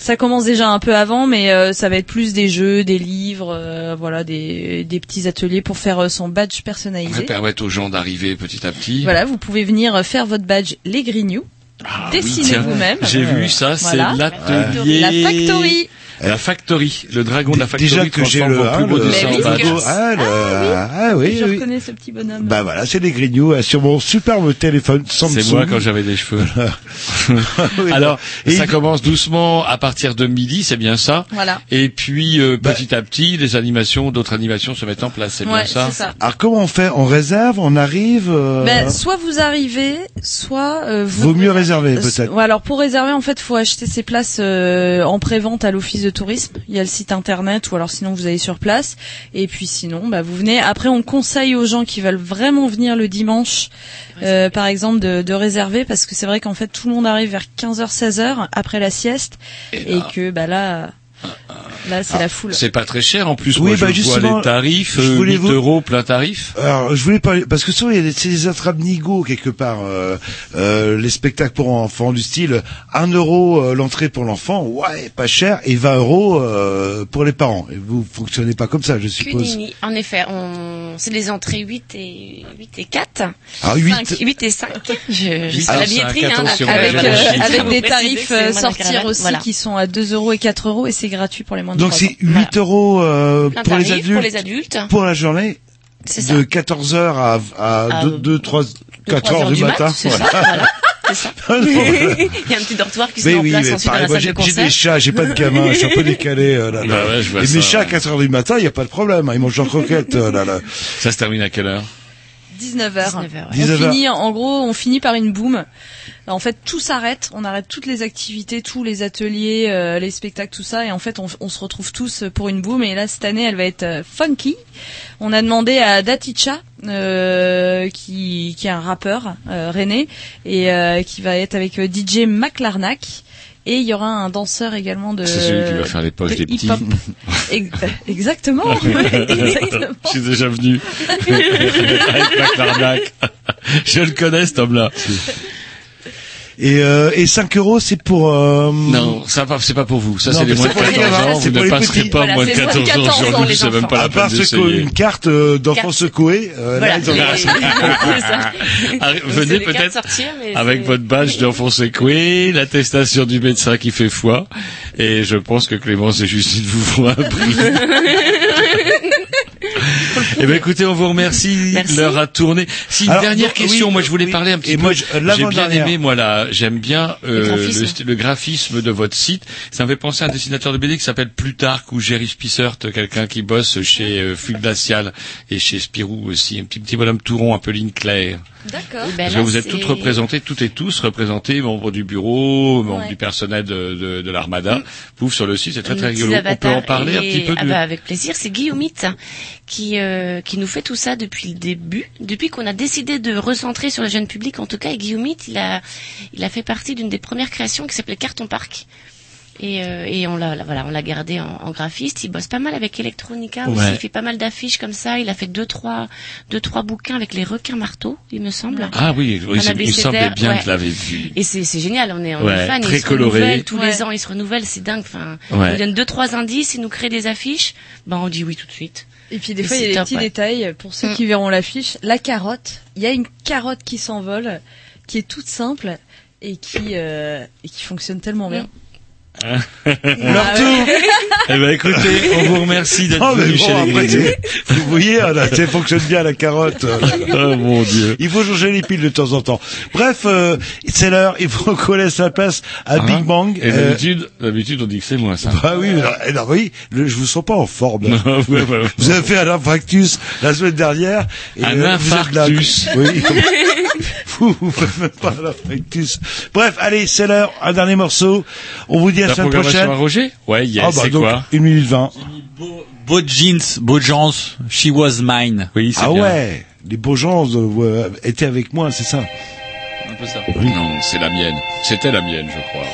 Ça commence déjà un peu avant, mais euh, ça va être plus des jeux, des livres, euh, voilà, des, des petits ateliers pour faire euh, son badge personnalisé. permettre aux gens d'arriver petit à petit. Voilà, vous pouvez venir euh, faire votre badge les Grignoux. Ah Dessinez vous-même. J'ai vu ça, c'est l'atelier. La factory. La factory. Le dragon de la factory. Déjà que j'ai transforme le, beau le. Ah, ah oui, Je oui. reconnais ce petit bonhomme. Bah voilà, c'est les grignoux euh, sur mon superbe téléphone Samsung. C'est moi quand j'avais des cheveux. Oui, Alors, Et ça il- commence doucement à partir de midi, c'est bien ça. Voilà. Et puis euh, Bah- petit à petit, les animations, d'autres animations se mettent en place, c'est Ouais, bien ça. ça. Alors comment on fait? On réserve On arrive euh, Ben, soit vous arrivez, soit euh, vous. Vaut mieux réserver peut-être. ouais, alors pour réserver, en fait, faut acheter ses places euh, en pré-vente à l'office de tourisme. Il y a le site internet, ou alors sinon vous allez sur place. Et puis sinon, bah vous venez. Après, on conseille aux gens qui veulent vraiment venir le dimanche, euh, par exemple, de, de réserver parce que c'est vrai qu'en fait tout le monde arrive vers 15h, 16h après la sieste, et, là- que bah là, là c'est la foule. C'est pas très cher en plus. Oui, Moi, bah, je vois justement, les tarifs, je euh, voulais 8 vous- euros plein tarif. Alors, je voulais parler parce que souvent il y a des, c'est des attrape-nigots quelque part. euh, euh, les spectacles pour enfants du style 1 euro euh, l'entrée pour l'enfant, ouais, pas cher, et 20 euros euh, pour les parents. Et vous fonctionnez pas comme ça, je suppose. Cunini. En effet, on... c'est les entrées 8 et 8 et 4. Ah, 8. 5, 8 et 5. Je, je sais la billetterie, cinq, hein, attention, d'accord. avec, j'ai euh, avec des tarifs euh, sortir aussi Voilà. qui sont à 2 euros et 4 euros et c'est gratuit pour les moins de Donc 3 c'est ans. 8 euros euh, pour les adultes. pour les adultes. pour la journée. De 14 heures à, à À 2, 2, 3, 4 trois heures, heures du du mat, matin. c'est ça, Voilà. voilà. Voilà. Il y a un petit dortoir qui se Mais met en oui, place mais ensuite dans pareil, la moi salle j'ai de j'ai des chats, j'ai pas de gamin, je suis un peu décalé. euh, là, là. Bah ouais, je vois Et mes ça, chats à ouais. 4 heures du matin, il y a pas de problème, hein, ils mangent en croquettes. euh, là, là. Ça se termine à quelle heure? 19h. 19h, ouais. On 19 heures. finit, en gros, on finit par une boom. En fait, tout s'arrête. On arrête toutes les activités, tous les ateliers, euh, les spectacles, tout ça. Et en fait, on, on se retrouve tous pour une boom. Et là, cette année, elle va être euh, funky. On a demandé à Daticha, euh, qui, qui est un rappeur, euh, René, et euh, qui va être avec DJ McLarnack. Et il y aura un danseur également de. C'est celui qui va faire les poches de des petits. hip-hop. Ex- Exactement. Exactement. Je suis déjà venu. Avec. Je le connais, cet homme-là. Et, euh, et 5 euros, c'est pour... Euh... Non, ça c'est pas pour vous. Ça, c'est les moins de c'est pour les 14 gamins, ans. c'est Vous ne les passerez petits. pas Voilà, moins de c'est moins de 14 ans 14 ans, aujourd'hui. C'est même pas la à part peine ceux qui ont d'essayer. une carte euh, d'enfants secoués, euh, Voilà. là, ils ont Venez peut-être avec votre badge d'enfant secoué, l'attestation du médecin qui fait foi, et je pense que Clémence et Justine vous feront un prix. Eh ben écoutez, on vous remercie. Merci. L'heure a tourné. Si une Alors, dernière question, oui, moi je voulais oui. parler un petit Et peu. moi, je- J'ai bien aimé, moi là, j'aime bien euh, Le graphisme. le, st- le graphisme de votre site. Ça me fait penser à un dessinateur de BD qui s'appelle Plutarque ou Jerry Spissert, quelqu'un qui bosse chez euh, Glacial et chez Spirou aussi, un petit petit bonhomme tout rond, un peu ligne claire. D'accord. Eh ben Parce là, que vous êtes toutes représentées, toutes et tous représentés, membres du bureau, membres Ouais. du personnel de, de, de l'Armada. Pouf, sur le site, c'est très très rigolo. On peut en parler un Et- petit peu ah de... bah, avec plaisir. C'est Guillaumite qui euh, qui nous fait tout ça depuis le début, depuis qu'on a décidé de recentrer sur le jeune public. En tout cas, et Guillaumite, il a il a fait partie d'une des premières créations qui s'appelait Carton Park. Et, euh, et on l'a voilà, on l'a gardé en, en graphiste. Il bosse pas mal avec Electronica aussi. Il fait pas mal d'affiches comme ça. Il a fait deux trois deux trois bouquins avec les requins marteaux, il me semble. Ah oui, oui, il semblait bien ouais. que je l'avais vu. Et c'est c'est génial, on est, on Ouais, est fan, très il se coloré. renouvelle tous les ans, il se renouvelle, c'est dingue. Enfin, Ouais. il nous donne deux trois indices, il nous crée des affiches, ben on dit oui tout de suite. Et puis des Et fois, il y a des top, petits ouais. détails pour ceux Mm. qui verront l'affiche. La carotte, il y a une carotte qui s'envole, qui est toute simple et qui euh, et qui fonctionne tellement bien. Leur Ah tour. ouais. Eh ben écoutez, on vous remercie d'être Non, mais venu bon, chez après, vous voyez, là, ça fonctionne bien la carotte. Oh mon dieu. Il faut changer les piles de temps en temps. Bref, euh, c'est l'heure. Il faut qu'on laisse la place à Hein Big Bang. Et Euh, d'habitude, d'habitude, on dit que c'est moi, ça. bah oui, alors, alors oui, le- je vous sens pas en forme. là. Non, ouais, ouais. Vous avez fait un infarctus la semaine dernière. Et Un euh, vous êtes là. infarctus. Oui. vous, vous faites même pas infarctus. Bref, allez, c'est l'heure. Un dernier morceau. On vous dit à la La semaine prochaine. à Roger Ouais, yes, ah bah c'est donc, quoi une minute vingt. Beau jeans, beau jeans, she was mine. Oui, c'est Ah bien. ouais, les beaux gens euh, étaient avec moi, c'est ça. Un peu ça. Non, c'est la mienne. C'était la mienne, je crois.